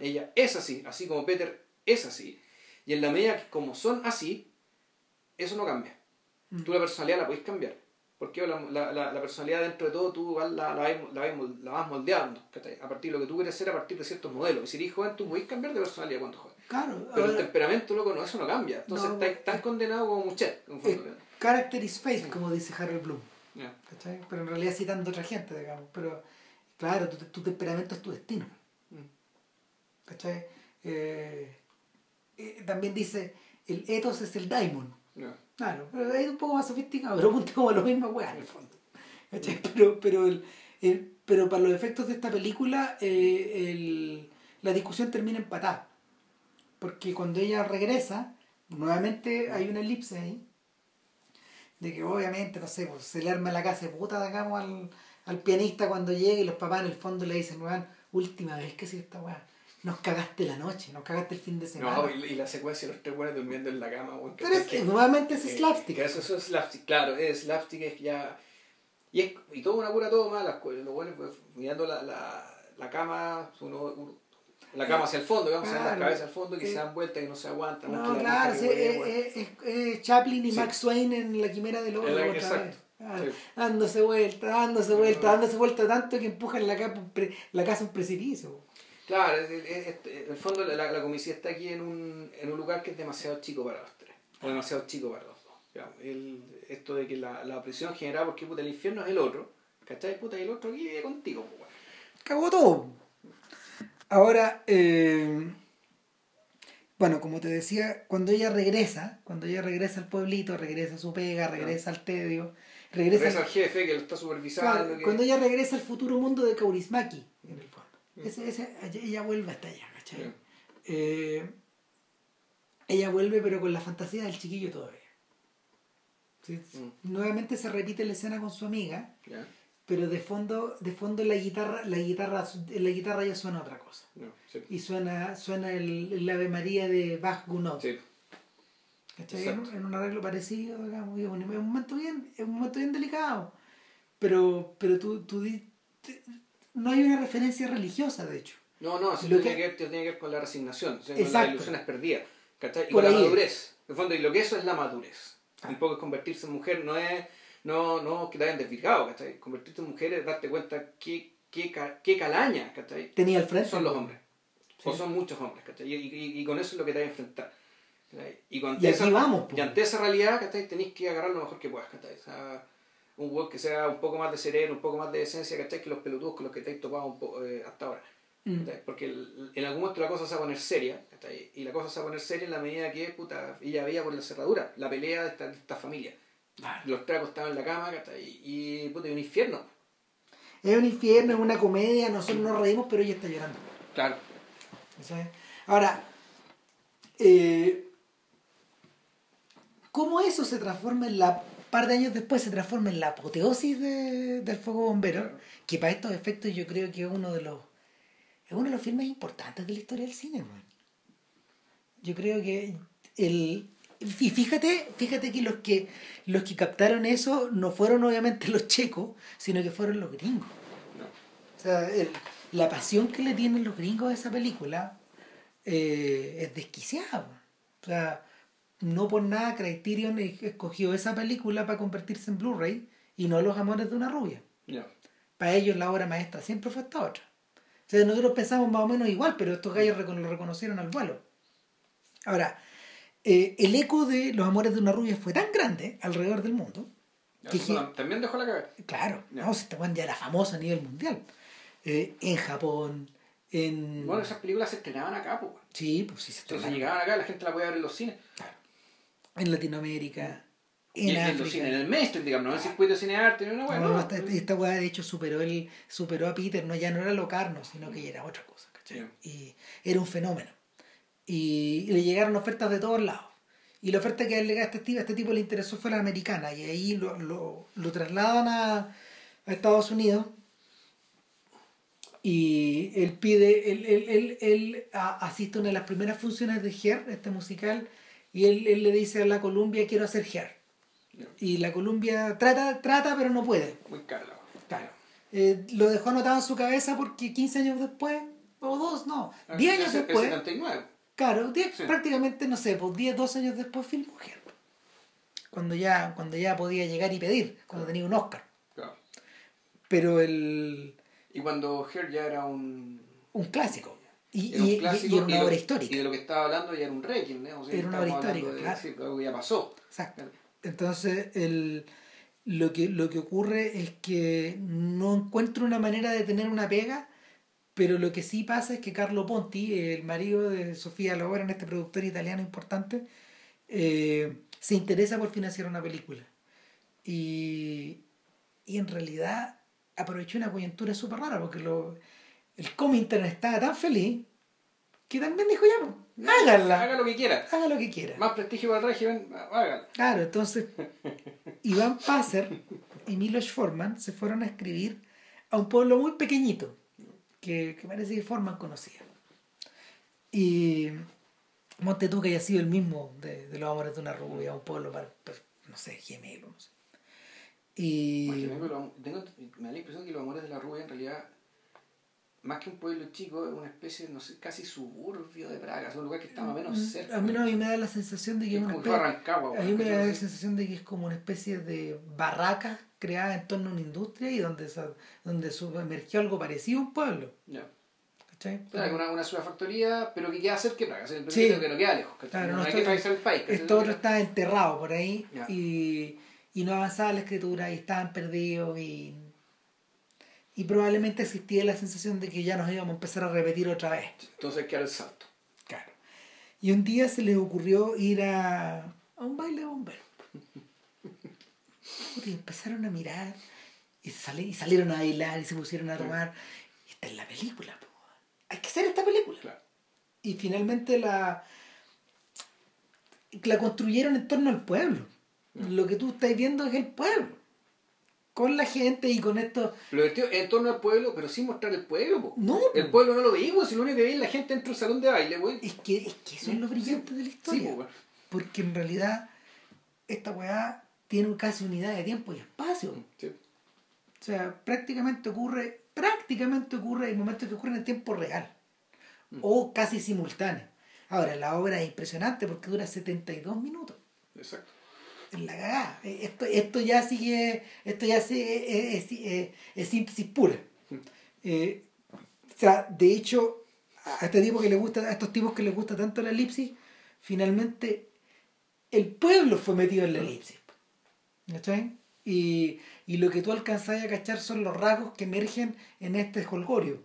Ella es así, así como Peter es así, y en la medida que como son así, eso no cambia. Mm. Tú la personalidad la podés cambiar. Porque la, la, la, personalidad dentro de todo tú la, la, la, vas moldeando. A partir de lo que tú quieres ser, a partir de ciertos modelos. Y si eres joven, tú podés cambiar de personalidad cuando joven. Claro, Pero el temperamento, loco, no, eso no cambia. Entonces no, tan condenado como Muchet. Character is fate, como dice Harold Bloom. Pero en realidad citando a otra gente, digamos. Pero claro, tu, tu temperamento es tu destino. Mm. ¿Cachai? Eh, eh, también dice, el ethos es el daimon. Claro, pero es un poco más sofisticado, pero apunta como a lo mismo weá en el fondo. Pero, pero, el, pero para los efectos de esta película, eh, el, la discusión termina empatada. Porque cuando ella regresa, nuevamente hay una elipse ahí. De que obviamente, no sé, pues, se le arma la casa de puta, digamos, al, al pianista cuando llega y los papás en el fondo le dicen, weón, última vez que si esta weá nos cagaste la noche, nos cagaste el fin de semana. No, y, la secuencia de los tres buenos durmiendo en la cama. Pero es que nuevamente es slapstick. eso, es slapstick, claro, es slapstick, es ya... Y, es, y todo una pura toma, los buenos pues, mirando la, la, la cama, uno, la cama hacia el fondo, digamos, claro, la cabeza al fondo y que se dan vueltas y no se aguantan. No, claro, es, Chaplin y Max Swain en La Quimera del Oro. Exacto. Dándose vuelta, dándose vuelta, dándose vuelta tanto que empujan la, la casa a un precipicio. Claro, en el fondo la, la comicidad está aquí en un, en un lugar que es demasiado chico para los tres, o demasiado chico para los dos. El, esto de que la, la prisión generada porque puta, el infierno es el otro, ¿cachai? Puta, y el otro aquí vive contigo, pues, Cagó todo. Ahora, eh, bueno, como te decía, cuando ella regresa, cuando ella regresa al pueblito, regresa a su pega, regresa al tedio, regresa, al jefe que lo está supervisando. Cuando ella regresa al futuro mundo de Kaurismaki, en el fondo. Ese, ese, ella vuelve hasta allá, ¿cachai? Eh, ella vuelve pero con la fantasía del chiquillo todavía. Mm. Nuevamente se repite la escena con su amiga, pero de fondo, de fondo la guitarra, la guitarra, la guitarra ya suena otra cosa. Y suena, suena el, Ave María de Bach Gounod. ¿Cachai? En, un arreglo parecido, digamos, es un, momento bien, es un momento bien delicado. Pero, pero tú, tú no hay una referencia religiosa, de hecho. No, no, eso tiene, que... tiene que ver con la resignación, con la ilusión es perdida. Y con la madurez. En fondo, y lo que eso es la madurez. Ah. Un poco es convertirse en mujer, no es no, no que te hayan desvirgado, ¿cachai? Convertirte en mujer es darte cuenta qué, qué, qué calaña, ¿cachai? Tenía el frente. Son los hombres. O son muchos hombres, ¿cachai? Y, y, con eso es lo que te vas a enfrentar. Y, y esa, vamos, y ante esa realidad, ¿cachai? Tenéis que agarrar lo mejor que puedas, ¿cachai? O sea, un web que sea un poco más de sereno, un poco más de esencia, ¿cachai? Que los pelotudos con los que te has topado un poco, eh, hasta ahora. Mm. Porque en algún momento la cosa se va a poner seria, ¿cachai? Y la cosa se va a poner seria en la medida que, puta, ella veía por la cerradura, la pelea de esta, esta familia. Los tragos estaban en la cama. Y, puta, es un infierno. Es un infierno, es una comedia, nosotros nos reímos, pero ella está llorando. Claro. Ahora, eh, ¿cómo eso se transforma en la par de años después se transforma en la apoteosis de, del fuego bombero, que para estos efectos yo creo que es uno de los es uno de los filmes importantes de la historia del cine, Yo creo que el, Y fíjate, fíjate que los que los que captaron eso no fueron obviamente los checos, sino que fueron los gringos. O sea, la pasión que le tienen los gringos a esa película eh, es desquiciada. O sea, no por nada Criterion escogió esa película para convertirse en Blu-ray y no Los Amores de una Rubia. Para ellos la obra maestra siempre fue esta otra. O sea, nosotros pensamos más o menos igual, pero estos gallos lo reconocieron al vuelo. Ahora, eh, el eco de Los Amores de una Rubia fue tan grande alrededor del mundo. Que, también dejó la cabeza. Claro, no, este ya era famoso a nivel mundial. Eh, en Japón, en... Bueno, esas películas se estrenaban acá, pues. Sí, pues sí se estrenaban. Entonces llegaban acá, la gente la podía ver en los cines. Claro. En Latinoamérica, en, en, los cines, en el mainstream, digamos, no en el circuito de cine arte, ni una weá. No, esta, esta weá de hecho superó, el, superó a Peter, no, ya no era Locarno, sino que ya era otra cosa, ¿cachai? Y era un fenómeno. Y, le llegaron ofertas de todos lados. Y la oferta que le a este, tipo, a este tipo le interesó fue la americana. Y ahí lo, lo, lo trasladan a, a Estados Unidos y él pide, él, él, él, él asiste a una de las primeras funciones de Her, este musical, y él, él le dice a la Columbia, quiero hacer Her. Y la Columbia trata, trata, pero no puede. Muy caro. Claro. Eh, lo dejó anotado en su cabeza porque 15 años después, o dos, no, 10 ah, años después. 79. Claro, prácticamente, no sé, pues 10, 12 años después filmó Her. Cuando ya, cuando ya podía llegar y pedir, cuando tenía un Oscar. Claro. Pero el y cuando Her ya era un... Un clásico. Y, era un clásico, y, era una obra histórica. Y de lo que estaba hablando ya era un requiem, era una obra histórica, claro. algo que ya pasó. Exacto. Entonces, el, lo, que, lo que ocurre es que no encuentro una manera de tener una pega, pero lo que sí pasa es que Carlo Ponti, el marido de Sofía en este productor italiano importante, eh, se interesa por financiar una película. Y, y en realidad aprovechó una coyuntura súper rara porque lo, el Comintern estaba tan feliz que también dijo ya, háganla. Haga lo que quiera. Haga lo que quiera. Más prestigio para el régimen, háganla. Claro, entonces Iván Passer y Milos Forman se fueron a escribir a un pueblo muy pequeñito que, que parece que Forman conocía. Y Monte que haya sido el mismo de, de los amores de una rubia, un pueblo, para, no sé, gemelo, no sé. Y... tengo, me da la impresión que los amores de la rubia en realidad, más que un pueblo chico, es una especie, no sé, casi suburbio de Praga, es un lugar que está más o menos mm, cerca. A mí, no, a mí me da la sensación de que es, una especie, a mí me da la sensación de que es como una especie de barraca creada en torno a una industria y donde, donde emergió algo parecido a un pueblo. Ya. ¿Cachai? una, una factoría, pero que queda cerca de Praga, el sí. que no queda lejos. Claro, no, hay que atravesar el país. Esto otro está enterrado por ahí y y no avanzaba la escritura y estaban perdidos y, y probablemente existía la sensación de que ya nos íbamos a empezar a repetir otra vez. Entonces, ¿qué era el salto? Claro. Y un día se les ocurrió ir a, a un baile de bomberos. Y empezaron a mirar y, y salieron a bailar y se pusieron a tomar. Y esta es la película. Hay que hacer esta película. Y finalmente la, la construyeron en torno al pueblo lo que tú estás viendo es el pueblo. Con la gente y con esto. Lo en torno al pueblo, pero sin mostrar el pueblo. No. El pueblo no lo veíamos, si lo único que veía es la gente dentro del salón de baile, güey. Es que, es que eso es lo brillante de la historia. Porque en realidad, esta weá tiene casi unidad de tiempo y espacio. O sea, prácticamente ocurre, prácticamente ocurre en momentos que ocurren en tiempo real. Mm. O casi simultáneo. Ahora, la obra es impresionante porque dura 72 minutos. Exacto en la cagada. Eh, esto, esto ya sigue, esto ya es, es, es, síntesis pura. Eh, o sea, de hecho, a este tipo que le gusta, a estos tipos que les gusta tanto la elipsis, finalmente el pueblo fue metido en la elipsis. Y, y lo que tú alcanzas a cachar son los rasgos que emergen en este holgorio.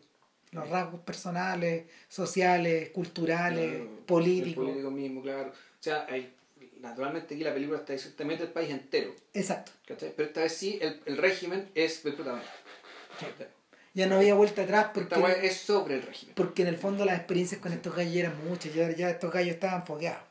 Los rasgos personales, sociales, culturales, políticos. político mismo, claro. O sea, hay naturalmente aquí la película está exactamente el país entero. Exacto. ¿cachai? Pero esta vez sí, el, el régimen es el protagonista. Ya no había vuelta atrás porque... es sobre el régimen. Porque en el fondo las experiencias con estos gallos eran muchas, ya, ya estos gallos estaban fogueados.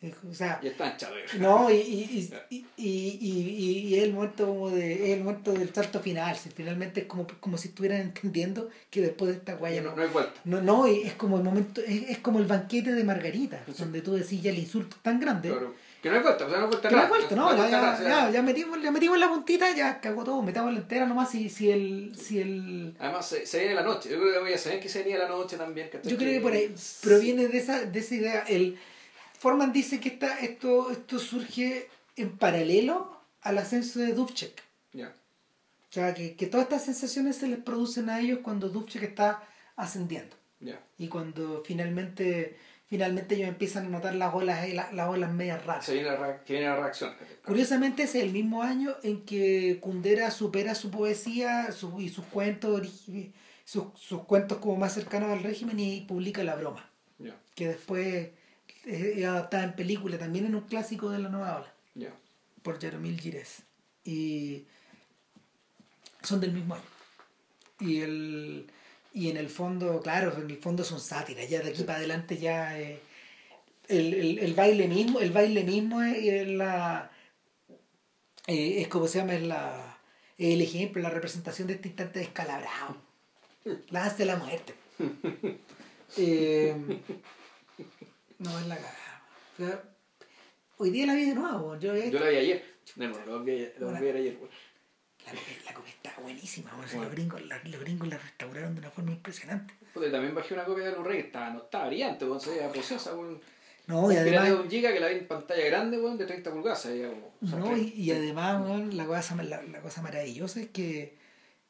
O sea, ya están No, y, y, y, y, y, es el momento como de, el momento del salto final, si finalmente es como, como si estuvieran entendiendo que después de esta guaya no, no, hay vuelta. No, no, es como el momento, es, es como el banquete de Margarita, donde tú decís ya el insulto tan grande Que no hay vuelta, o sea, no hay vuelta Que no hay vuelta, no no, hay ya, vuelta ya, sea, ya, metimos, ya metimos la puntita, ya cagó todo, metamos la entera nomás si, si el, si el, Además, se, se viene la noche. Yo creo que voy a saber que se venía la noche también. ¿cachai? Yo creo que por ahí proviene de esa, de esa idea. El Forman dice que esta, esto, esto surge en paralelo al ascenso de Dubček. Ya. O sea, que, que todas estas sensaciones se les producen a ellos cuando Dubček está ascendiendo. Ya. Y cuando finalmente, finalmente ellos empiezan a notar las olas, ahí, las, las olas medias raras. Se viene la, que viene la reacción. Curiosamente es el mismo año en que Kundera supera su poesía su- y sus cuentos, sus, sus cuentos como más cercanos al régimen y publica La Broma. Ya. que después es adaptada en película, también en un clásico de la nueva ola, por Jaromil Gires. Y son del mismo año. Y el y en el fondo, claro, en el fondo son sátiras, ya de aquí para adelante ya eh, el, el, el baile mismo, el baile mismo es, es la eh, es como se llama, es la el ejemplo, la representación de este instante descalabrado. La hace la muerte. Eh, no es la cagada. O sea, hoy día la vi de nuevo. Yo, Yo la vi ayer. No, no, la vi, la vi ayer. la, copia, la copia está buenísima. bueno, Bueno. los, gringos, la, los gringos la restauraron de una forma impresionante. Y también bajé una copia de Blu-ray que estaba, no estaba brillante, weón, se veía preciosa, weón. No, y Era de además, un giga que la vi en pantalla grande, weón, de 30 pulgadas. no, y, y además weón, la, cosa, la, la cosa maravillosa es que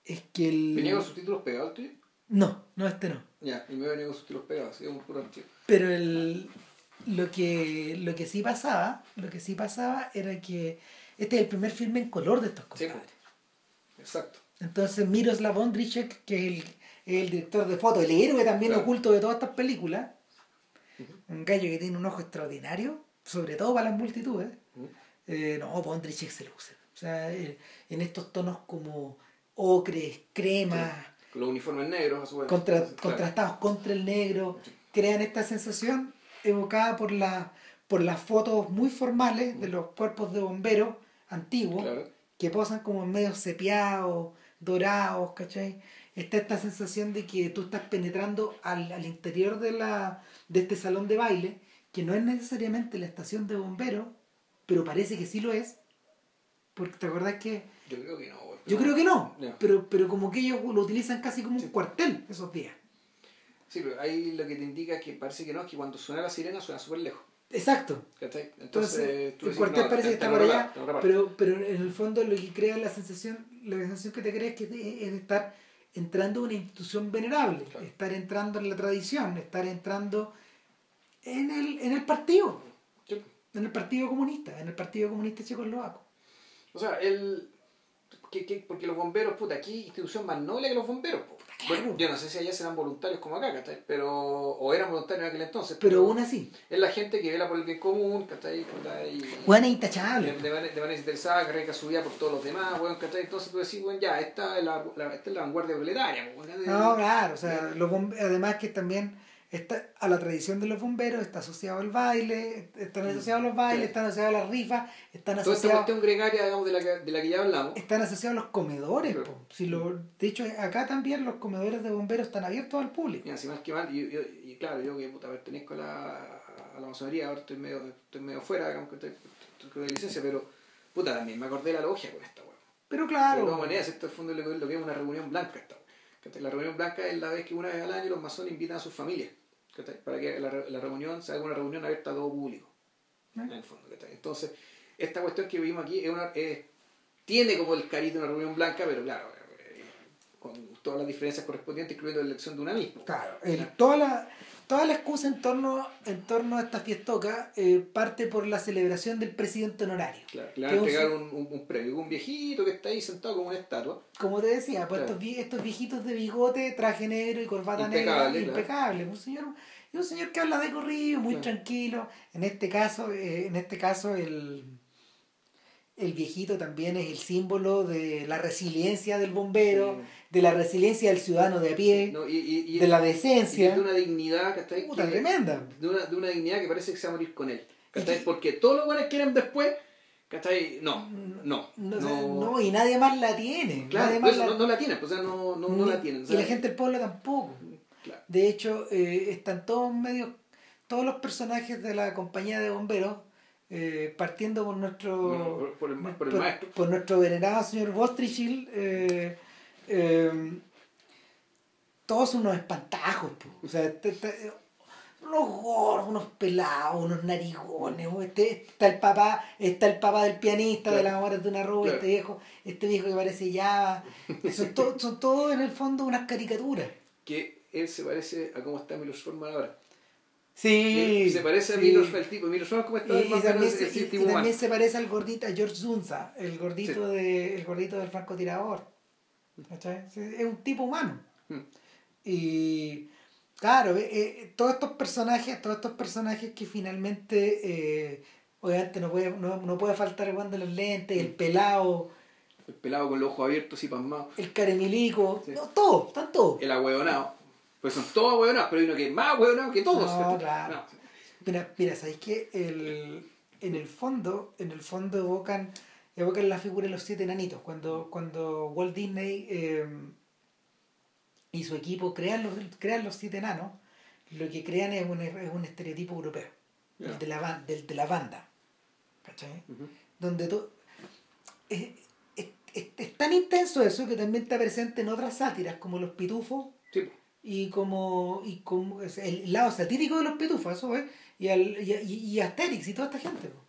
es que el... ¿Venía con subtítulos pegados, tío? No, no, este no. Ya, y me venía con subtítulos pegados, así como puro antiguo. Pero el, lo, que, lo que sí pasaba, lo que sí pasaba era que este es el primer filme en color de estos Sí, compadres. pues. Exacto. Entonces Miroslav Ondricek, que es el, el director de foto, el héroe también Claro. oculto de todas estas películas, un gallo que tiene un ojo extraordinario, sobre todo para las multitudes, Ujú. eh, no, pues Ondricek se luce. O sea, eh, en estos tonos como ocres, cremas, Con los uniformes negros, a su vez. contra, contrastados contra el negro, Sí. crean esta sensación evocada por, la, por las fotos muy formales de los cuerpos de bomberos antiguos Claro. que posan como medio sepiados, dorados, ¿cachai? Está esta sensación de que tú estás penetrando al, al interior de, la, de este salón de baile, que no es necesariamente la estación de bomberos, pero parece que sí lo es, porque te acordás que... Yo creo que no. Yo creo que no, pero, pero como que ellos lo utilizan casi como un cuartel esos días. Sí, pero ahí lo que te indica es que parece que no, es que cuando suena la sirena suena súper lejos. Exacto. ¿Cachai? Entonces, Entonces, tú el decís, cuartel no, parece que está en por allá, en pero, pero en el fondo lo que crea la sensación, la sensación que te crea es que es estar entrando a una institución venerable, Claro. estar entrando en la tradición, estar entrando en el, en el partido, Sí. en el partido comunista, en el partido comunista checoslovaco. O sea, el. Que, que- porque los bomberos, puta, aquí institución más noble que los bomberos. Bueno, yo no sé si allá serán voluntarios como acá, ¿cachai? Pero, o eran voluntarios en aquel entonces. Pero aún así, Es la gente que vela por el bien común, ¿cachai? Puta, y, buena e de, intachable. de manera, de manera interesada, que arriesga su vida por todos los demás, weón, ¿cachai? Entonces tú decís, bueno, ya, esta es la, la- esta es la vanguardia proletaria. No, claro, o sea, los además que también está a la tradición de los bomberos está asociado el baile, están asociados los bailes, están asociados las rifas, están Toda esta asociados cuestión gregaria, digamos, de la que, de la que ya hablamos. están asociados los comedores. Claro. po. Si lo, de hecho, acá también los comedores de bomberos están abiertos al público. Y así más que mal, y, y- y claro, yo que puta, pertenezco a la, a la masonería, ahora estoy medio, estoy medio fuera, digamos que estoy, con licencia, pero puta, también me acordé de la logia con esta weón. Pero De claro, todas maneras, esto es fondo lo que es una reunión blanca esta. La reunión blanca es la vez que una vez al año los masones invitan a sus familias. Para que la, la reunión sea una reunión abierta a todo público, ¿Eh? en el fondo. Entonces, esta cuestión que vimos aquí es una, es- tiene como el cariz de una reunión blanca, pero claro, eh, con todas las diferencias correspondientes, incluyendo la elección de una misma. claro, el- toda, la, toda la excusa en torno, en torno a esta fiestoca eh, parte por la celebración del presidente honorario. Claro, le van a entregar un, un, un premio. Un viejito que está ahí sentado como una estatua. Como te decía, pues Claro. estos, estos viejitos de bigote, traje negro y corbata Impecable, negra, claro. impecable. Un señor, un señor que habla de corrido, muy tranquilo. En este caso, eh, en este caso el, el viejito también es el símbolo de la resiliencia del bombero, Sí. de la resiliencia del ciudadano de a pie, No, y, y, y- de la decencia. de una dignidad, ¿cachai? Puta, Que- tremenda. De una, de una dignidad que parece que se va a morir con él. Porque todos los buenos quieren después, ¿cachai? No, no. No, no, no, y nadie más la tiene. claro, nadie por más eso la- no, la tienen, pues, o sea, no, no, no la tienen. Y la gente del pueblo tampoco. Claro. De hecho, eh, están todos medios, todos los personajes de la compañía de bomberos eh, partiendo por nuestro por, el, por, el por, maestro. por nuestro venerado señor Bostrichil, eh, eh, todos son unos espantajos, po. o sea, te- te- unos gordos, unos pelados, unos narigones, este, está el papá, está el papá del pianista de las horas de una roba, Claro. este viejo, este viejo que parece ya, son, to- son todos en el fondo unas caricaturas. Que él se parece a cómo está Milos Forman ahora. Sí. se parece a sí. Milos el tipo. Milos ¿cómo Y, está? y o también, se, y- y también se parece al gordito, a George Zunza, el gordito, de, el gordito del francotirador. Es un tipo humano. Mm. Y claro, eh, eh, todos estos personajes, todos estos personajes que finalmente eh, obviamente no puede, no, no puede faltar de los lentes, el pelado, El pelado con los ojos abiertos y pasmados. el caremilico, Sí. no, todos, están todos. El ahueonado. Pues son todos ahueonados, pero hay uno que es más ahueonado que todos. No, claro. No. Mira, mira, ¿sabéis que el, en el fondo, en el fondo evocan, evocan la figura de los siete enanitos. Cuando, cuando Walt Disney eh, y su equipo crean los, crean los siete enanos, lo que crean es un, es un estereotipo europeo, el de la, del de la banda. ¿Cachai? Donde to- es, es- es- tan intenso eso que también está presente en otras sátiras, como los pitufos Sí. Y como, y como es el lado satírico de los pitufos, eso es, y, al, y, y- y Asterix y toda esta gente. po.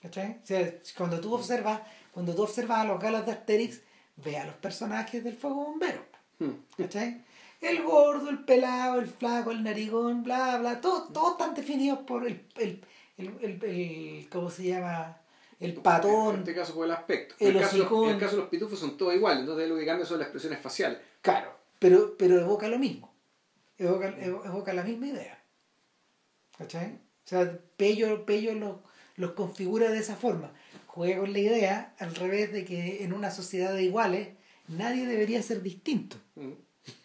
¿Cachai? O sea, cuando tú observas, cuando tú observas a los galos de Asterix, ve a los personajes del fuego bombero. po. Mm. ¿Cachai? El gordo, el pelado, el flaco, el narigón, bla, bla, todos todos están definidos por el, el, el, el, el- ¿cómo se llama? El En patón, este caso por el aspecto. el en, el caso, en el caso de los pitufos son todos iguales, entonces lo que cambia son las expresiones faciales. Claro, pero, pero evoca lo mismo. Evoca, evo- evoca la misma idea. ¿Cachai? O sea, Pello, Pello los, los configura de esa forma. Juega con la idea al revés de que en una sociedad de iguales nadie debería ser distinto. Mm.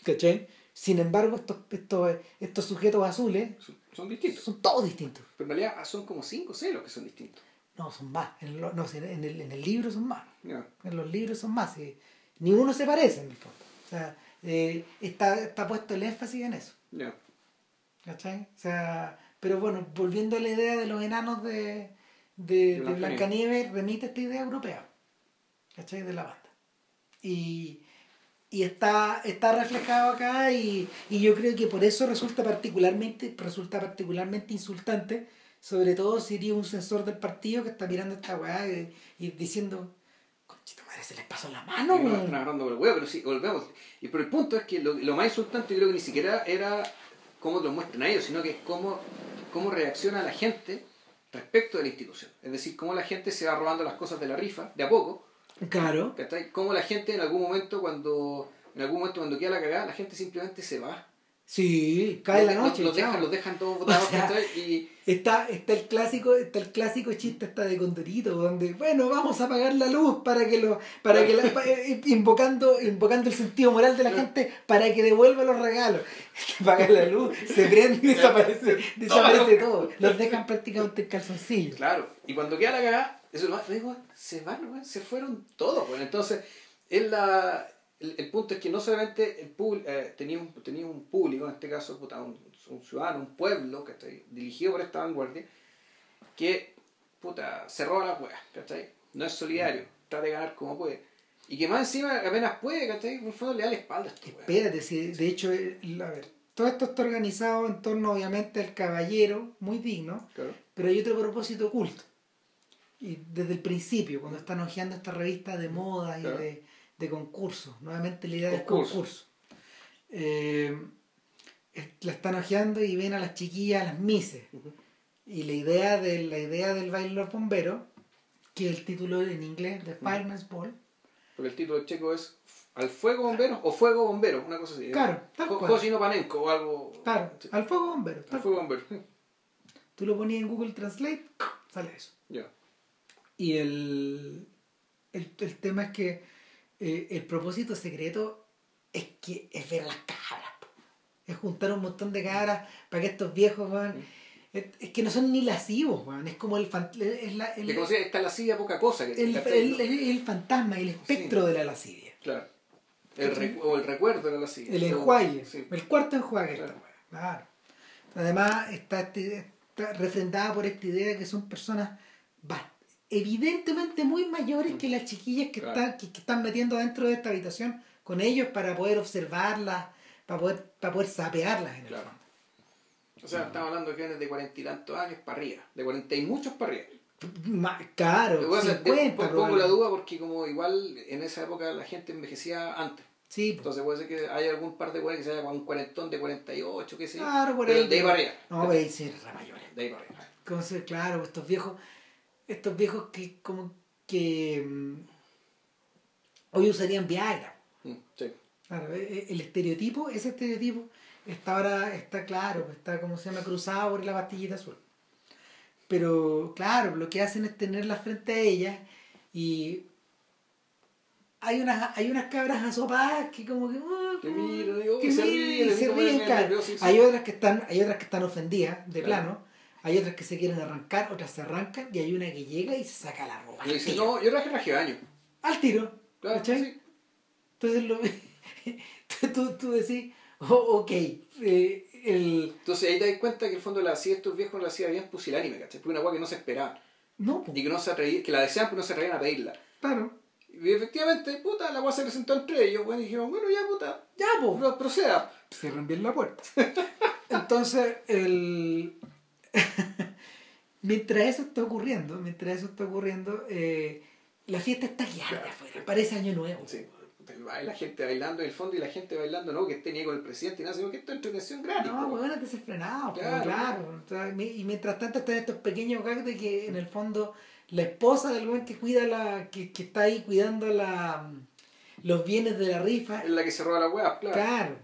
¿Cachai? Sin embargo, estos, estos, estos sujetos azules Son, son distintos. son todos distintos. Pero en realidad son como 5 o 6 los que son distintos. No, son más. En, lo- no, en, el, en el libro son más. Ya. En los libros son más. sí. Ni uno se parece en el fondo. O sea, eh, está, está puesto el énfasis en eso. Ya. ¿Cachai? O sea, pero bueno, volviendo a la idea de los enanos de, de, Blancanieves. Blancanieves, remite a esta idea europea. ¿Cachai? De la banda. Y, y está, está reflejado acá y, y yo creo que por eso resulta particularmente, resulta particularmente insultante, sobre todo si eres un censor del partido que está mirando esta weá y, y diciendo, conchito madre, se les pasó la mano, Y nos weón". están agarrando por el huevo, pero sí, volvemos. Y pero el punto es que lo, lo más insultante yo creo que ni siquiera era cómo te lo muestran a ellos, sino que es cómo, cómo reacciona la gente respecto de la institución. Es decir, cómo la gente se va robando las cosas de la rifa, de a poco, Claro. Cómo la gente en algún momento cuando en algún momento cuando queda la cagada, la gente simplemente se va. Sí, cae la noche. Los, dejan, los dejan todos botados, O sea, ¿cachai? Y Está, está el clásico, está el clásico chiste está de Condorito, donde, bueno, vamos a apagar la luz para que lo, para que la- pa- eh, invocando, invocando el sentido moral de la gente para que devuelva los regalos. Apaga la luz, se prende y desaparece, desaparece todo. Los dejan prácticamente en calzoncillo. Claro, y cuando queda la cagada, eso se van, se fueron todos, bueno, entonces es la, el, el punto es que no solamente el eh, tenía, un, tenía un público, en este caso puta, un, un ciudadano, un pueblo, ¿cachai? dirigido por esta vanguardia, que puta, se roba las weas, ¿cachai? no es solidario, trata de ganar como puede, y que más encima apenas puede, ¿cachai? por fondo le da la espalda a este. Espérate, si, de hecho, a ver, todo esto está organizado en torno, obviamente, al caballero, muy digno, Claro. Pero hay otro propósito oculto. Y desde el principio, cuando están hojeando esta revista de moda y Claro. de, de concursos, nuevamente la idea del Concurso. concurso. Eh, la están hojeando y ven a las chiquillas, a las mises. Ujú. Y la idea, de, la idea del baile de los bomberos, que es el título en inglés de Fireman's Ball, Porque el título checo es Al fuego bombero o fuego bombero, una cosa así. Claro, tal cual. Josino Panenko o algo. claro, Sí, al fuego bombero. Al fuego bombero. Tú lo ponías en Google Translate, sale eso. Ya. Y el, el, el tema es que eh, el propósito secreto es que es ver las cabras. po. Es juntar un montón de cabras para que estos viejos, weón, es, es que no son ni lascivos. Es como el, es la- el, como decía, está la silla poca cosa. Que, el, el- fantasma, el espectro de la lascivia. Claro. El recu- o el recuerdo de la silla. El enjuague, Sí. el cuarto enjuague. Claro. esta weá, Claro. Además está este, está refrendada por esta idea de que son personas bast- evidentemente muy mayores que las chiquillas que, Claro. están, que, que están metiendo dentro de esta habitación con ellos para poder observarlas, para poder, para poder sapearlas en el Claro. fondo. O sea, estamos hablando de jóvenes de cuarenta y tantos años para arriba, de cuarenta y muchos para arriba. Claro, que 50 pongo la duda porque como igual en esa época la gente envejecía antes. Sí. Entonces puede ser que haya algún par de güeyes que se haya un cuarentón de 48, qué sé yo. Claro, por Pero ahí. De ahí para arriba. No, por ahí sí, re mayores. De ahí para arriba. Entonces, claro, estos viejos, estos viejos que como que mm, hoy usarían Viagra. Mm, Sí. Claro, e- e- el estereotipo, ese estereotipo está ahora, está claro, pues, está como se llama cruzado por la pastillita azul. Pero claro, lo que hacen es tenerla frente a ella y hay unas, hay unas cabras asopadas que como que, uh, Que miran, digo, que se ríen, se ríen, claro. Hay otras que están, hay otras que están ofendidas de Claro. plano, hay otras que se quieren arrancar, otras se arrancan y hay una que llega y se saca la ropa. Y dice, tiro. no, yo traje traje de baño. Al tiro. Claro, sí. Entonces lo, tú, tú decís, oh, ok, eh, el, Entonces ahí te das cuenta que el fondo la hacía estos viejos la hacía bien pusilánime, ¿cachai? Fue una agua que no se esperaba. no, po, Y que no se atrevían, que la deseaban pero no se atrevían a pedirla. claro, Y efectivamente, puta, la agua se presentó entre ellos, bueno, y dijeron, bueno, ya, puta, ya, pro- proceda. cierren bien la puerta. Entonces, el... mientras eso está ocurriendo, mientras eso está ocurriendo, eh, la fiesta está guiada afuera, parece año nuevo. Sí, la gente bailando en el fondo y la gente bailando, no que esté ni con el presidente y nada, sino que esto es entretención gratis. No, bueno, es desenfrenado, Claro. claro. Y mientras tanto están estos pequeños gags de que en el fondo la esposa del buen que cuida la, que, que está ahí cuidando la los bienes de la rifa, Es la que se roba la weá, claro. claro.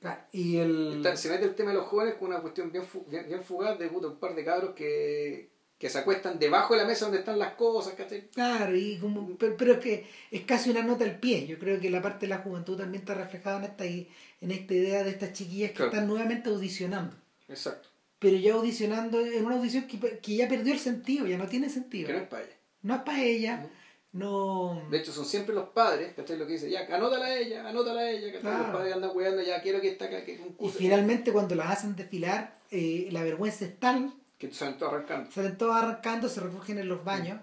Claro, Y el Está- se mete el tema de los jóvenes con una cuestión bien, fu- bien, bien fugaz de puta, un par de cabros que, que se acuestan debajo de la mesa donde están las cosas, ¿cachai? Claro, y como, pero, pero es que es casi una nota al pie. Yo creo que la parte de la juventud también está reflejada en esta, en esta idea de estas chiquillas que Claro. están nuevamente audicionando. Exacto. Pero ya audicionando en una audición que, que ya perdió el sentido, ya no tiene sentido. Que no es para ella. No es para ella, no... De hecho, son siempre los padres, ¿cachai? Lo que dice, ya, anótala a ella, anótala a ella, ¿cachai? Claro. Los padres andan weando, ya quiero que esta que Y finalmente cuando las hacen desfilar, eh, la vergüenza es tal, Que salen todos arrancando. salen todos arrancando, se refugian en los baños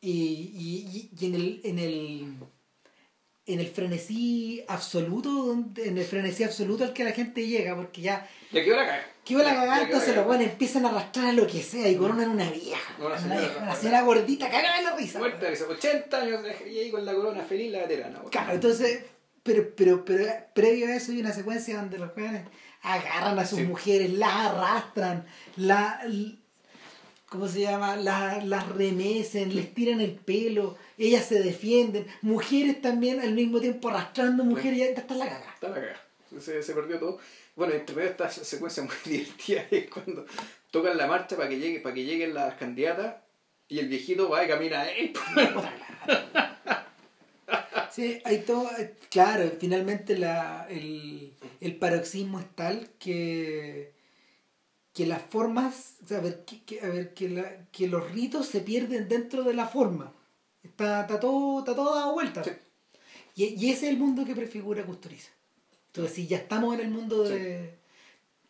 y, y, y- y en el... En el en el frenesí absoluto, en el frenesí absoluto al que la gente llega, porque ya Ya quedó la caga. que iba la cagada, quedó entonces los cagada. buenos empiezan a arrastrar a lo que sea y coronan una vieja, Una señora, vieja, una una- señora gordita, cagada de la risa. Muerta de risa, 80 años y ahí con la corona feliz la veterana. weón. Claro, entonces, pero, pero, pero previo a eso hay una secuencia donde los jóvenes agarran a sus Sí. mujeres, las arrastran, la, ¿cómo se llama? La- las remecen, les tiran el pelo, ellas se defienden, mujeres también al mismo tiempo arrastrando mujeres, ya está la cagada. Está la cagada. Se, se perdió todo. Bueno, entre medio esta secuencia muy divertida es cuando tocan la marcha para que llegue, para que lleguen las candidatas y el viejito va y camina él. Sí, hay todo, eh, claro, finalmente la, el, el paroxismo es tal que, que las formas, o sea, a ver, que, que- a ver, que, la, que los ritos se pierden dentro de la forma. Está, está, todo, está todo dado vuelta. Sí. Y, y ese es el mundo que prefigura Custuriza. Entonces, si ya estamos en el mundo de...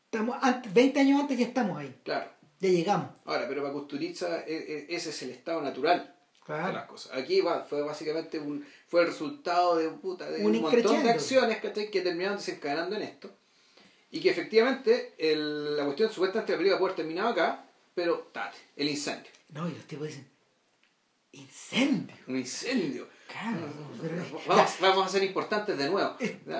Estamos antes, 20 años antes ya estamos ahí, Claro. ya llegamos. Ahora, pero para Custuriza e- e- ese es el estado natural de las Claro. cosas. Aquí va, fue básicamente un, fue el resultado de, puta, de Un un, montón de acciones ¿cachai? que terminaron desencadenando en esto. Y que efectivamente el- la cuestión supuestamente la película puede haber terminado acá, pero tate, el incendio. No, y los tipos dicen, incendio. Un incendio. Claro, Vamos, vamos a ser importantes de nuevo.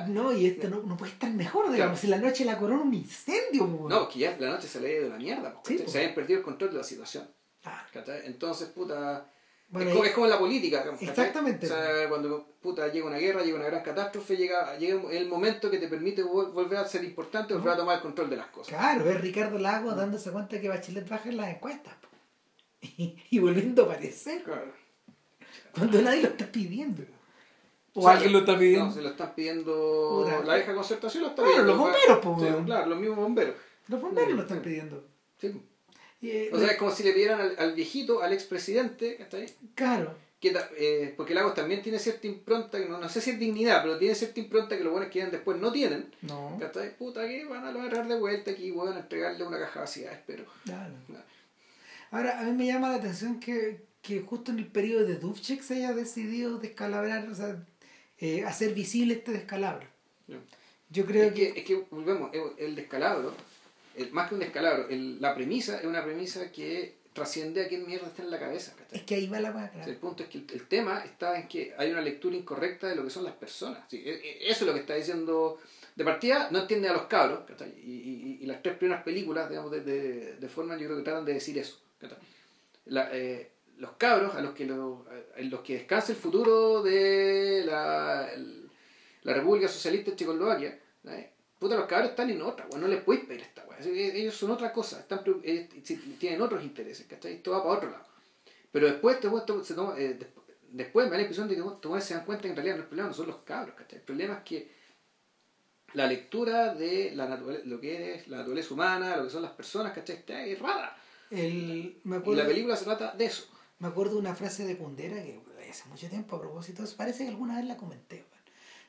No, y esto no, no puede estar mejor, digamos. Claro. Si la noche la corona un incendio, po, No, que ya la noche se le ha ido la mierda. porque Sí, po. se habían perdido el control de la situación. Ah. Entonces, puta. Bueno, es, como, y- es como en la política. Exactamente. O sea, cuando puta, llega una guerra, llega una gran catástrofe, llega, llega el momento que te permite vol- volver a ser importante, volver a tomar el control de las cosas. Claro, es Ricardo Lago dándose cuenta que Bachelet baja en las encuestas. po. Y, y volviendo a aparecer Claro. cuando nadie lo está pidiendo. O, O sea, alguien lo está pidiendo. No, se lo están pidiendo. Puta. La vieja concertación lo está Claro, pidiendo. los bomberos, po, Sí, weón. Claro, los mismos bomberos. Los bomberos lo están pidiendo. Sí. Y, eh, O sea, es como si le pidieran al, al viejito, al expresidente, ¿cachai? claro. que, eh, porque Lagos también tiene cierta impronta, no, no sé si es dignidad, pero tiene cierta impronta que los buenos que después no tienen. No. ¿Cachai? Puta, que van a lograr de vuelta aquí, a entregarle una caja vacía, espero. Claro. Ahora, a mí me llama la atención que, que justo en el periodo de Dubček se haya decidido descalabrar, o sea, eh, hacer visible este descalabro. Yo creo que, Es que, volvemos, el descalabro, más que un descalabro, la premisa es una premisa que trasciende a quién mierda está en la cabeza. Es que ahí va la vaca. el punto es que el, tema está en que hay una lectura incorrecta de lo que son las personas. E, e, eso es lo que está diciendo. De partida, no entiende a los cabros. Y, y, y, las tres primeras películas, digamos, de, de, de, forma, yo creo que tratan de decir eso. La, eh, los cabros a los que, en los que descansa el futuro de la, la República Socialista de Checoslovaquia, puta, los cabros están en otra, no les puedes pedir esta Ellos son otra cosa, están, eh, tienen otros intereses, ¿cachai? Esto va para otro lado. Pero después, eh, después me da la impresión de que se dan cuenta que en realidad no problema no son los cabros, ¿cachai? El problema es que la lectura de la lo que es la naturaleza humana, lo que son las personas, ¿cachai? Está errada. El, y la película se trata de eso. Me acuerdo una frase de Kundera que hace mucho tiempo a propósito, parece que alguna vez la comenté,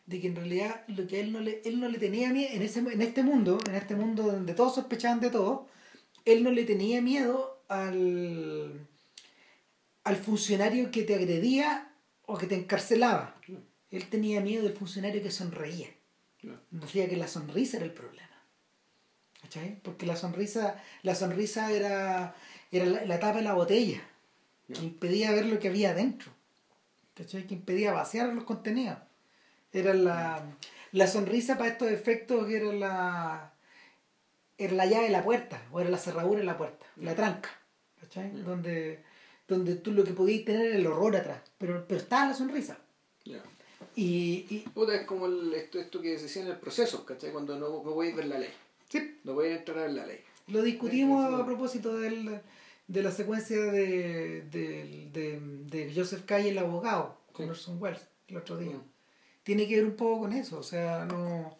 de que en realidad lo que él no le, él no le tenía miedo, en, ese, en este mundo, en este mundo donde todos sospechaban de todo, él no le tenía miedo al, al funcionario que te agredía o que te encarcelaba. Él tenía miedo del funcionario que sonreía. Decía que la sonrisa era el problema. ¿Cachai? Porque la sonrisa, la sonrisa era, era la, tapa de la botella que impedía ver lo que había adentro. ¿Cachai? Que impedía vaciar los contenidos. Era la, la sonrisa para estos efectos era la era la llave de la puerta, o era la cerradura de la puerta, la tranca, ¿cachai? Donde, donde tú lo que podías tener era el horror atrás, pero, pero estaba la sonrisa. Y, y... es como esto, esto que se decía en el proceso, ¿cachai? Cuando no, no voy a ver la ley. Sí. No voy a entrar en la ley. Lo discutimos a propósito del, de la secuencia de, de, de, de Joseph Calle, el abogado, con Orson Welles, el otro día. Mm. Tiene que ver un poco con eso, o sea, no...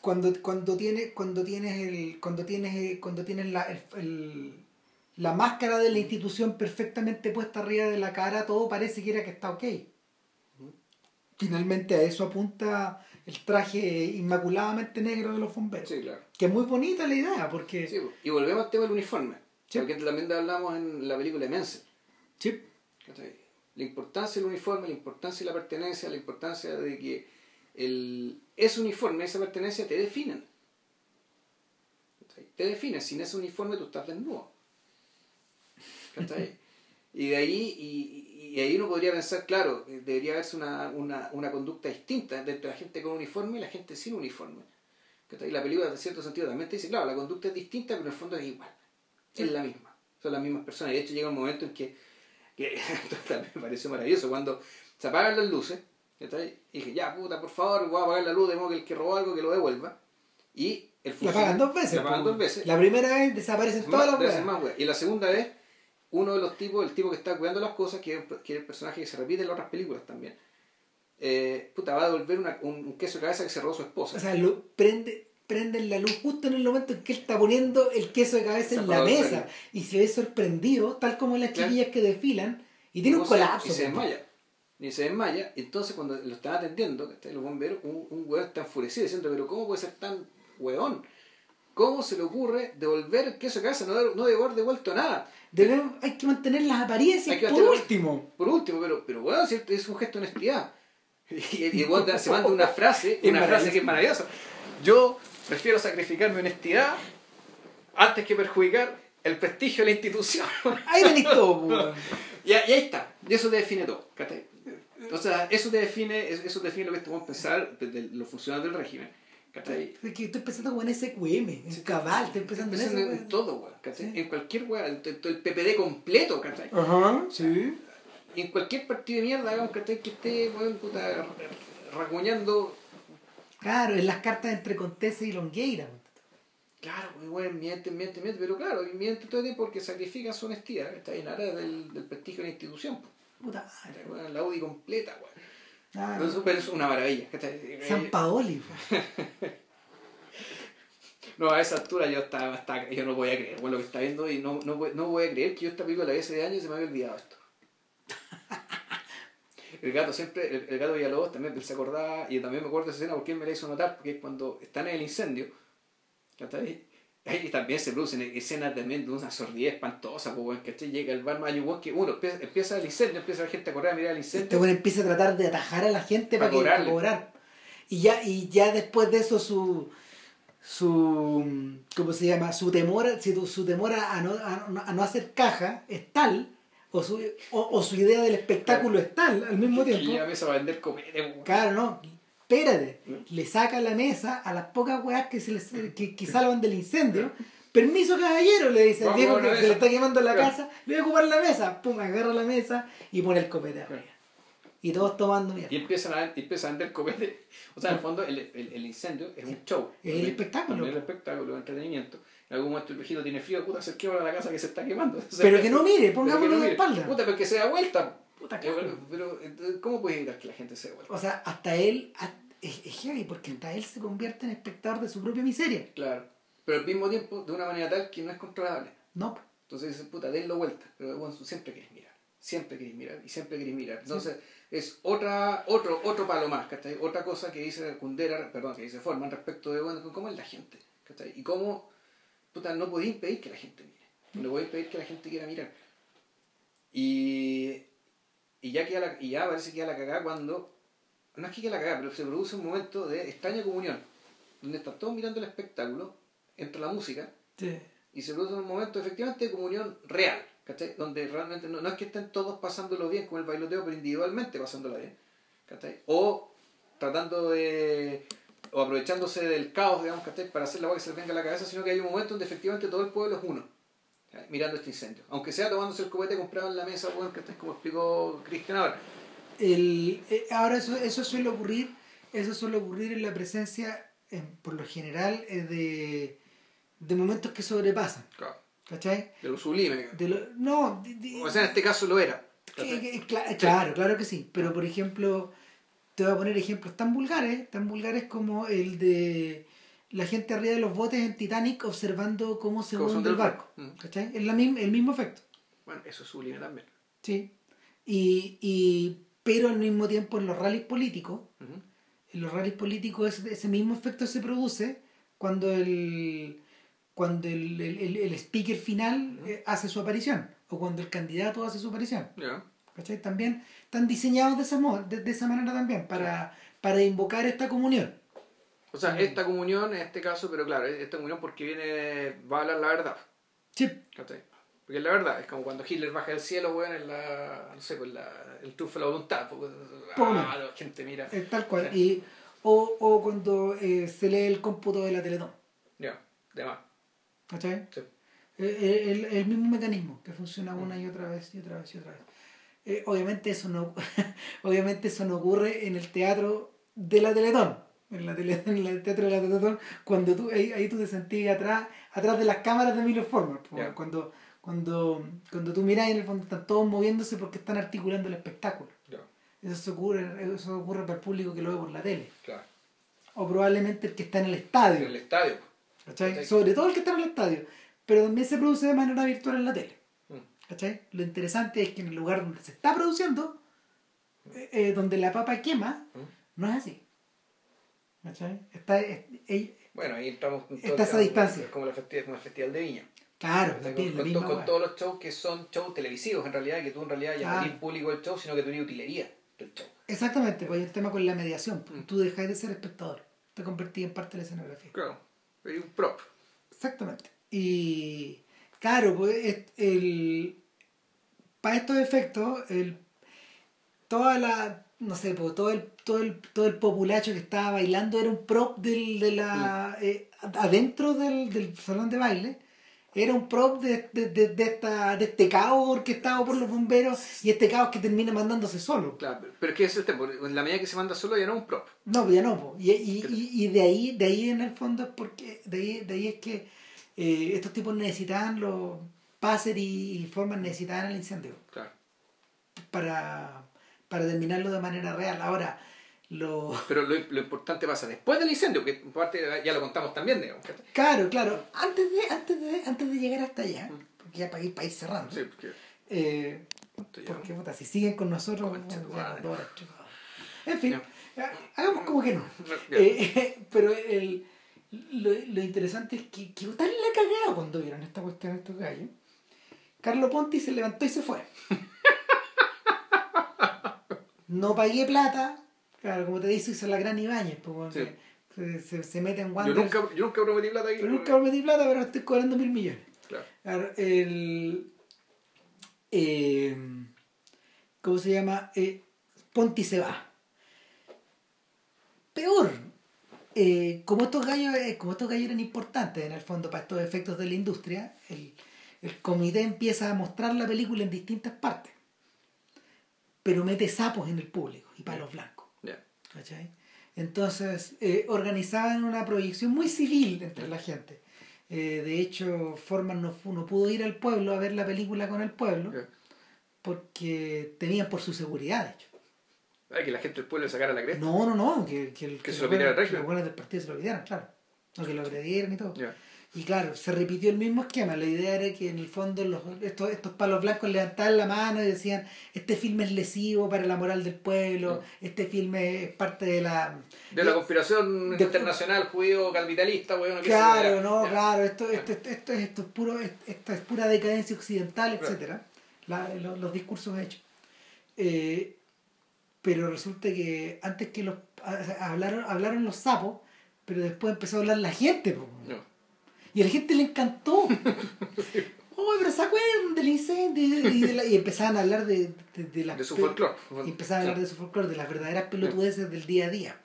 Cuando, cuando, tiene, cuando tienes el cuando tienes cuando tienes la, el, la máscara de la institución perfectamente puesta arriba de la cara todo parece que era que está ok finalmente a eso apunta el traje inmaculadamente negro de los bomberos. Sí, claro. Que es muy bonita la idea, porque... Sí, y volvemos al tema del uniforme. Sí. Porque también hablamos en la película de Menzel. Sí. La importancia del uniforme, la importancia de la pertenencia, la importancia de que el, ese uniforme, esa pertenencia te definen. Te definen. Sin ese uniforme tú estás desnudo. Y de ahí, y, y ahí uno podría pensar, claro, debería haberse una, una, una conducta distinta entre la gente con uniforme y la gente sin uniforme. Y la película, en cierto sentido, también te dice, claro, la conducta es distinta, pero en el fondo es igual. Es la misma. Son las mismas personas. Y de hecho llega un momento en que, que también me pareció maravilloso, cuando se apagan las luces, y dije, ya, puta, por favor, voy a apagar la luz, de modo que el que robó algo que lo devuelva. Y el La apagan dos veces. La apagan dos veces. La primera vez desaparecen todas las weas. Y la segunda vez uno de los tipos, el tipo que está cuidando las cosas, que es, el personaje que se repite en otras películas también, eh, puta, va a devolver un, queso de cabeza que se robó su esposa. O sea, lo, prende, prenden la luz justo en el momento en que él está poniendo el queso de cabeza en la mesa y se ve sorprendido, tal como las chiquillas que desfilan, y tiene un colapso. Y se desmaya. Y se desmaya, entonces cuando lo están atendiendo, los bomberos, un, un hueón está enfurecido diciendo, pero ¿cómo puede ser tan hueón? ¿Cómo se le ocurre devolver el queso de cabeza? No, no debe haber devuelto nada Debemos, hay que mantener las apariencias por último. Por último, pero, pero bueno, es un gesto de honestidad. Y, y, se manda una frase, una frase que es maravillosa. Yo prefiero sacrificar mi honestidad antes que perjudicar el prestigio de la institución. Ahí venís todo, y, y, ahí está. Y eso te define todo. Sea, eso te define, eso te define lo que estamos pensar de los funcionarios del régimen es que estoy pensando como en SQM, en Cabal, estoy pensando, en, eso, en todo, güey, En cualquier weá, el, el, PPD completo, ¿cachai? Ajá, sí. En cualquier partido de mierda, digamos, ¿cachai? Que esté, weón, puta, raguñando. Claro, en las cartas entre Contese y Longueira. Claro, weón, miente, miente, miente, pero claro, miente todo el tiempo porque sacrifica su honestidad, está en área del, del prestigio de la institución. Puta madre. La UDI completa, weón. Ah, es una maravilla. San Paoli. No, a esa altura yo estaba, estaba yo no voy a creer bueno, lo que está viendo y no, no, voy, no voy a creer que yo esta película la vi hace años y se me había olvidado esto. El gato siempre, el, el gato Villalobos también se acordaba, y también me acuerdo de esa escena porque él me la hizo notar, porque es cuando están en el incendio, Ahí también se producen escenas también de una sordidez espantosa, pues, que llega el bar Mayugón, que uno empieza, el incendio, empieza la gente a correr a mirar el incendio. Este bueno empieza a tratar de atajar a la gente para, para cobrar. Y ya, y ya después de eso su su ¿cómo se llama? su temor, su temor a no, a no hacer caja es tal o su, o, su idea del espectáculo es tal al mismo tiempo. Y a vender Claro, no. Espérate, le saca la mesa a las pocas weas que, se les, que, que salvan del incendio. Permiso, caballero, le dice el viejo que se le está quemando la casa. Le voy a ocupar la mesa. Pum, agarra la mesa y pone el copete arriba. Y todos tomando mierda. Y empiezan a, empiezan a vender copete. O sea, en el fondo, el, el, el incendio es un show. Es el espectáculo. Es el espectáculo, el entretenimiento en algún momento el viejito tiene frío, puta, se quema la casa que se está quemando. pero que no mire, pongámoslo de espalda. Puta, pero que se da vuelta. Puta, pero, pero, ¿cómo puede evitar que la gente se dé vuelta? O sea, hasta él, es, es heavy, porque hasta él se convierte en espectador de su propia miseria. Claro, pero al mismo tiempo de una manera tal que no es controlable. No. Entonces dice, puta, denlo vuelta, pero bueno, siempre querés mirar, siempre querés mirar y siempre querés mirar. Entonces es otra, otro, otro palo más, ¿cachai? Otra cosa que dice Kundera, perdón, que dice Forman respecto de, bueno, cómo es la gente, ¿cachai? Y cómo no podía impedir que la gente mire. No podía impedir que la gente quiera mirar. Y, y, ya, queda la, y ya parece que ya la cagada cuando, no es que queda la cagada, pero se produce un momento de extraña comunión, donde están todos mirando el espectáculo, entra la música, y se produce un momento efectivamente de comunión real, ¿cachai? Donde realmente no, es que estén todos pasándolo bien con el bailoteo, pero individualmente pasándolo bien, ¿cachai? O tratando de o aprovechándose del caos, digamos, para hacer la agua que se le venga a la cabeza, sino que hay un momento donde efectivamente todo el pueblo es uno, mirando este incendio. Aunque sea tomándose el copete comprado en la mesa, bueno, que como explicó Cristian ahora. El, eh, ahora eso, eso suele ocurrir, eso suele ocurrir en la presencia, por lo general, eh, de, de momentos que sobrepasan. Claro. ¿Cachai? De lo sublime. De lo, no, o sea, en este caso lo era. claro, claro que sí. Pero por ejemplo, te voy a poner ejemplos tan vulgares, tan vulgares como el de la gente arriba de los botes en Titanic observando cómo se hunde el barco. Mm. ¿Cachai? Es la el mismo efecto. Bueno, eso es sublime también. Sí. Y, y, pero al mismo tiempo en los rallies políticos, en los rallies políticos ese, mismo efecto se produce cuando el cuando el, el, el, speaker final eh, hace su aparición o cuando el candidato hace su aparición. ¿Cachai? También están diseñados de esa, de, esa manera también, para, para invocar esta comunión. O sea, esta comunión en este caso, pero claro, esta comunión porque viene, va a hablar la verdad. Sí. ¿Cachai? Porque es la verdad, es como cuando Hitler baja del cielo, weón, en la, no sé, pues la, el trufo de la voluntad. Porque, ah, la gente mira. Es tal cual. Y, o, o cuando eh, se lee el cómputo de la Teletón. Ya, de más. ¿Cachai? Sí. El, el, el, mismo mecanismo que funciona una y otra vez y otra vez y otra vez. Eh, obviamente, eso no, obviamente eso no ocurre en el teatro de la Teletón. En, la en el teatro de la Teletón, cuando tú, ahí, tú te sentís atrás, atrás de las cámaras de Emilio Former. Cuando, cuando, cuando tú miras, en el fondo están todos moviéndose porque están articulando el espectáculo. Eso, ocurre, eso ocurre para el público que lo ve por la tele. O probablemente el que está en el estadio. En el estadio. Sobre todo el que está en el estadio. Pero también se produce de manera virtual en la tele. ¿Cachai? Lo interesante es que en el lugar donde se está produciendo, eh, eh, donde la papa quema, no es así. ¿Cachai? Está, bueno, ahí estamos está esa distancia. Es como, la festival, como el Festival de Viña. Claro, con, con, todos los shows que son shows televisivos, en realidad, que tú en realidad ya no eres público del show, sino que tú eres utilería del show. Exactamente, pues hay el tema con la mediación. Mm. Tú dejas de ser espectador, te convertís en parte de la escenografía. Claro, eres un prop. Exactamente. Y Claro, pues el, para estos efectos, el, toda la, no sé, pues, todo el, todo el, todo el populacho que estaba bailando era un prop del, de la, eh, adentro del, del, salón de baile. Era un prop de, de, de, de, esta, de este caos orquestado por los bomberos y este caos que termina mandándose solo. Claro, pero es que es el tema, en la medida que se manda solo ya no es un prop. No, ya no. Y, y, y, y, de ahí, de ahí en el fondo es porque, de ahí, de ahí es que eh, estos tipos necesitaban los pases y, formas necesitaban el incendio. Claro. Para, para terminarlo de manera real. Ahora, lo... Pero lo, lo importante pasa después del incendio, que parte ya lo contamos también, digamos. Claro, claro. Antes de, antes de, antes de llegar hasta allá, porque ya para ir, para ir cerrando. Sí, porque... eh, ¿cuánto porque puta, si siguen con nosotros, Concha ya. En fin, Ya. hagamos como que no. Ya. Eh, pero el, lo, lo interesante es que quedó tan la cagada cuando vieron esta cuestión estos gallos. Carlo Ponti se levantó y se fue. No pagué plata. Claro, como te dice, hizo la gran Ibáñez. pues, Sí. se, se, se mete en Yo Wander. nunca, yo nunca prometí plata aquí. Pero nunca metí plata, pero estoy cobrando mil millones. Claro. Claro, el. eh, ¿Cómo se llama? Eh, Ponti se va. Peor. eh, como estos gallos, eh, como estos gallos eran importantes en el fondo para estos efectos de la industria, el, el comité empieza a mostrar la película en distintas partes. Pero mete sapos en el público y palos blancos. ¿cachai? Entonces, eh, organizaban una proyección muy civil entre la gente. Eh, de hecho, Forman no, no pudo ir al pueblo a ver la película con el pueblo porque temían por su seguridad, de hecho. Ay, que la gente del pueblo le sacara la cresta. No, no, no, que, que, el- Que se lo pidiera el buenos- que régimen. los buenos del partido se lo pidieran, claro. No, que lo agredieran y todo. Y claro, se repitió el mismo esquema. La idea era que en el fondo los, estos, estos palos blancos levantaban la mano y decían, este filme es lesivo para la moral del pueblo, este filme es parte de la... De la conspiración de- internacional judío-capitalista, weón. Claro, no, ya. claro, esto, esto, esto, esto, es- esto es puro, esto es pura decadencia occidental, Claro. etcétera La- lo- los, discursos hechos. Eh, pero resulta que antes que los hablaron, hablaron los sapos, pero después empezó a hablar la gente, po. No. Y a la gente le encantó. Oh, pero se acuerdan del incendio y, de la- y empezaban a hablar de, de, de las De su folclore. empezaban a hablar de su folclore, de las verdaderas pelotudeces del día a día.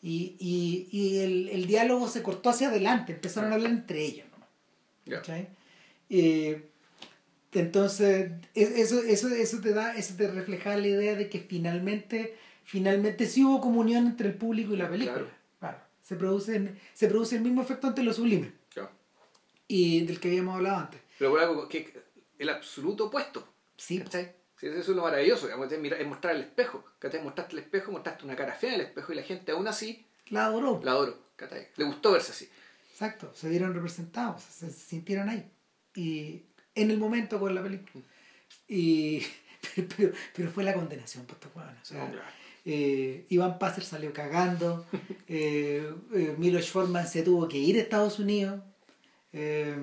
Y, y, y el, el diálogo se cortó hacia adelante, empezaron a hablar entre ellos. ¿no? Eh, entonces, es- eso, eso, eso te da, eso te refleja la idea de que finalmente, finalmente sí hubo comunión entre el público y la película. Claro. Claro. Se, produce, se produce el mismo efecto ante lo sublime. Y del que habíamos hablado antes. Pero por algo que el absoluto opuesto. Sí, ¿Cachai? Sí, eso es lo maravilloso, digamos, es mostrar el espejo. ¿Cachai? Mostraste el espejo, mostraste una cara fea en el espejo y la gente aún así la adoró. la adoró. ¿cachai? Le gustó verse así. Exacto, se vieron representados, se, sintieron ahí. Y en el momento con la película. Y, pero, pero, pero fue la condenación, pues, estos hueones, o sea, No, claro. eh, Iván Passer salió cagando, eh, eh, Milos Forman se tuvo que ir a Estados Unidos, eh,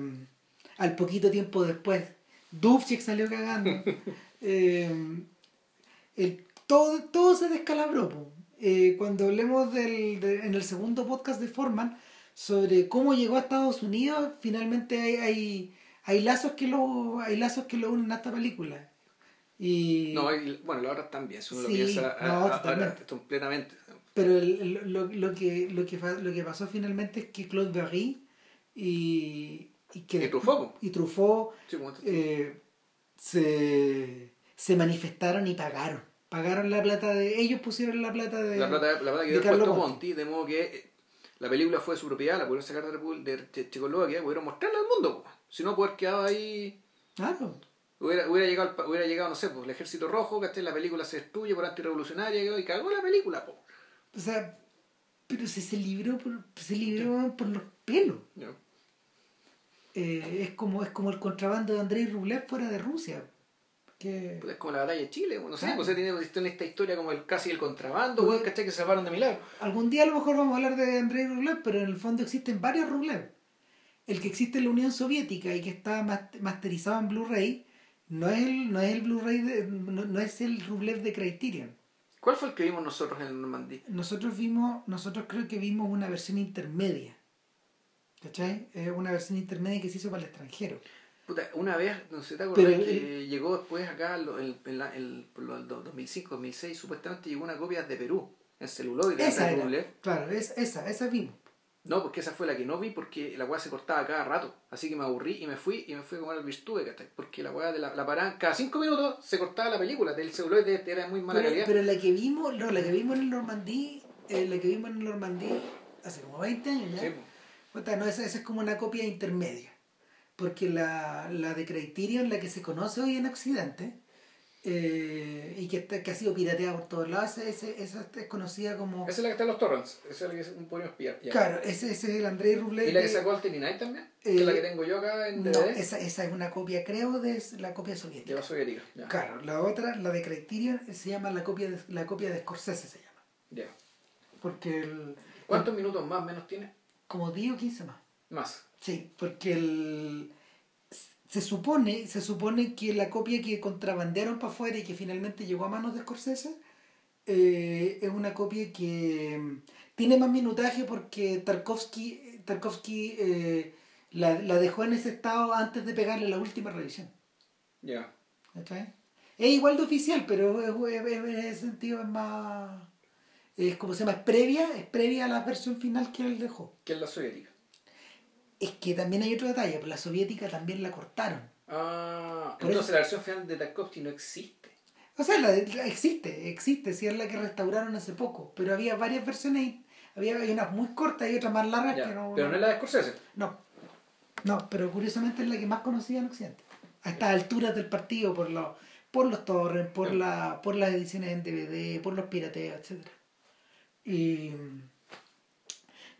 al poquito tiempo después Dubček salió cagando, eh, el- todo, todo se descalabró. Eh, cuando hablemos del, de- en el segundo podcast de Forman sobre cómo llegó a Estados Unidos, finalmente hay, hay, hay lazos que lo hay lazos que lo unen a esta película. Y, No, y, bueno, la otra también, si uno Sí, lo piensa a- no, a- ahora, totalmente. completamente. Pero el- lo, lo que, lo, que, lo que pasó finalmente es que Claude Berry y, y, que, Y Truffaut, y Sí, eh, se, se manifestaron y pagaron. Pagaron la plata de. Ellos pusieron la plata de. la plata, la plata que de Carlo. Ponti, de modo que eh, la película fue de su propiedad, la pudieron sacar de, Repu- de Che- Checoslovaquia, pudieron mostrarla al mundo. po. Si no, poder quedado ahí. Claro. Hubiera, hubiera, llegado, hubiera llegado, no sé, pues, el ejército rojo, ¿cachai? La película se destruye por antirrevolucionaria y cagó la película, po. O sea, pero se, se libró por, se libró por los pelos. Eh, es como es como el contrabando de Andrei Rublev fuera de Rusia. Que, Pues es como la batalla de Chile, no sé, Claro. pues tiene tiene esta historia como el casi el contrabando, Pues- ¿cachai? Que se salvaron de milagro. Algún día a lo mejor vamos a hablar de Andrei Rublev, pero en el fondo existen varios Rublev. El que existe en la Unión Soviética y que está mas- masterizado en Blu-ray no es el, no es el Blu-ray no, no es el Rublev de Criterion. ¿Cuál fue el que vimos nosotros en el Normandía? Nosotros vimos, nosotros creo que vimos una versión intermedia. ¿Cachai? Es una versión intermedia que se hizo para el extranjero. Puta, una vez, no sé, ¿te acuerdas Pero que llegó después acá en, en, en la- el, lo del 2005, 2006, supuestamente llegó una copia de Perú, en celuloide, de Esa era. Claro, es, esa, esa vimos. No, porque esa fue la que no vi porque la weá se cortaba cada rato. Así que me aburrí y me fui y me fui a comer al virtude, ¿cachai? Porque la weá de la, la paraban, cada cinco minutos se cortaba la película. Del celuloide era de muy mala Pero, calidad. pero la que vimos, no, la que vimos en el Normandí, eh, la que vimos en el Normandí hace como 20 años ya. Sí, no, esa, esa es como una copia intermedia. Porque la, la de Criterion, la que se conoce hoy en Occidente, eh, y que, que ha sido pirateada por todos lados. Esa, esa es conocida como. Esa es la que está en los torrents. Esa es la que podemos pillar. Claro, ese, ese, es el André Rublet. ¿Y la que sacó el Night también? que es la que eh, tengo yo acá en DVD. No, esa, esa es una copia, creo, de la copia soviética. De la soviética. Claro, la otra, la de Criterion, se llama la copia de, la copia de Scorsese, se llama. Ya. Porque el. ¿Cuántos minutos más menos tiene? Como 10 o 15 más. Más. Sí, porque el se supone, se supone que la copia que contrabandearon para afuera y que finalmente llegó a manos de Scorsese eh, es una copia que mm, tiene más minutaje porque Tarkovsky, Tarkovsky eh, la, dejó en ese estado antes de pegarle la última revisión. Ya. Es igual de oficial, pero en ese sentido es más. Es como se llama, es previa, es previa a la versión final que él dejó. Que es la soviética es que también hay otro detalle, pues la soviética también la cortaron. Ah, entonces la versión final de Tarkovsky no existe. O sea, la, existe, existe, sí es la que restauraron hace poco, pero había varias versiones, había unas muy cortas y otras más largas que no... Pero no es la de Scorsese. No, no, pero curiosamente es la que más conocida en Occidente. A estas alturas del partido, por los, por los torrents, por, la, por las ediciones en DVD, por los pirateos, etc. Y...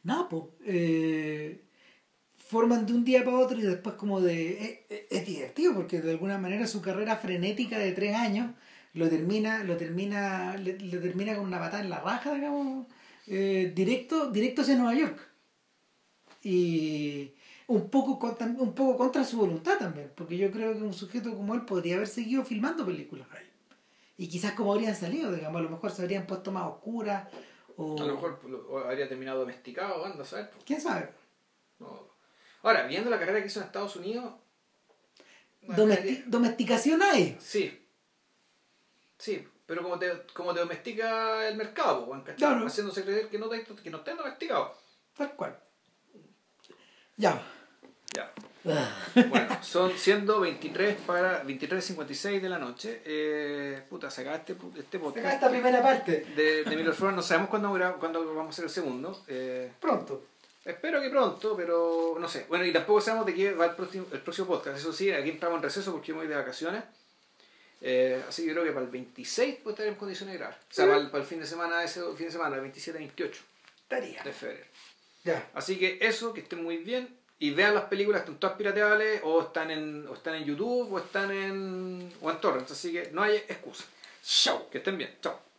Nada, pues... Eh, forman de un día para otro y después como de... Es, divertido porque de alguna manera su carrera frenética de tres años lo termina, lo termina, le, termina con una patada en la raja, digamos, eh, directo, directo hacia Nueva York. Y un poco, contra, un poco contra su voluntad también, porque yo creo que un sujeto como él podría haber seguido filmando películas. Y quizás como habrían salido, digamos, a lo mejor se habrían puesto más oscuras. O... A lo mejor habría terminado domesticado, anda, ¿sabes? ¿Quién sabe? No, Ahora, viendo la carrera que hizo en Estados Unidos. ¿Domesticación hay? Sí. Sí, pero como te, como te domestica el mercado, Juan, claro. Haciéndose creer que no, te, que no estén domesticados. Tal cual. Ya. Ya. bueno, son siendo 23 para 23.56 de la noche. Eh, puta, se acaba este, este podcast. Se esta primera parte. De, de Miller No sabemos cuándo, cuándo vamos a hacer el segundo. Eh, Pronto. Espero que pronto, pero no sé. Bueno, y tampoco sabemos de qué va el próximo, el próximo podcast. Eso sí, aquí estamos en receso porque voy de vacaciones. Eh, así que creo que para el 26 puede estar en condiciones de grabar. O sea, para el, fin de semana, ese fin de semana, el 27-28 de febrero. Ya. Así que eso, que estén muy bien. Y vean las películas, están todas pirateables, o están en, o están en YouTube, o están en, o en Torrents. Así que no hay excusa. Chao. Que estén bien. Chao.